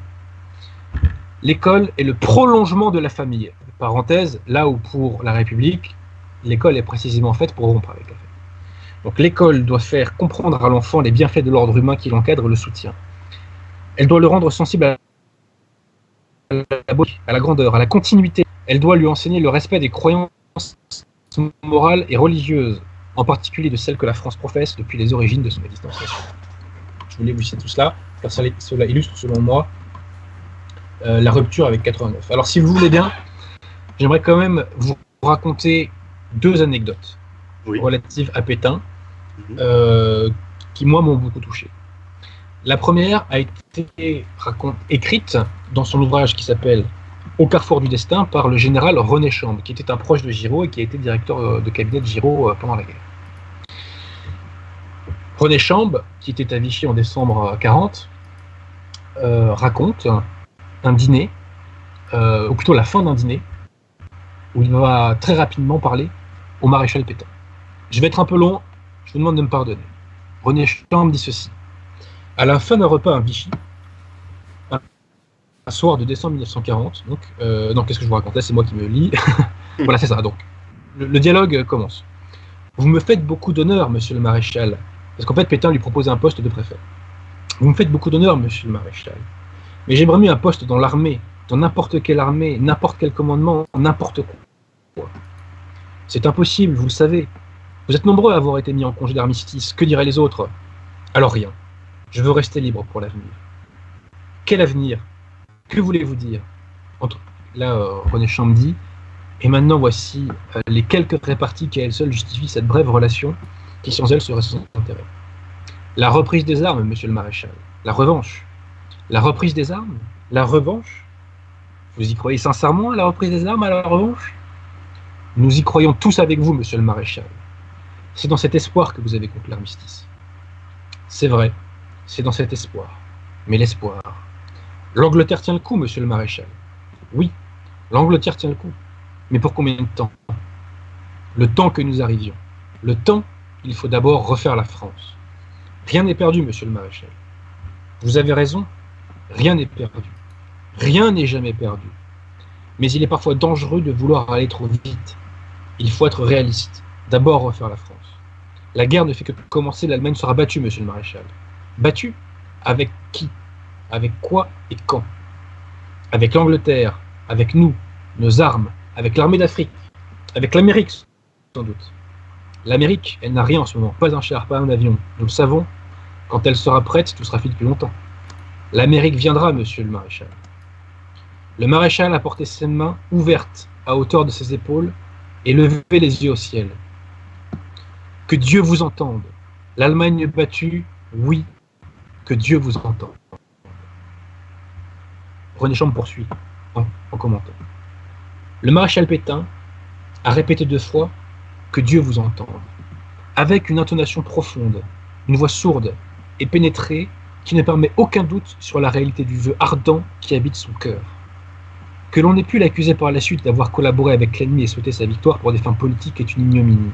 L'école est le prolongement de la famille. Parenthèse, là où pour la République, l'école est précisément faite pour rompre avec la famille. Donc l'école doit faire comprendre à l'enfant les bienfaits de l'ordre humain qui l'encadre et le soutient. Elle doit le rendre sensible à la grandeur, à la continuité. Elle doit lui enseigner le respect des croyances morales et religieuses, en particulier de celles que la France professe depuis les origines de son existence. Je voulais vous citer tout cela, car cela illustre selon moi euh, la rupture avec 89. Alors si vous voulez bien, j'aimerais quand même vous raconter deux anecdotes Oui. relatives à Pétain Mhm. euh, qui, moi, m'ont beaucoup touché. La première a été écrite dans son ouvrage qui s'appelle Au carrefour du destin par le général René Chambre, qui était un proche de Giraud et qui a été directeur euh, de cabinet de Giraud pendant la guerre. René Chambre, qui était à Vichy en décembre euh, 40, euh, raconte un dîner, euh, ou plutôt la fin d'un dîner, où il va très rapidement parler au maréchal Pétain. Je vais être un peu long, je vous demande de me pardonner. René Chambre dit ceci. À la fin d'un repas à Vichy, un, soir de décembre 1940, donc, euh, non, qu'est-ce que je vous raconte là? C'est moi qui me lis. *laughs* voilà, c'est ça. Donc, le, le dialogue euh, commence. Vous me faites beaucoup d'honneur, monsieur le maréchal. Parce qu'en fait, Pétain lui propose un poste de préfet. Vous me faites beaucoup d'honneur, monsieur le maréchal. Mais j'aimerais mieux un poste dans l'armée, dans n'importe quelle armée, n'importe quel commandement, n'importe quoi. C'est impossible, vous le savez. Vous êtes nombreux à avoir été mis en congé d'armistice. Que diraient les autres? Alors rien. Je veux rester libre pour l'avenir. Quel avenir? Que voulez-vous dire? Entre... Là, euh, René Champ dit, et maintenant voici euh, les quelques réparties qui à elles seules justifient cette brève relation, qui sans elles serait sans intérêt. La reprise des armes, monsieur le maréchal. La revanche. La reprise des armes? La revanche? Vous y croyez sincèrement à la reprise des armes, à la revanche? Nous y croyons tous avec vous, monsieur le maréchal. C'est dans cet espoir que vous avez conclu l'armistice. C'est vrai, c'est dans cet espoir. Mais l'espoir. L'Angleterre tient le coup, monsieur le maréchal. Oui, l'Angleterre tient le coup. Mais pour combien de temps? Le temps que nous arrivions. Le temps, il faut d'abord refaire la France. Rien n'est perdu, monsieur le maréchal. Vous avez raison, rien n'est perdu. Rien n'est jamais perdu. Mais il est parfois dangereux de vouloir aller trop vite. Il faut être réaliste. D'abord refaire la France. La guerre ne fait que commencer, l'Allemagne sera battue, monsieur le maréchal. Battue Avec qui? Avec quoi et quand? Avec l'Angleterre, avec nous, nos armes, avec l'armée d'Afrique, avec l'Amérique, sans doute. L'Amérique, elle n'a rien en ce moment, pas un char, pas un avion. Nous le savons. Quand elle sera prête, tout sera fait depuis longtemps. L'Amérique viendra, monsieur le maréchal. Le maréchal a porté ses mains ouvertes à hauteur de ses épaules et levé les yeux au ciel. Que Dieu vous entende. L'Allemagne battue, oui, que Dieu vous entende. René Chambre poursuit en commentant. Le maréchal Pétain a répété deux fois que Dieu vous entende, avec une intonation profonde, une voix sourde et pénétrée qui ne permet aucun doute sur la réalité du vœu ardent qui habite son cœur. Que l'on ait pu l'accuser par la suite d'avoir collaboré avec l'ennemi et souhaité sa victoire pour des fins politiques est une ignominie.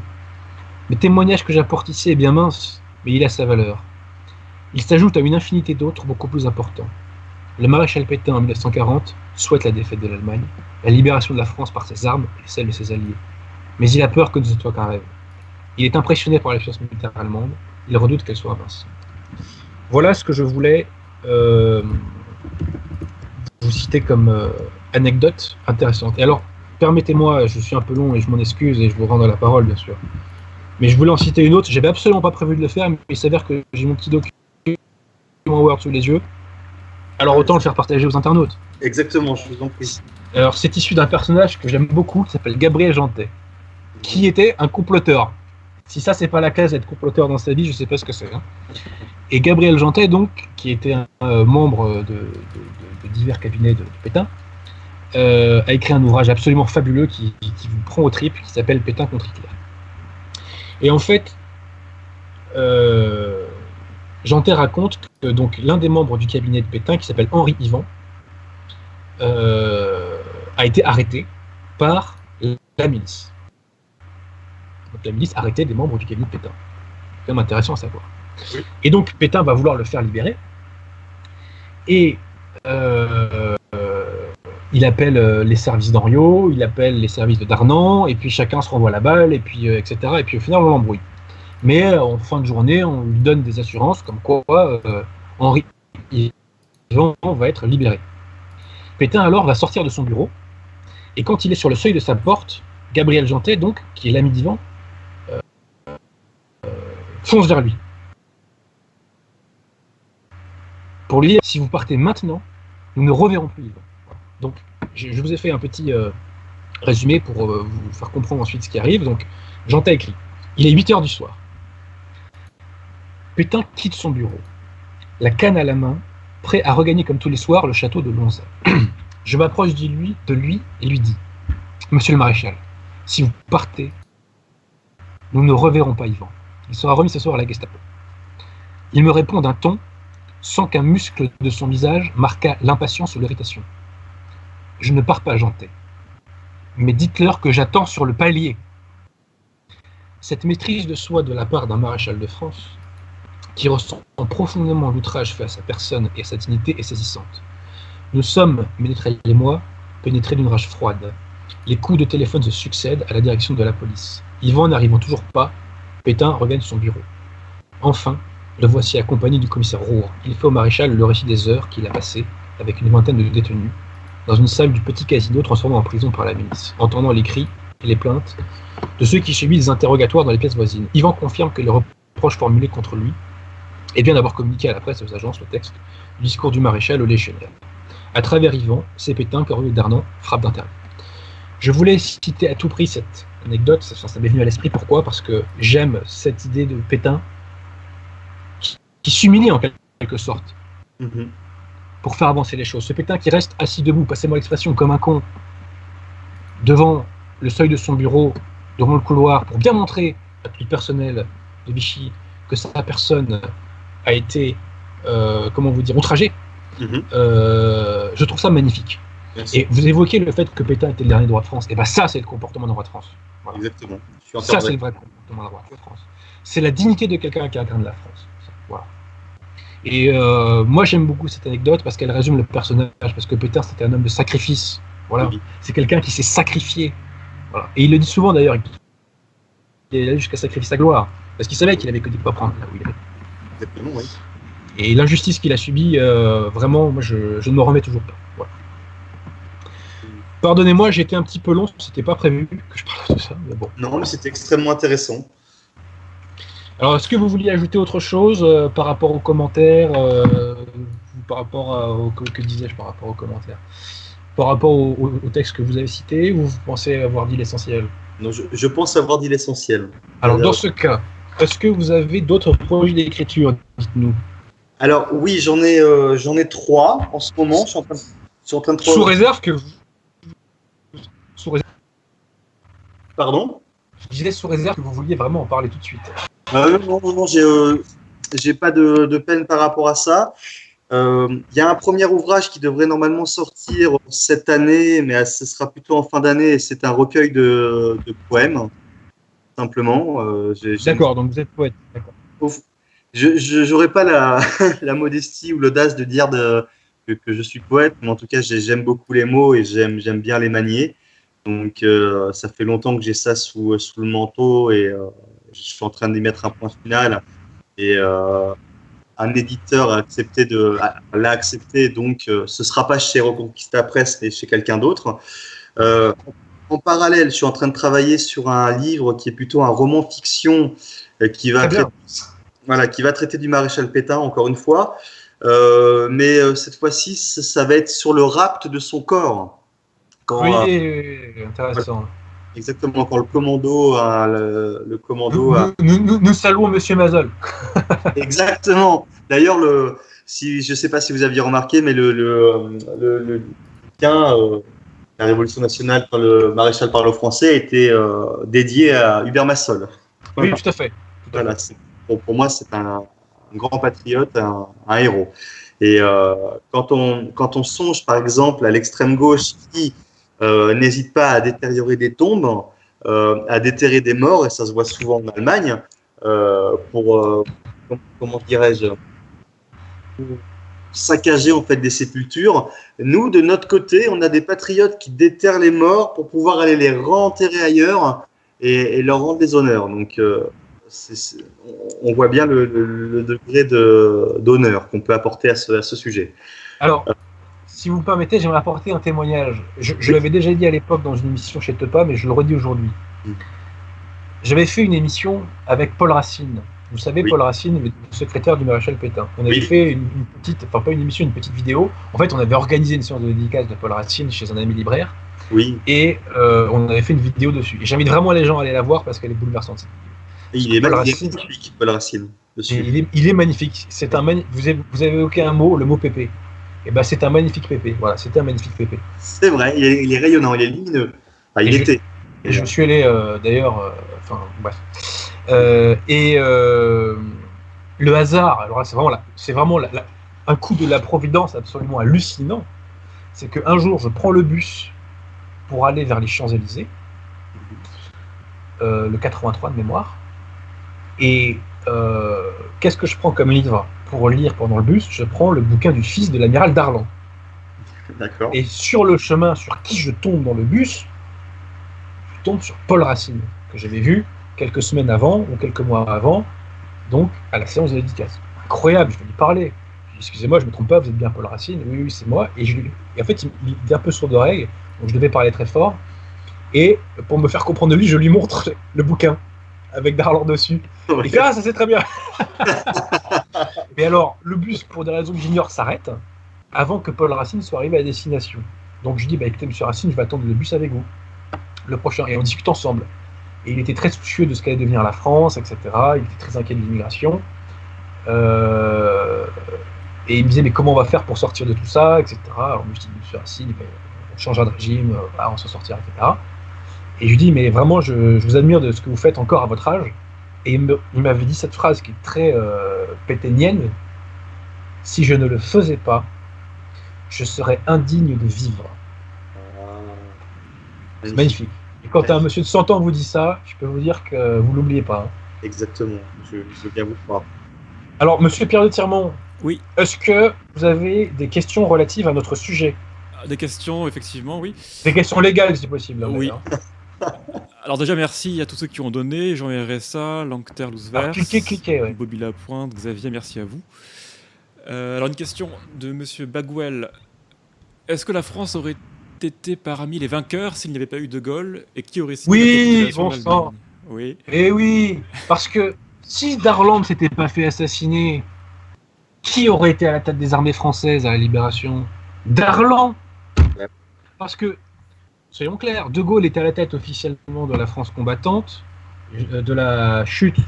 Le témoignage que j'apporte ici est bien mince, mais il a sa valeur. Il s'ajoute à une infinité d'autres beaucoup plus importants. Le maréchal Pétain en 1940 souhaite la défaite de l'Allemagne, la libération de la France par ses armes et celle de ses alliés. Mais il a peur que ne soit qu'un rêve. Il est impressionné par la puissance militaire allemande, il redoute qu'elle soit invincible. Voilà ce que je voulais euh, vous citer comme euh, anecdote intéressante. Et alors, permettez-moi, je suis un peu long et je m'en excuse et je vous rends la parole, bien sûr. Mais je voulais en citer une autre, j'avais absolument pas prévu de le faire, mais il s'avère que j'ai mon petit document Word sous les yeux. Alors autant le faire partager aux internautes. Exactement, je vous en prie. Alors c'est issu d'un personnage que j'aime beaucoup, qui s'appelle Gabriel Jantet, qui était un comploteur. Si ça c'est pas la classe d'être comploteur dans sa vie, je sais pas ce que c'est. hein. Et Gabriel Jantet, donc, qui était un euh, membre de, divers cabinets de, Pétain, euh, a écrit un ouvrage absolument fabuleux qui, vous prend au trip, qui s'appelle Pétain contre Hitler. Et en fait, euh, Jantet raconte que l'un des membres du cabinet de Pétain, qui s'appelle Henri Ivan, a été arrêté par la milice. Donc la milice arrêtait des membres du cabinet de Pétain. C'est quand même intéressant à savoir. Et donc Pétain va vouloir le faire libérer. Et euh, il appelle euh, les services d'Henriot, il appelle les services de Darnan, et puis chacun se renvoie la balle, et puis euh, etc. Et puis au final on l'embrouille. Mais en fin de journée, on lui donne des assurances comme quoi Henri va être libéré. Pétain alors va sortir de son bureau, et quand il est sur le seuil de sa porte, Gabriel Jantet, donc, qui est l'ami d'Ivan, fonce vers lui. Pour lui dire, si vous partez maintenant, nous ne reverrons plus Ivan. Donc, je, vous ai fait un petit euh, résumé pour euh, vous faire comprendre ensuite ce qui arrive. Donc, Jantet écrit, il est 8 heures du soir. Pétain quitte son bureau, la canne à la main, prêt à regagner comme tous les soirs le château de Lonza. *clears throat* Je m'approche de lui, de lui et lui dis Monsieur le maréchal, si vous partez, nous ne reverrons pas Ivan. Il sera remis ce soir à la Gestapo. Il me répond d'un ton sans qu'un muscle de son visage marquât l'impatience ou l'irritation. Je ne pars pas, Jantet. Mais dites-leur que j'attends sur le palier. Cette maîtrise de soi de la part d'un maréchal de France, qui ressent profondément l'outrage fait à sa personne et à sa dignité, est saisissante. Nous sommes, Ménétrel et moi, pénétrés d'une rage froide. Les coups de téléphone se succèdent à la direction de la police. Yvan n'arrivant toujours pas, Pétain regagne son bureau. Enfin, le voici accompagné du commissaire Roure. Il fait au maréchal le récit des heures qu'il a passées avec une vingtaine de détenus, dans une salle du petit casino transformé en prison par la milice, entendant les cris et les plaintes de ceux qui subissent des interrogatoires dans les pièces voisines. Yvan confirme que les reproches formulés contre lui est bien d'avoir communiqué à la presse et aux agences le texte du discours du maréchal au légionnaire. À travers Yvan, c'est Pétain qu'Henri Darnan frappe d'intérieur. Je voulais citer à tout prix cette anecdote, ça, ça m'est venu à l'esprit. Pourquoi? Parce que j'aime cette idée de Pétain qui, s'humilie en quelque sorte Mhm. pour faire avancer les choses. Ce Pétain qui reste assis debout, passez-moi l'expression, comme un con, devant le seuil de son bureau, devant le couloir, pour bien montrer à tout le personnel de Vichy que sa personne a été, euh, comment vous dire, outragée. Mhm. Euh, je trouve ça magnifique. Merci. Et vous évoquez le fait que Pétain était le dernier droit de France. Et bien ça, c'est le comportement d'un roi de France. Voilà. Exactement. Je suis Ça, c'est le vrai comportement d'un roi de France. C'est la dignité de quelqu'un qui incarne la France. Voilà. Et euh, moi, j'aime beaucoup cette anecdote parce qu'elle résume le personnage. Parce que Pétain, c'était un homme de sacrifice. Voilà. Oui. C'est quelqu'un qui s'est sacrifié. Voilà. Et il le dit souvent d'ailleurs. Il est allé jusqu'à sacrifier sa gloire. Parce qu'il savait qu'il avait que des poids prendre là où il est. Exactement, oui. Et l'injustice qu'il a subie, euh, vraiment, moi, je, je ne me remets toujours pas. Voilà. Pardonnez-moi, j'ai été un petit peu long, c'était pas prévu que je parle de ça, mais bon. Non, mais c'était extrêmement intéressant. Alors, est-ce que vous vouliez ajouter autre chose euh, par rapport aux commentaires euh, par rapport à, au, que, que disais-je par rapport aux commentaires? Par rapport au, au- au texte que vous avez cité, ou vous pensez avoir dit l'essentiel? Non, je, je pense avoir dit l'essentiel. Alors, Alors- dans ce cas, est-ce que vous avez d'autres projets d'écriture Dites-nous? Alors oui, j'en ai, euh, j'en ai trois en ce moment. Je suis en train de, je suis en train de Sous réserve que vous. Sous réserve, Pardon? Je disais sous réserve que vous vouliez vraiment en parler tout de suite. Euh, Non, non, non, j'ai, euh, j'ai pas de, de peine par rapport à ça. Euh, Il y a un premier ouvrage qui devrait normalement sortir cette année, mais ce sera plutôt en fin d'année. C'est un recueil de, de poèmes, simplement. Euh, D'accord, donc vous êtes poète. Je n'aurais pas la, *laughs* la modestie ou l'audace de dire de, que, que je suis poète, mais en tout cas, j'ai- j'aime beaucoup les mots et j'aime bien les manier. Donc, euh, ça fait longtemps que j'ai ça sous, sous le manteau et euh, je suis en train d'y mettre un point final. Et euh, un éditeur a accepté de, l'a accepté, donc euh, ce sera pas chez Reconquista Presse, mais chez quelqu'un d'autre. Euh, en parallèle, je suis en train de travailler sur un livre qui est plutôt un roman fiction euh, qui va traiter, voilà, qui va traiter du maréchal Pétain encore une fois. Mais cette fois-ci, ça ça va être sur le rapt de son corps. Quand, Oui, intéressant. Exactement, quand le commando, le, le commando a, Nous, nous, nous, nous saluons Monsieur Mazol. *laughs* Exactement. D'ailleurs, le, si, je ne sais pas si vous aviez remarqué, mais le, le, le, bouquin, euh, La Révolution nationale par le maréchal parle français, était euh, dédié à Hubert Massol. Oui, tout à fait. Tout à Voilà, c'est- pour, pour moi, c'est un, un grand patriote, un, un héros. Et euh, quand, on, quand on songe, par exemple, à l'extrême gauche qui euh, n'hésite pas à détériorer des tombes, euh, à déterrer des morts, et ça se voit souvent en Allemagne, euh, pour, com- comment dirais-je, saccager en fait des sépultures. Nous, de notre côté, on a des patriotes qui déterrent les morts pour pouvoir aller les renterrer ailleurs et, et leur rendre des honneurs. Donc, c'est- c'est- on- on voit bien le, le- le degré de- d'honneur qu'on peut apporter à ce, à ce sujet. Alors, si vous me permettez, j'aimerais apporter un témoignage. Je, l'avais déjà dit à l'époque dans une émission chez Tepa, mais je le redis aujourd'hui. Mm. J'avais fait une émission avec Paul Racine. Vous savez, Oui. Paul Racine, le secrétaire du maréchal Pétain. On avait Oui. fait une, une petite, enfin pas une émission, une petite vidéo. En fait, on avait organisé une séance de dédicace de Paul Racine chez un ami libraire, Oui, et euh, on avait fait une vidéo dessus. Et j'invite vraiment les gens à aller la voir parce qu'elle est bouleversante. Et il est, Paul Racine. magnifique, Paul Racine. Il, est, il est magnifique. C'est un mani- vous, avez, vous avez évoqué un mot, le mot pépé. Et ben c'est un magnifique pépé. Voilà, c'était un magnifique pépé. C'est vrai, il est, il est rayonnant, il est lumineux. Enfin, il Et je- était. Et je suis allé euh, d'ailleurs, euh, enfin bref. Euh, et le hasard, alors là, c'est vraiment, la- vraiment la- la- un coup de la providence absolument hallucinant. C'est qu'un jour, je prends le bus pour aller vers les Champs-Élysées, le 83 de mémoire. Et qu'est-ce que je prends comme livre? Pour lire pendant le bus Je prends le bouquin du fils de l'amiral Darlan. D'accord. Et sur le chemin sur qui je tombe dans le bus, je tombe sur Paul Racine, que j'avais vu quelques semaines avant ou quelques mois avant, donc à la séance de dédicace. Incroyable, je vais lui parler. Excusez-moi, je me trompe pas, vous êtes bien Paul Racine Oui, oui, c'est moi. Et, je, et en fait, il, il était un peu sourd d'oreille, donc je devais parler très fort. Et pour me faire comprendre de lui, je lui montre le bouquin avec Darlan dessus. Fait Ah, ça c'est très bien Mais alors, le bus, pour des raisons que j'ignore, s'arrête avant que Paul Racine soit arrivé à destination. Donc je dis Bah écoutez, monsieur Racine, je vais attendre le bus avec vous, le prochain. Et on discute ensemble. Et il était très soucieux de ce qu'allait devenir la France, etc. Il était très inquiet de l'immigration. Euh, et il me disait, mais comment on va faire pour sortir de tout ça, etc. Alors, je dis, monsieur Racine, on changera de régime, voilà, on s'en sortira, etc. Et je lui dis, mais vraiment, je, je, vous admire de ce que vous faites encore à votre âge. Et il m'avait dit cette phrase qui est très euh, péténienne si je ne le faisais pas, je serais indigne de vivre. C'est magnifique. Et quand un monsieur de 100 ans vous dit ça, je peux vous dire que vous l'oubliez pas. hein. Exactement, je, je veux bien vous croire. Alors, monsieur Pierre de Tirmont, Oui. est-ce que vous avez des questions relatives à notre sujet? Des questions, effectivement, oui. Des questions légales, si possible. Oui. *laughs* Alors déjà, merci à tous ceux qui ont donné. Jean RSA, Lancter Lousvers, cliquez, ouais. Bobby Lapointe, Xavier, merci à vous. Euh, alors une question de Monsieur Bagwell. Est-ce que la France aurait été parmi les vainqueurs s'il n'y avait pas eu De Gaulle et qui aurait signé Oui, bon sang. Oui. Eh oui, parce que si Darlan ne s'était pas fait assassiner, qui aurait été à la tête des armées françaises à la Libération? Darlan. Parce que, soyons clairs, De Gaulle était à la tête officiellement de la France combattante, euh, de la chute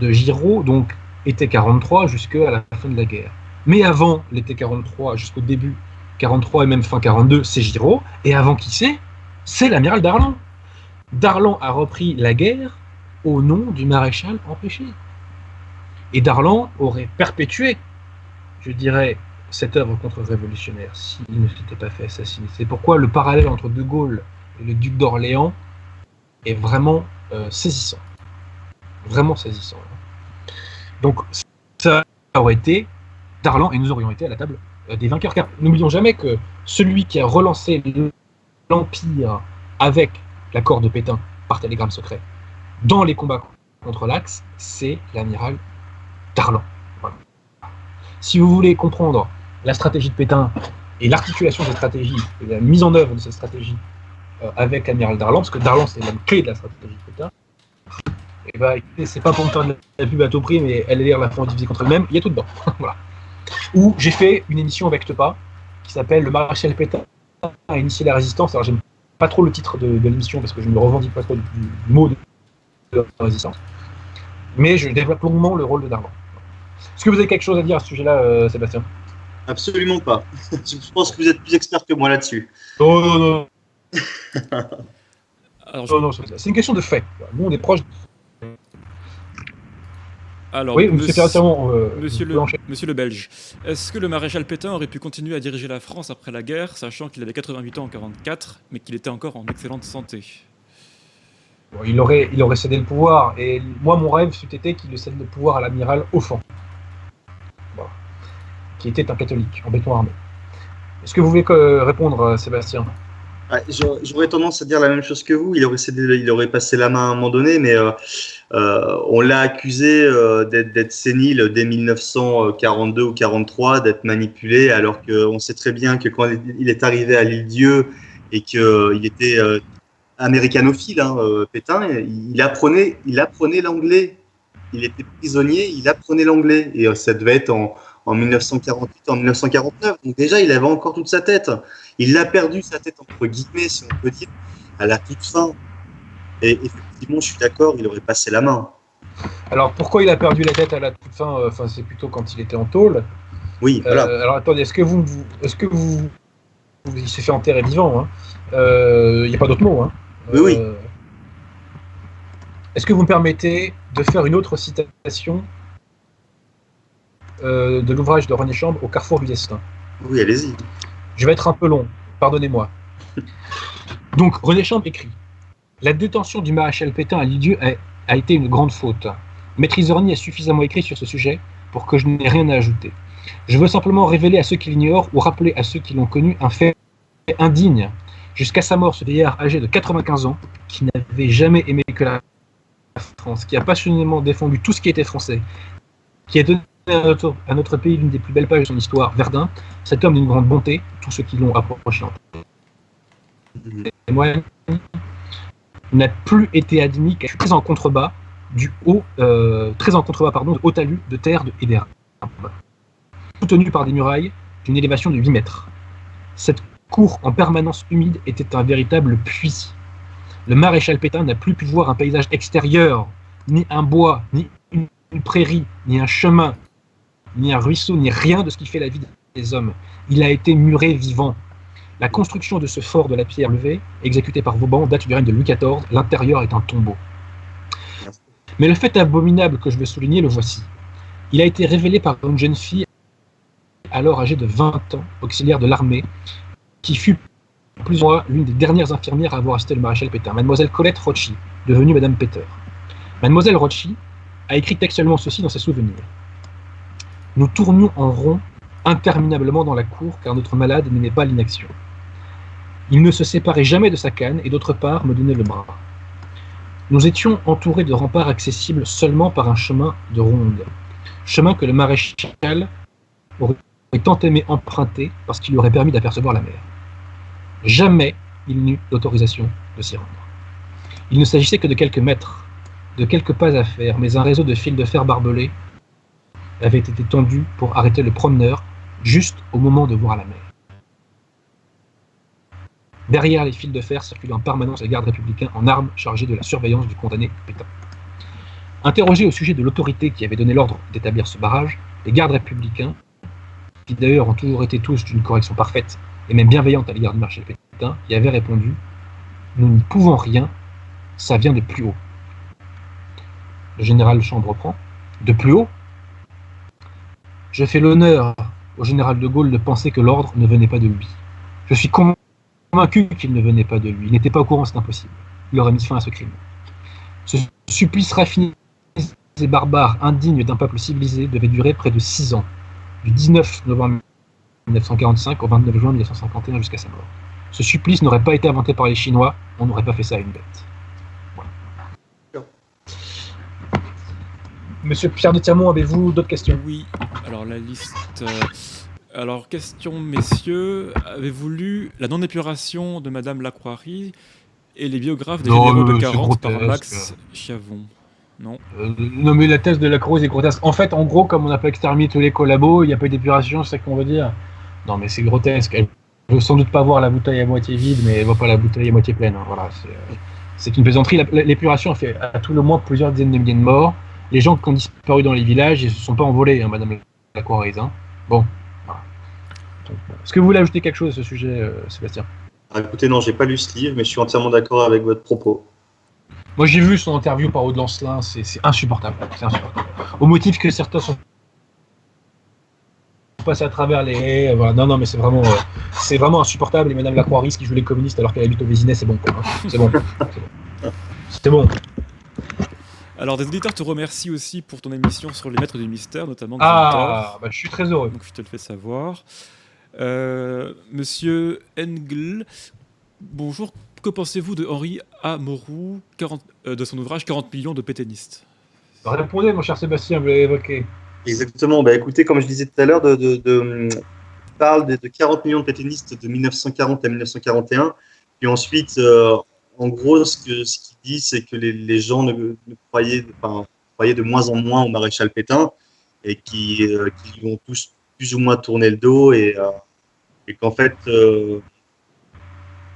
de Giraud, donc été 43 jusqu'à la fin de la guerre. Mais avant l'été 43, jusqu'au début 43 et même fin 42, c'est Giraud. Et avant qui c'est? C'est l'amiral Darlan. Darlan a repris la guerre au nom du maréchal empêché. Et Darlan aurait perpétué, je dirais, cette œuvre contre-révolutionnaire s'il ne s'était pas fait assassiner. C'est pourquoi le parallèle entre De Gaulle et le duc d'Orléans est vraiment euh, saisissant. Vraiment saisissant. Donc ça aurait été Darlan et nous aurions été à la table euh, des vainqueurs. Car n'oublions jamais que celui qui a relancé l'Empire avec l'accord de Pétain par télégramme secret dans les combats contre l'Axe, c'est l'amiral Darlan. Si vous voulez comprendre la stratégie de Pétain et l'articulation de cette stratégie, et la mise en œuvre de cette stratégie euh, avec l'amiral Darlan, parce que Darlan c'est la clé de la stratégie de Pétain, et bah, écoutez, c'est pas pour me faire de la pub à tout prix, mais elle est la France divisée contre elle-même, il y a tout dedans. *laughs* voilà. Où j'ai fait une émission avec Tepa qui s'appelle Le maréchal Pétain a initié la résistance. Alors j'aime pas trop le titre de, l'émission parce que je ne me revendique pas trop du, mot de, de la résistance. Mais je développe longuement le rôle de Darlan. Est-ce que vous avez quelque chose à dire à ce sujet-là, euh, Sébastien? Absolument pas. Je pense que vous êtes plus expert que moi là-dessus. Non, non, non. *laughs* Alors, je- non, non, c'est une question de fait. Nous, on est proches. alors, Oui, monsieur euh, Monsieur le, monsieur Belge, est-ce que le maréchal Pétain aurait pu continuer à diriger la France après la guerre, sachant qu'il avait 88 ans en 44, mais qu'il était encore en excellente santé? Bon, il, aurait, il aurait cédé le pouvoir. Et moi, mon rêve, c'eût été qu'il cède le pouvoir à l'amiral Offan. Qui était un catholique en béton armé. Est-ce que vous voulez que- répondre, euh, Sébastien? J'aurais- tendance à dire la même chose que vous. Il aurait, passé la main à un moment donné, mais euh, euh, on l'a accusé euh, d'être sénile dès 1942 ou 43, d'être manipulé, alors qu'on sait très bien que quand il est arrivé à l'île Dieu et qu'il était euh, américanophile, hein, euh, Pétain, il apprenait, il apprenait l'anglais. Il était prisonnier, il apprenait l'anglais. Et euh, ça devait être en, en 1948, en 1949. Donc déjà, il avait encore toute sa tête. Il a perdu sa tête, entre guillemets, si on peut dire, à la toute fin. Et effectivement, je suis d'accord, il aurait passé la main. Alors, pourquoi il a perdu la tête à la toute fin euh, Enfin, c'est plutôt quand il était en tôle. Oui, Euh, voilà. alors, attendez, est-ce que vous, vous- est-ce que vous, vous- il s'est fait enterrer vivant hein Euh, Il n'y a pas d'autre mot. Hein Oui, oui. Est-ce que vous me permettez de faire une autre citation euh, de l'ouvrage de René Chambre au carrefour du destin Oui, allez-y. Je vais être un peu long, pardonnez-moi. Donc, René Chambre écrit La détention du maréchal Pétain à Lisieux a, a été une grande faute. Maître Isorni a suffisamment écrit sur ce sujet pour que je n'ai rien à ajouter. Je veux simplement révéler à ceux qui l'ignorent ou rappeler à ceux qui l'ont connu un fait indigne. Jusqu'à sa mort, ce vieillard âgé de 95 ans, qui n'avait jamais aimé que la France, qui a passionnément défendu tout ce qui était français, qui a donné à notre, pays l'une des plus belles pages de son histoire, Verdun, cet homme d'une grande bonté, tous ceux qui l'ont approché en témoignent, n'a plus été admis qu'à très en contrebas du haut, euh, très en contrebas pardon, haut talus de terre de, et d'herbe, soutenu par des murailles d'une élévation de 8 mètres. Cette cour en permanence humide était un véritable puits. Le maréchal Pétain n'a plus pu voir un paysage extérieur, ni un bois, ni une prairie, ni un chemin, ni un ruisseau, ni rien de ce qui fait la vie des hommes. Il a été muré vivant. La construction de ce fort de la pierre levée, exécuté par Vauban, date du règne de Louis XIV. L'intérieur est un tombeau. Mais le fait abominable que je veux souligner, le voici. Il a été révélé par une jeune fille, alors âgée de 20 ans, auxiliaire de l'armée, qui fut plus ou moins l'une des dernières infirmières à avoir assisté le maréchal Pétain, mademoiselle Colette Rocci, devenue madame Peter. Mademoiselle Rocci a écrit textuellement ceci dans ses souvenirs. Nous tournions en rond interminablement dans la cour car notre malade n'aimait pas l'inaction. Il ne se séparait jamais de sa canne et d'autre part me donnait le bras. Nous étions entourés de remparts accessibles seulement par un chemin de ronde, chemin que le maréchal aurait tant aimé emprunter parce qu'il lui aurait permis d'apercevoir la mer. Jamais il n'eut d'autorisation de s'y rendre. Il ne s'agissait que de quelques mètres, de quelques pas à faire, mais un réseau de fils de fer barbelés avait été tendu pour arrêter le promeneur juste au moment de voir la mer. Derrière les fils de fer circulaient en permanence les gardes républicains en armes chargés de la surveillance du condamné Pétain. Interrogés au sujet de l'autorité qui avait donné l'ordre d'établir ce barrage, les gardes républicains, qui d'ailleurs ont toujours été tous d'une correction parfaite et même bienveillante à l'égard du marché Pétain, y avaient répondu Nous n'y pouvons rien, ça vient de plus haut. Le général Chambre reprend De plus haut? Je fais l'honneur au général de Gaulle de penser que l'ordre ne venait pas de lui. Je suis convaincu qu'il ne venait pas de lui. Il n'était pas au courant, c'est impossible. Il aurait mis fin à ce crime. Ce supplice raffiné et barbare, indigne d'un peuple civilisé, devait durer près de six ans, du 19 novembre 1945 au 29 juin 1951 jusqu'à sa mort. Ce supplice n'aurait pas été inventé par les Chinois, on n'aurait pas fait ça à une bête. Monsieur Pierre de Tirmont, avez-vous d'autres questions? Oui, alors la liste. euh, Alors, question, messieurs. Avez-vous lu La non-épuration de Madame Lacroix-Rie et les biographes des Non, généraux de c'est 40 par grotesque. Max Chiavon? Non Euh, non mais la thèse de la Croix est grotesque. En fait, en gros, comme on n'a pas exterminé tous les collabos, il n'y a pas eu d'épuration, c'est ça qu'on veut dire. Non mais c'est grotesque. Elle veut sans doute pas voir la bouteille à moitié vide, mais elle voit pas la bouteille à moitié pleine. hein. Voilà, c'est, euh, c'est une plaisanterie. La- la- L'épuration a fait à tout le moins plusieurs dizaines de milliers de morts. Les gens qui ont disparu dans les villages, ils ne se sont pas envolés, hein, Madame la croix Hein. Bon. Voilà. Est-ce que vous voulez ajouter quelque chose à ce sujet, euh, Sébastien? Ah, écoutez, non, j'ai pas lu ce livre, mais je suis entièrement d'accord avec votre propos. Moi, j'ai vu son interview par Aude Lancelin, c'est insupportable. Au motif que certains sont passés à travers les haies, voilà. Non, non, mais c'est vraiment, euh, c'est vraiment insupportable. Et Madame Lacroix-Ris qui joue les communistes alors qu'elle habite au Vésinet, c'est bon. hein. C'est bon. C'est bon. Alors, des auditeurs te remercient aussi pour ton émission sur les maîtres du mystère, notamment Ah, bah, je suis très heureux. Donc je te le fais savoir. Euh, Monsieur Engel, bonjour. Que pensez-vous de Henri A. Moreau, 40 euh, de son ouvrage 40 millions de pétainistes? Répondez, mon cher Sébastien, vous l'avez évoqué. Exactement. Bah, écoutez, comme je disais tout à l'heure, de, de, parle de, de 40 millions de pétainistes de 1940 à 1941. Puis ensuite, euh, en gros, ce qu'il dit, c'est que les, gens ne, croyaient, de moins en moins au maréchal Pétain et qui, euh, lui ont tous plus ou moins tourné le dos et, euh, qu'en fait, euh,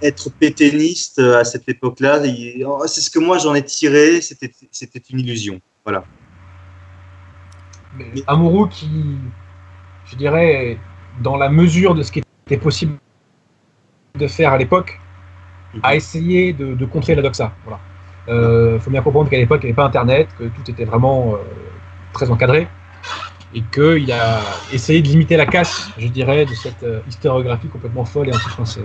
être pétainiste euh, à cette époque-là, oh, c'est ce que moi j'en ai tiré, c'était une illusion. Voilà. Mais Amouroux qui, je dirais, dans la mesure de ce qui était possible de faire à l'époque, a essayé de, de contrer la doxa. Voilà. Euh, faut bien comprendre qu'à l'époque, il n'y avait pas Internet, que tout était vraiment euh, très encadré, et qu'il a essayé de limiter la casse, je dirais, de cette euh, historiographie complètement folle et anti-française.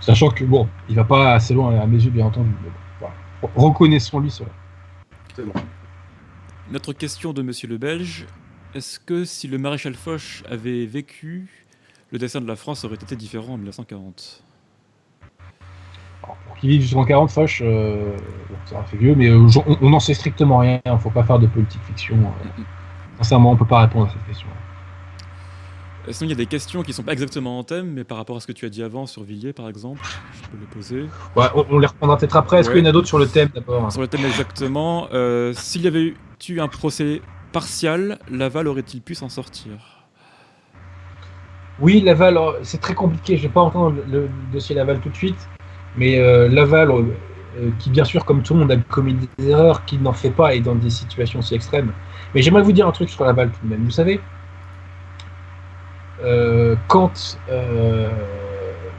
Sachant que, bon, il va pas assez loin à mes yeux, bien entendu. mais bon, voilà. Reconnaissons-lui cela. C'est bon. Notre question de Monsieur le Belge est-ce que si le maréchal Foch avait vécu, le destin de la France aurait été différent en 1940 Alors, pour qu'il vive jusqu'en 40, Foch, euh, bon, ça fait vieux, mais euh, on n'en sait strictement rien. Il ne faut pas faire de politique fiction. euh. sincèrement, on peut pas répondre à cette question. Sinon, il y a des questions qui sont pas exactement en thème, mais par rapport à ce que tu as dit avant sur Villiers, par exemple, je peux les poser. Ouais, on, on les reprendra peut-être après. Est-ce Ouais. qu'il y en a d'autres sur le thème d'abord Sur le thème exactement, euh, s'il y avait eu un procès partial, Laval aurait-il pu s'en sortir? Oui, Laval, c'est très compliqué. Je vais pas entendre le, le dossier Laval tout de suite, mais euh, Laval, euh, qui bien sûr, comme tout le monde, a commis des erreurs, qui n'en fait pas et dans des situations aussi extrêmes. Mais j'aimerais vous dire un truc sur Laval tout de même. Vous savez, euh, quand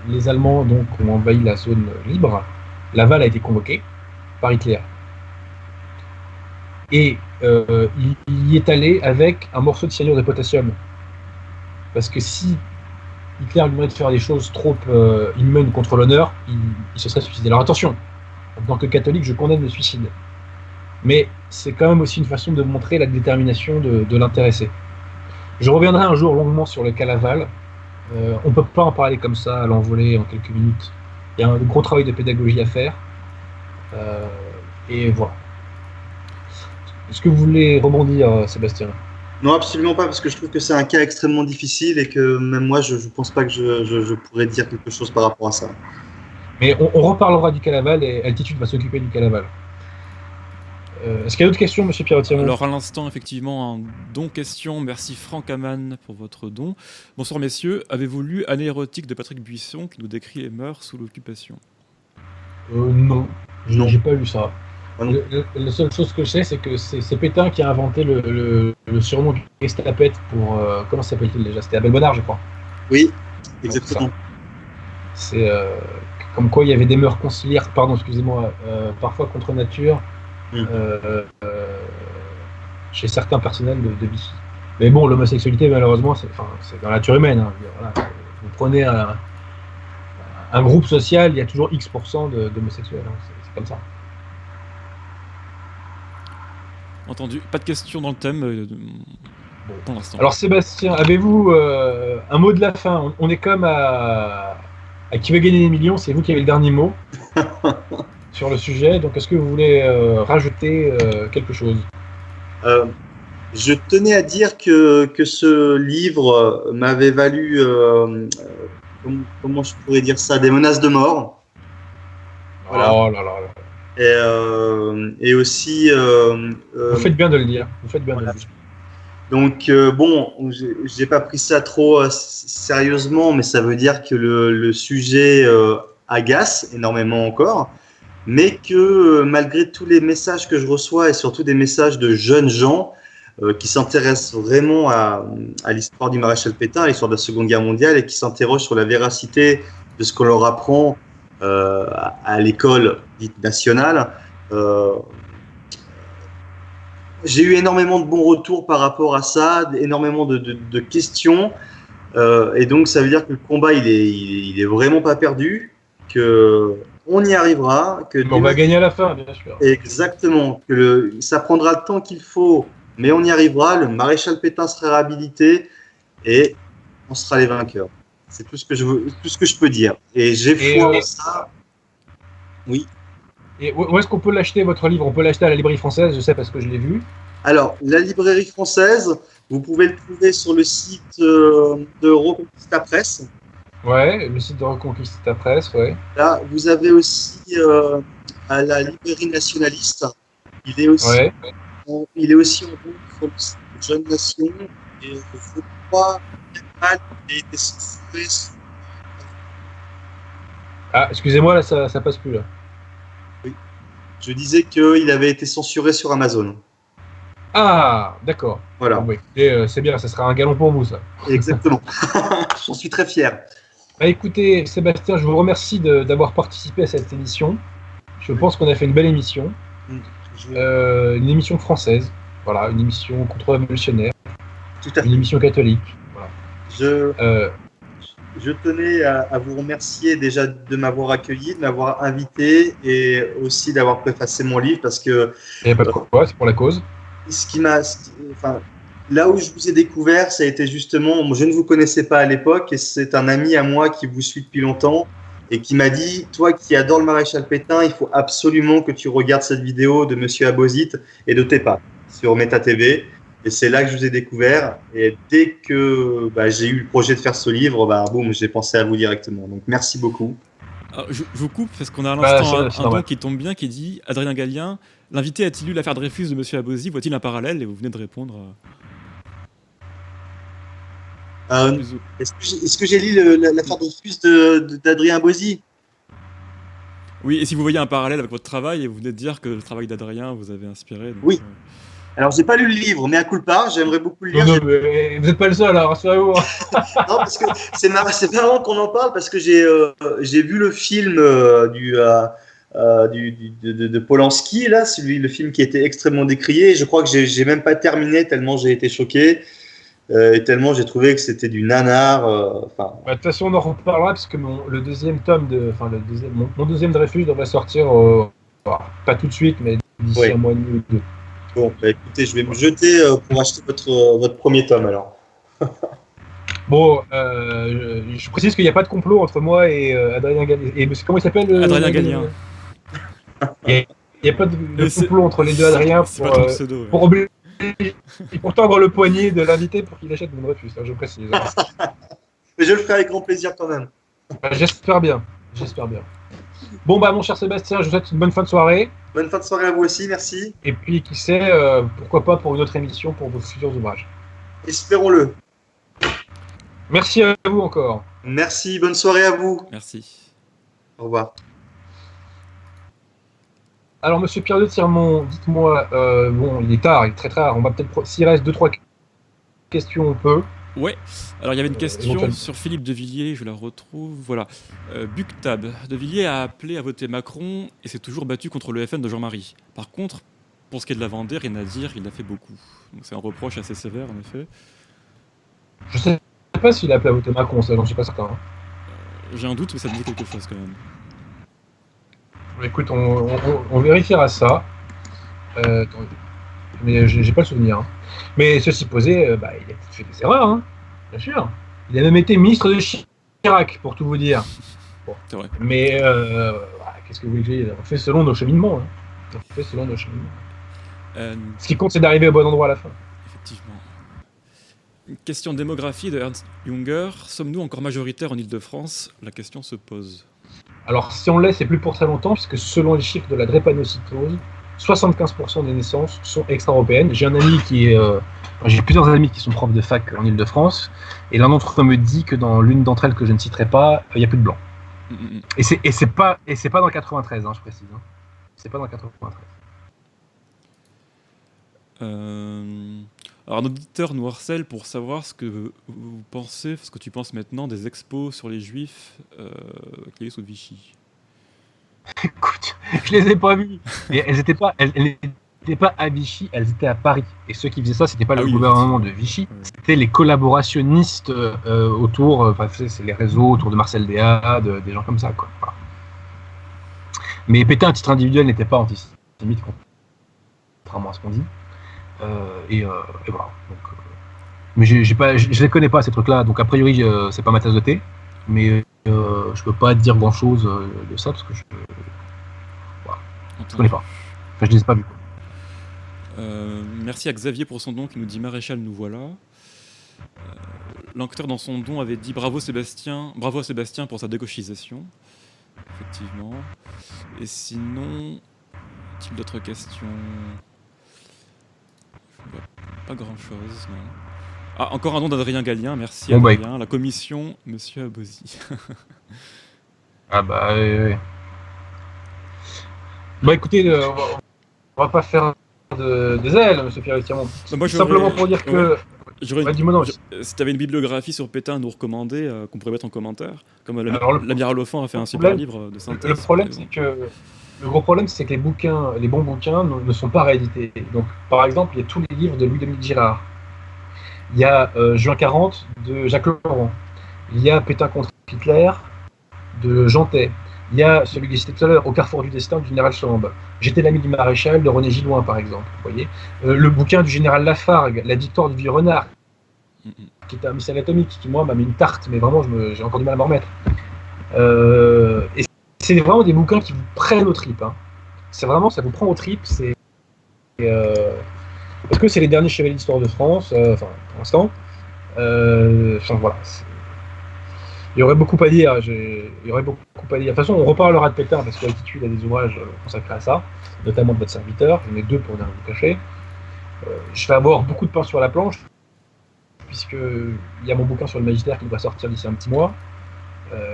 les Allemands donc ont envahi la zone libre, Laval a été convoqué par Hitler. Et il, il y est allé avec un morceau de cyanure de potassium. Parce que si Hitler lui demandait de faire des choses trop euh, inhumaines contre l'honneur, il, il se serait suicidé. Alors attention, en tant que catholique, je condamne le suicide. Mais c'est quand même aussi une façon de montrer la détermination de, de l'intéressé. Je reviendrai un jour longuement sur le cas Laval. Euh, on ne peut pas en parler comme ça à l'envolée en quelques minutes. Il y a un gros travail de pédagogie à faire. Euh, et voilà. Est-ce que vous voulez rebondir, euh, Sébastien? Non, absolument pas, parce que je trouve que c'est un cas extrêmement difficile et que même moi, je ne pense pas que je, je- je pourrais dire quelque chose par rapport à ça. Mais on, on reparlera du Calaval et Altitude va s'occuper du Calaval. Euh, Est-ce qu'il y a d'autres questions, monsieur Pierre Alors à l'instant, effectivement, un don question. Merci Franck Amann pour votre don. Bonsoir messieurs. Avez-vous lu Année érotique de Patrick Buisson qui nous décrit les mœurs sous l'occupation? Euh, Non, je- Non. j'ai pas lu ça. Non. Le- le- la seule chose que je sais, c'est que c'est Pétain qui a inventé le, le- le surnom du Gestapette pour. euh, comment s'appelle-t-il déjà? C'était Abel Bonnard, je crois. Oui, exactement. C'est euh, comme quoi il y avait des mœurs conciliaires, pardon, excusez-moi, euh, parfois contre nature, Mm. euh, euh, chez certains personnels de, de Vichy. Mais bon, l'homosexualité, malheureusement, c'est dans la nature humaine. hein. Dire, voilà. Vous prenez un, un groupe social, il y a toujours X% d'homosexuels. hein. C'est comme ça. Entendu. Pas de questions dans le thème euh, pour l'instant. Alors Sébastien, avez-vous euh, un mot de la fin on, on est comme à, à qui veut gagner des millions, c'est vous qui avez le dernier mot *laughs* sur le sujet. Donc est-ce que vous voulez euh, rajouter euh, quelque chose? Euh, je tenais à dire que, que ce livre m'avait valu, comment, comment je pourrais dire ça, des menaces de mort. Voilà. Oh là là là. Et, euh, et aussi. euh, euh, Vous faites bien de le dire. Vous faites bien voilà. de le dire. Donc euh, bon, j'ai- pas pris ça trop euh, sérieusement, mais ça veut dire que le, le sujet euh, agace énormément encore, mais que malgré tous les messages que je reçois et surtout des messages de jeunes gens qui s'intéressent vraiment à, à l'histoire du maréchal Pétain, à l'histoire de la Seconde Guerre mondiale et qui s'interrogent sur la véracité de ce qu'on leur apprend à, à l'école dite nationale. euh, j'ai eu énormément de bons retours par rapport à ça, énormément de, de- de questions. Euh, et donc, ça veut dire que le combat, il est, il vraiment pas perdu, que on y arrivera, que on va gagner à la fin, bien sûr. exactement, que le, ça prendra le temps qu'il faut, mais on y arrivera. Le maréchal Pétain sera réhabilité et on sera les vainqueurs. C'est tout ce que je veux, tout ce que je peux dire. Et j'ai foi euh, en ça. Et où où est-ce qu'on peut l'acheter, votre livre? On peut l'acheter à la librairie française, je sais parce que je l'ai vu. Alors, la librairie française, vous pouvez le trouver sur le site euh, de Reconquista Presse. Ouais, le site de Reconquista Presse, ouais. Là, vous avez aussi euh, à la librairie nationaliste. Il est aussi, Ouais. en, il est aussi en vente sur le site de Jeune Nation. Et je crois Ah, excusez-moi, là, ça, ça passe plus, là. Je disais qu'il avait été censuré sur Amazon. Ah, d'accord. Voilà, Bon, bah, écoutez, euh, c'est bien, ça sera un galon pour vous, ça. exactement. *laughs* *laughs* J'en suis très fier. Bah, écoutez, Sébastien, je vous remercie de- d'avoir participé à cette émission. Je pense qu'on a fait une belle émission. Je- Euh, une émission française. Voilà, une émission contre-révolutionnaire. tout à fait. Une émission catholique. Je, Euh, Je tenais à, à vous remercier déjà de m'avoir accueilli, de m'avoir invité et aussi d'avoir préfacé mon livre parce que y a pas de quoi, c'est pour la cause. ce qui m'a, ce qui- enfin, là où je vous ai découvert, ça a été justement, je ne vous connaissais pas à l'époque et c'est un ami à moi qui vous suit depuis longtemps et qui m'a dit, toi qui adore le maréchal Pétain, il faut absolument que tu regardes cette vidéo de Monsieur Abozit et de tes pas sur Meta TV. Et c'est là que je vous ai découvert. Et dès que bah, j'ai eu le projet de faire ce livre, bah, boum, j'ai pensé à vous directement. Donc merci beaucoup. Alors, je, je vous coupe parce qu'on a à Bah, l'instant un, un don qui tombe bien qui dit Adrien Gallien, l'invité a-t-il lu l'affaire Dreyfus de Monsieur Abosi? Voit-il un parallèle? Et vous venez de répondre. euh, Euh, Est-ce que j'ai- lu l'affaire Dreyfus d'Adrien Boisy Oui, et si vous voyez un parallèle avec votre travail et vous venez de dire que le travail d'Adrien vous avait inspiré. donc, Oui. euh, Alors, j'ai pas lu le livre, mais à coup part, j'aimerais beaucoup le lire. Non, non, mais vous n'êtes pas le seul, hein, rassurez-vous. *laughs* Non, parce que c'est marrant, qu'on en parle parce que j'ai euh, j'ai vu le film euh, du, euh, euh, du, du- de, de- de Polanski, là, celui, le film qui était extrêmement décrié. Et je crois que j'ai même pas terminé tellement j'ai été choqué et tellement j'ai trouvé que c'était du nanar. Bah, De toute façon, on en reparlera parce que mon, le deuxième tome de, enfin le deuxième, mon, mon deuxième Dreyfus devrait sortir, alors, pas tout de suite, mais d'ici Oui. un mois et demi ou deux. Bon, bah, écoutez, je vais me jeter euh, pour acheter votre, euh, votre premier tome alors. *laughs* Bon, euh, je, je précise qu'il n'y a pas de complot entre moi et euh, Adrien Gallien. Et comment il s'appelle euh, Adrien le- Gallien. Il n'y a, pas de, complot entre les deux Adrien pour, pas ton euh, pseudo. ouais. pour obliger, pour tendre le poignet de l'invité pour qu'il achète mon hein, je précise. *laughs* Mais je le ferai avec grand plaisir quand même. J'espère bien. J'espère bien. Bon bah mon cher Sébastien, je vous souhaite une bonne fin de soirée. Bonne fin de soirée à vous aussi, merci. Et puis qui sait, euh, pourquoi pas pour une autre émission pour vos futurs ouvrages. Espérons-le. Merci à vous encore. Merci, bonne soirée à vous. Merci. Au revoir. Alors Monsieur Pierre de Tirmont, dites-moi, euh, bon il est tard, il est très tard, on va peut-être, s'il reste deux trois questions, on peut. Ouais. Alors il y avait une Euh, question sur Philippe de Villiers, je la retrouve. Voilà. Euh, Buctab de Villiers a appelé à voter Macron et s'est toujours battu contre le FN de Jean-Marie. Par contre, pour ce qui est de la Vendée, rien à dire, il a fait beaucoup. Donc c'est un reproche assez sévère en effet. Je sais pas s'il a appelé à voter Macron, ça j'en suis pas certain. hein. J'ai un doute, mais ça me dit quelque chose quand même. Écoute, on, on- vérifiera ça. Euh, mais j'ai j'ai pas le souvenir. hein. Mais ceci posé, euh, bah, il a fait des erreurs, hein, bien sûr. Il a même été ministre de Chirac, pour tout vous dire. Vrai. Mais euh, qu'est-ce que vous voulez que je dise? On fait selon nos cheminements. hein. On fait selon nos cheminements. Euh, Ce qui compte, c'est d'arriver au bon endroit à la fin. effectivement. Une question de démographie de Ernst Junger. Sommes-nous encore majoritaires en Ile-de-France? La question se pose. Alors, si on l'est, c'est plus pour très longtemps, puisque selon les chiffres de la drépanocytose, 75% des naissances sont extra-européennes. J'ai un ami qui est. euh, J'ai plusieurs amis qui sont profs de fac en Ile-de-France, et l'un d'entre eux me dit que dans l'une d'entre elles que je ne citerai pas, il n'y a plus de blanc. Et c'est pas, et pas dans le 93, hein, je précise. hein. C'est pas dans le 93. Euh, Alors, un auditeur nous harcèle pour savoir ce que vous pensez, ce que tu penses maintenant des expos sur les juifs euh, eu sous Vichy. *laughs* Écoute, je les ai pas vues. Et elles étaient pas, elles, elles n'étaient pas à Vichy, elles étaient à Paris. Et ceux qui faisaient ça, c'était pas Ah le oui, gouvernement de Vichy, c'était les collaborationnistes euh, autour, euh, enfin, c'est c'est les réseaux autour de Marcel Déa, de- des gens comme ça, quoi. Voilà. Mais Pétain, à titre individuel, n'était pas antisémite, contrairement à ce qu'on dit. Euh, et, euh, et voilà. Donc, mais j'ai pas, je les connais pas ces trucs-là, donc a priori, c'est pas ma tasse de thé. Mais euh, je peux pas dire grand-chose euh, de ça parce que je je connais pas. Enfin, je les ai pas vus. Euh, merci à Xavier pour son don qui nous dit Maréchal, nous voilà. Euh, L'enquêteur dans son don avait dit bravo Sébastien, bravo à Sébastien pour sa dégauchisation. Effectivement. Et sinon, a-t-il d'autres questions? Je vois Pas grand chose, non. Ah, encore un don d'Adrien Gallien, merci Bon, bah, Adrien. La commission, monsieur Abosi. *laughs* Ah bah ouais, ouais. Bah écoutez, euh, on, va, on va pas faire de, des ailes, monsieur Pierre Tirmont. Bah, Simplement pour dire que. Ouais, Si tu avais une bibliographie sur Pétain à nous recommander, euh, qu'on pourrait mettre en commentaire, comme euh, l'amiral Offan a fait un super livre de synthèse. Le problème, c'est que le gros problème, c'est que les bouquins, les bons bouquins, ne, ne sont pas réédités. Donc, par exemple, il y a tous les livres de Louis-Dominique Girard. Il y a euh, Juin 40 de Jacques Laurent. Il y a Pétain contre Hitler de Jean Tay. Il y a celui que j'ai cité tout à l'heure, Au carrefour du destin du général Chambe. J'étais l'ami du maréchal de René Gilloin, par exemple. Vous voyez Euh, le bouquin du général Lafargue, La victoire du vieux renard, qui est un missile atomique, qui moi m'a mis une tarte, mais vraiment j'ai encore du mal à m'en remettre. Euh, et c'est vraiment des bouquins qui vous prennent aux tripes. hein. C'est vraiment, ça vous prend aux tripes. C'est euh, parce que c'est les derniers chevaliers d'histoire de France, euh, enfin, pour l'instant. Euh, Enfin, voilà. Il y aurait beaucoup à dire. Il y aurait beaucoup à dire. De toute façon, on reparlera de Pétain parce qu'Altitude a des ouvrages euh, consacrés à ça, notamment de votre serviteur. J'en ai deux pour ne rien vous cacher. Je vais avoir beaucoup de pain sur la planche, puisque il y a mon bouquin sur le magistère qui doit sortir d'ici un petit mois.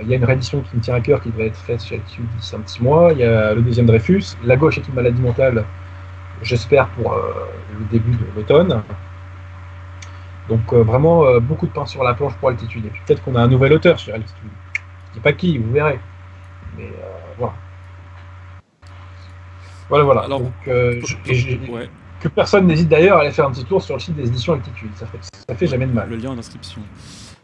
Il y a une réédition qui me tient à cœur qui devrait être faite chez d'ici un petit mois. Il y a le deuxième Dreyfus. La gauche est une maladie mentale, j'espère, pour euh, le début de l'automne. Donc euh, vraiment euh, beaucoup de pain sur la planche pour Altitude. Et puis peut-être qu'on a un nouvel auteur sur Altitude. Je dis pas qui, vous verrez. Mais voilà. Voilà, voilà. Alors, Donc, je- et je- Ouais, que personne n'hésite d'ailleurs à aller faire un petit tour sur le site des éditions Altitude. Ça fait, ça fait jamais de mal. le lien en inscription.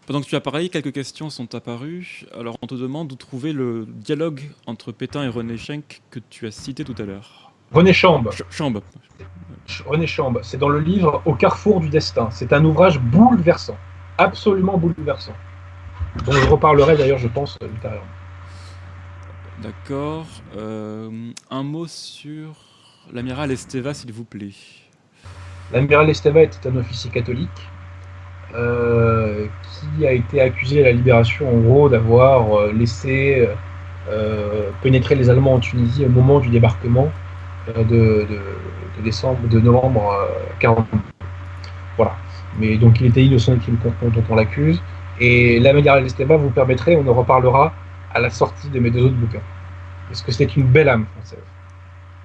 Pendant que tu as parlé, quelques questions sont apparues. Alors, on te demande d'où trouver le dialogue entre Pétain et René Schenck que tu as cité tout à l'heure. René Chambe. Ch- Chambe. René Chambe, c'est dans le livre Au carrefour du destin. C'est un ouvrage bouleversant, absolument bouleversant, dont je reparlerai d'ailleurs, je pense, ultérieurement. D'accord. Euh, un mot sur l'amiral Esteva, s'il vous plaît. L'amiral Esteva était un officier catholique euh, qui a été accusé à la libération, en gros, d'avoir euh, laissé euh, pénétrer les Allemands en Tunisie au moment du débarquement de, de- décembre, de novembre euh, 42. Voilà. Mais donc il était innocent dont on l'accuse. Et l'amiral Esteva vous permettrait, on en reparlera à la sortie de mes deux autres bouquins. Parce que c'était une belle âme française.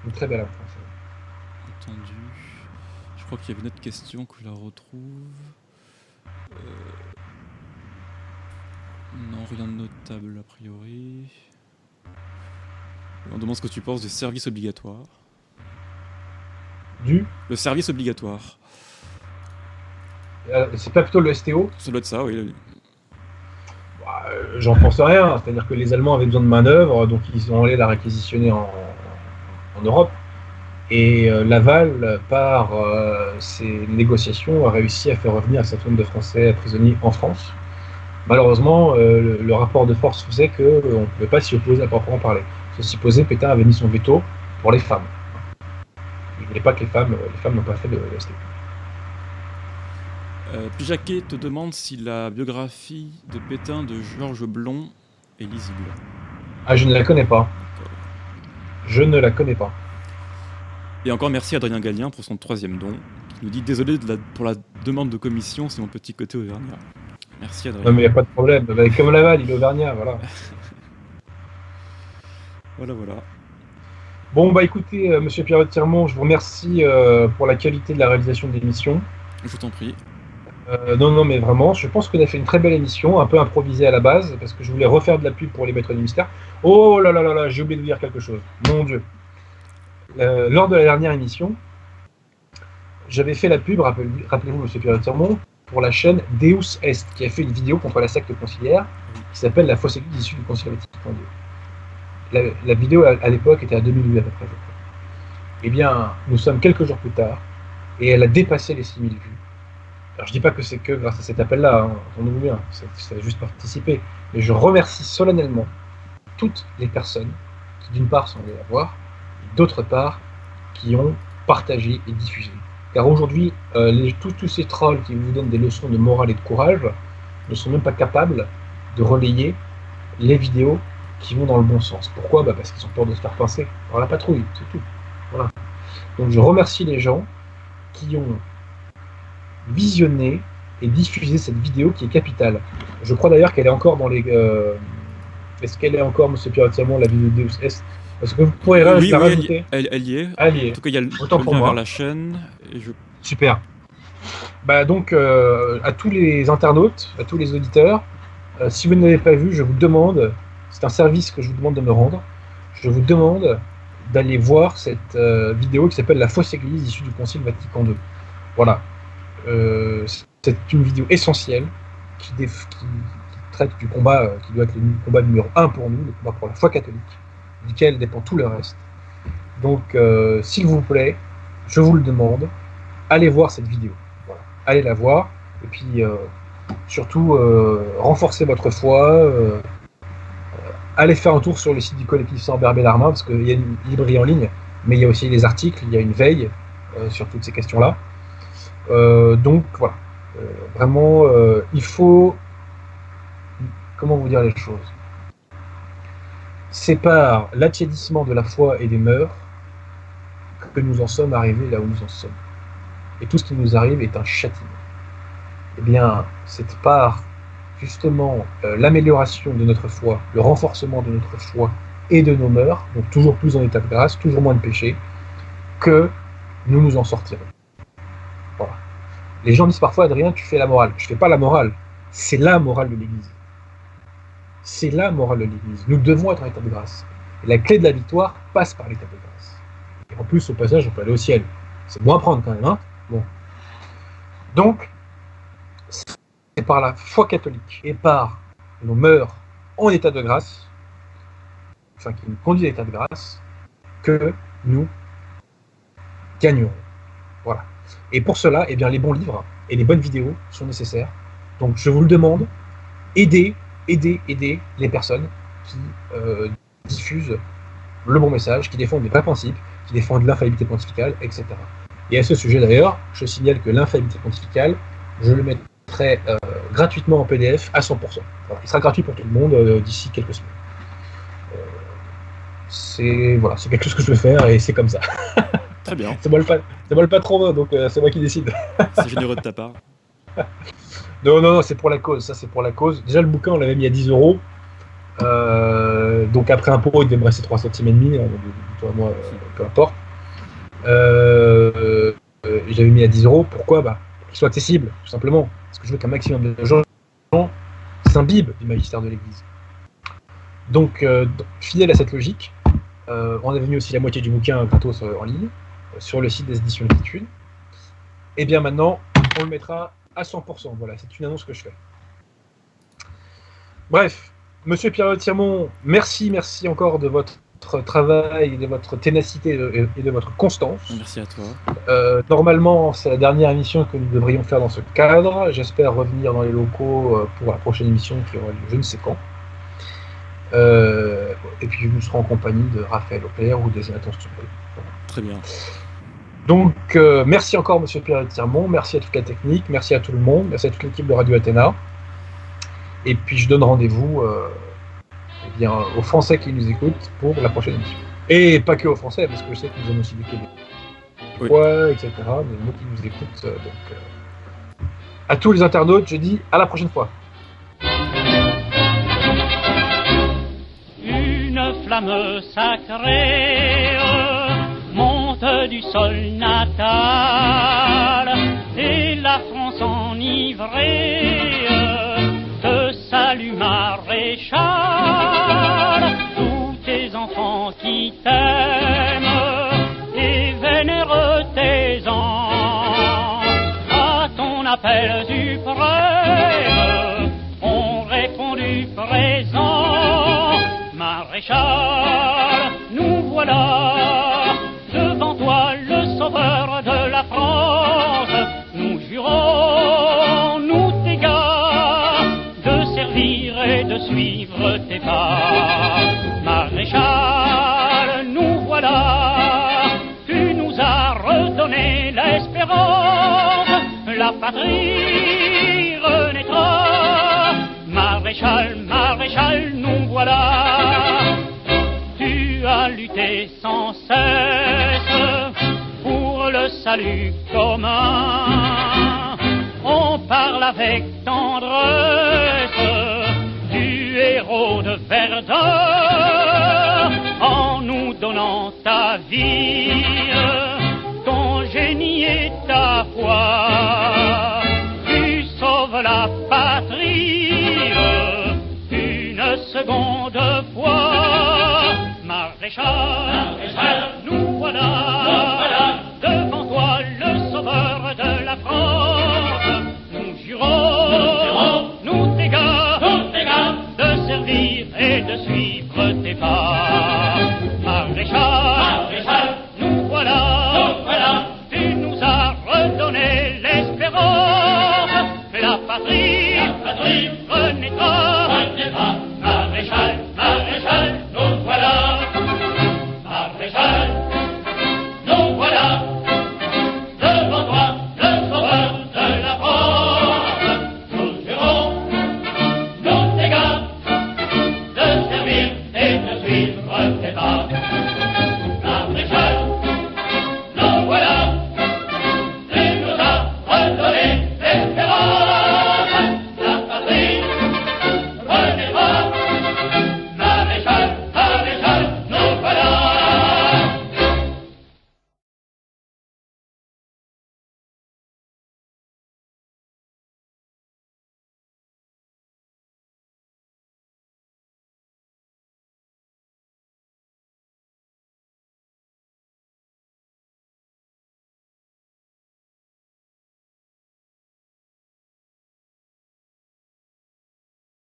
Une très belle âme française. Entendu. Je crois qu'il y avait une autre question que je la retrouve. Euh, Non, rien de notable a priori. On demande ce que tu penses du service obligatoire. Du, Le service obligatoire. euh, c'est pas plutôt le STO Ça doit être ça, oui. Bah, euh, J'en pense rien. C'est-à-dire que les Allemands avaient besoin de main-d'œuvre, donc ils sont allés la réquisitionner en, en Europe. Et euh, Laval, par ses négociations, a réussi à faire revenir un certain nombre de Français prisonniers en France. Malheureusement, le, le rapport de force faisait qu'on ne pouvait pas s'y opposer à proprement parler. Ceci posé, Pétain avait mis son veto pour les femmes. Il ne voulait pas que les femmes, les femmes n'ont pas fait de, STO. Euh, puis Jacquet te demande si la biographie de Pétain de Georges Blond est lisible. Ah, je ne la connais pas. Je ne la connais pas. Et encore merci à Adrien Gallien pour son troisième don, qui nous dit désolé de la- pour la demande de commission, c'est mon petit côté auvergnat. Merci Adrien. Non, mais il n'y a pas de problème. Bah, comme Laval, il est auvergnat, voilà. *laughs* Voilà, voilà. Bon, bah écoutez, euh, monsieur Pierre Tirmont, je vous remercie euh, pour la qualité de la réalisation de l'émission. Je t'en prie. Euh, non, non, mais vraiment, je pense qu'on a fait une très belle émission, un peu improvisée à la base, parce que je voulais refaire de la pub pour les maîtres du mystère. Oh là là là là, j'ai oublié de vous dire quelque chose. Mon Dieu. Lors de la dernière émission, j'avais fait la pub, rappel- rappelez-vous, monsieur Pierre Tirmont, pour la chaîne Deus Est, qui a fait une vidéo contre la secte conciliaire, qui s'appelle La fausse église issue du Concile Vatican II. La, vidéo, à, l'époque, était à 2000 vues à peu près. Eh bien, nous sommes quelques jours plus tard, et elle a dépassé les 6000 vues. Alors je dis pas que c'est que grâce à cet appel-là, hein, entendez-vous bien, c'est c'est juste participé. Mais je remercie solennellement toutes les personnes qui d'une part sont allées la voir, et d'autre part qui ont partagé et diffusé. Car aujourd'hui, euh, tous ces trolls qui vous donnent des leçons de morale et de courage ne sont même pas capables de relayer les vidéos qui vont dans le bon sens. Pourquoi? Bah Parce qu'ils ont peur de se faire pincer par la patrouille, c'est tout. Voilà. Donc je remercie les gens qui ont visionner et diffuser cette vidéo qui est capitale. Je crois d'ailleurs qu'elle est encore dans les. euh, Est-ce qu'elle est encore, Monsieur Pierre Tirmont, la vidéo de Deus Est Parce que vous pourrez oui, la oui, elle, rajouter. elle- elle y est. Allez, En tout cas, il y a le, Autant pour moi. vers la chaîne. Et je... super. Bah donc, euh, à tous les internautes, à tous les auditeurs, euh, si vous ne l'avez pas vu, je vous demande, c'est un service que je vous demande de me rendre, je vous demande d'aller voir cette euh, vidéo qui s'appelle La fausse église issue du Concile Vatican II. Voilà. Euh, c'est une vidéo essentielle qui, traite du combat euh, qui doit être le combat numéro un pour nous, le combat pour la foi catholique, duquel dépend tout le reste. Donc, s'il vous plaît, je vous le demande, allez voir cette vidéo. Allez la voir. Et puis, surtout, renforcez votre foi. Allez faire un tour sur le site du collectif Sans Berbé d'Armin, parce qu'il y a une librairie en ligne, mais il y a aussi les articles, il y a une veille euh, sur toutes ces questions-là. Euh, donc voilà, Euh, vraiment, il faut, comment vous dire les choses, c'est par l'attiédissement de la foi et des mœurs que nous en sommes arrivés là où nous en sommes. Et tout ce qui nous arrive est un châtiment. Eh bien, c'est par justement euh, l'amélioration de notre foi, le renforcement de notre foi et de nos mœurs, donc toujours plus en état de grâce, toujours moins de péché, que nous nous en sortirons. Voilà. Les gens disent parfois, Adrien, tu fais la morale. Je ne fais pas la morale, c'est la morale de l'Église. C'est la morale de l'Église. Nous devons être en état de grâce. Et la clé de la victoire passe par l'état de grâce. Et en plus, au passage, on peut aller au ciel. C'est bon à prendre quand même. Hein bon. Donc, c'est par la foi catholique et par nos mœurs en état de grâce, enfin qui nous conduit à l'état de grâce, que nous gagnerons. Voilà. Et pour cela, eh bien, les bons livres et les bonnes vidéos sont nécessaires. Donc je vous le demande, aidez, aidez, aidez les personnes qui euh, diffusent le bon message, qui défendent les vrais principes, qui défendent l'infaillibilité pontificale, etc. Et à ce sujet d'ailleurs, je signale que l'infaillibilité pontificale, je le mettrai euh, gratuitement en PDF à 100%. Voilà, il sera gratuit pour tout le monde euh, d'ici quelques semaines. Euh, c'est voilà, c'est quelque chose que je veux faire et c'est comme ça. Très bien, *laughs* C'est moi le, pa- c'est moi le patron, donc c'est moi qui décide. *laughs* c'est généreux de ta part. *laughs* Non, non, non, c'est pour la cause. Ça, c'est pour la cause. Déjà, le bouquin, on l'avait mis à 10 euros. Donc, après impôt, il devait me rester 3 centimes et demi. hein, toi, moi, peu importe. J'avais mis à 10 euros. Pourquoi? Bah, Pour qu'il soit accessible, tout simplement. Parce que je veux qu'un maximum de gens s'imbibent du magistère de l'Église. Donc, euh, fidèle à cette logique, euh, on avait mis aussi la moitié du bouquin gratos euh, en ligne, sur le site des éditions Latitude. Et bien maintenant, on le mettra à 100%. Voilà, c'est une annonce que je fais. Bref, Monsieur Pierre Tirmont, merci, merci encore de votre travail, de votre ténacité et- de votre constance. Merci à toi. Euh, normalement, c'est la dernière émission que nous devrions faire dans ce cadre. J'espère revenir dans les locaux euh, pour la prochaine émission qui aura lieu je ne sais quand. Euh, et puis nous serons en compagnie de Raphaël Aubert ou de Jonathan. Très bien. Donc, euh, merci encore, Monsieur Pierre Tirmont. Merci à toute la technique. Merci à tout le monde. Merci à toute l'équipe de Radio Athéna. Et puis, je donne rendez-vous bien, aux Français qui nous écoutent pour la prochaine émission. Et pas que aux Français, parce que je sais que nous avons aussi des Québécois, Oui. etc. Mais nous qui nous écoutent. euh, donc, euh, à tous les internautes, je dis à la prochaine fois. Une flamme sacrée monte du sol natal et la France enivrée te salue maréchal. Enfants qui t'aiment et vénèrent tes ans à ton appel suprême ont répondu présent. Maréchal, nous voilà devant toi le sauveur de la France. Nous jurons, nous tes gars, de servir et de suivre tes pas. Patrie renaîtra. Maréchal, maréchal, nous voilà. Tu as lutté sans cesse pour le salut commun. On parle avec tendresse du héros de Verdun en nous donnant ta vie, et ta foi. Tu sauves la patrie une seconde fois. Maréchal, nous voilà, devant toi le sauveur de la France. Nous jurons, nous gars, de servir et de suivre tes pas. Maréchal, l'espérance. La patrie, renaîtra.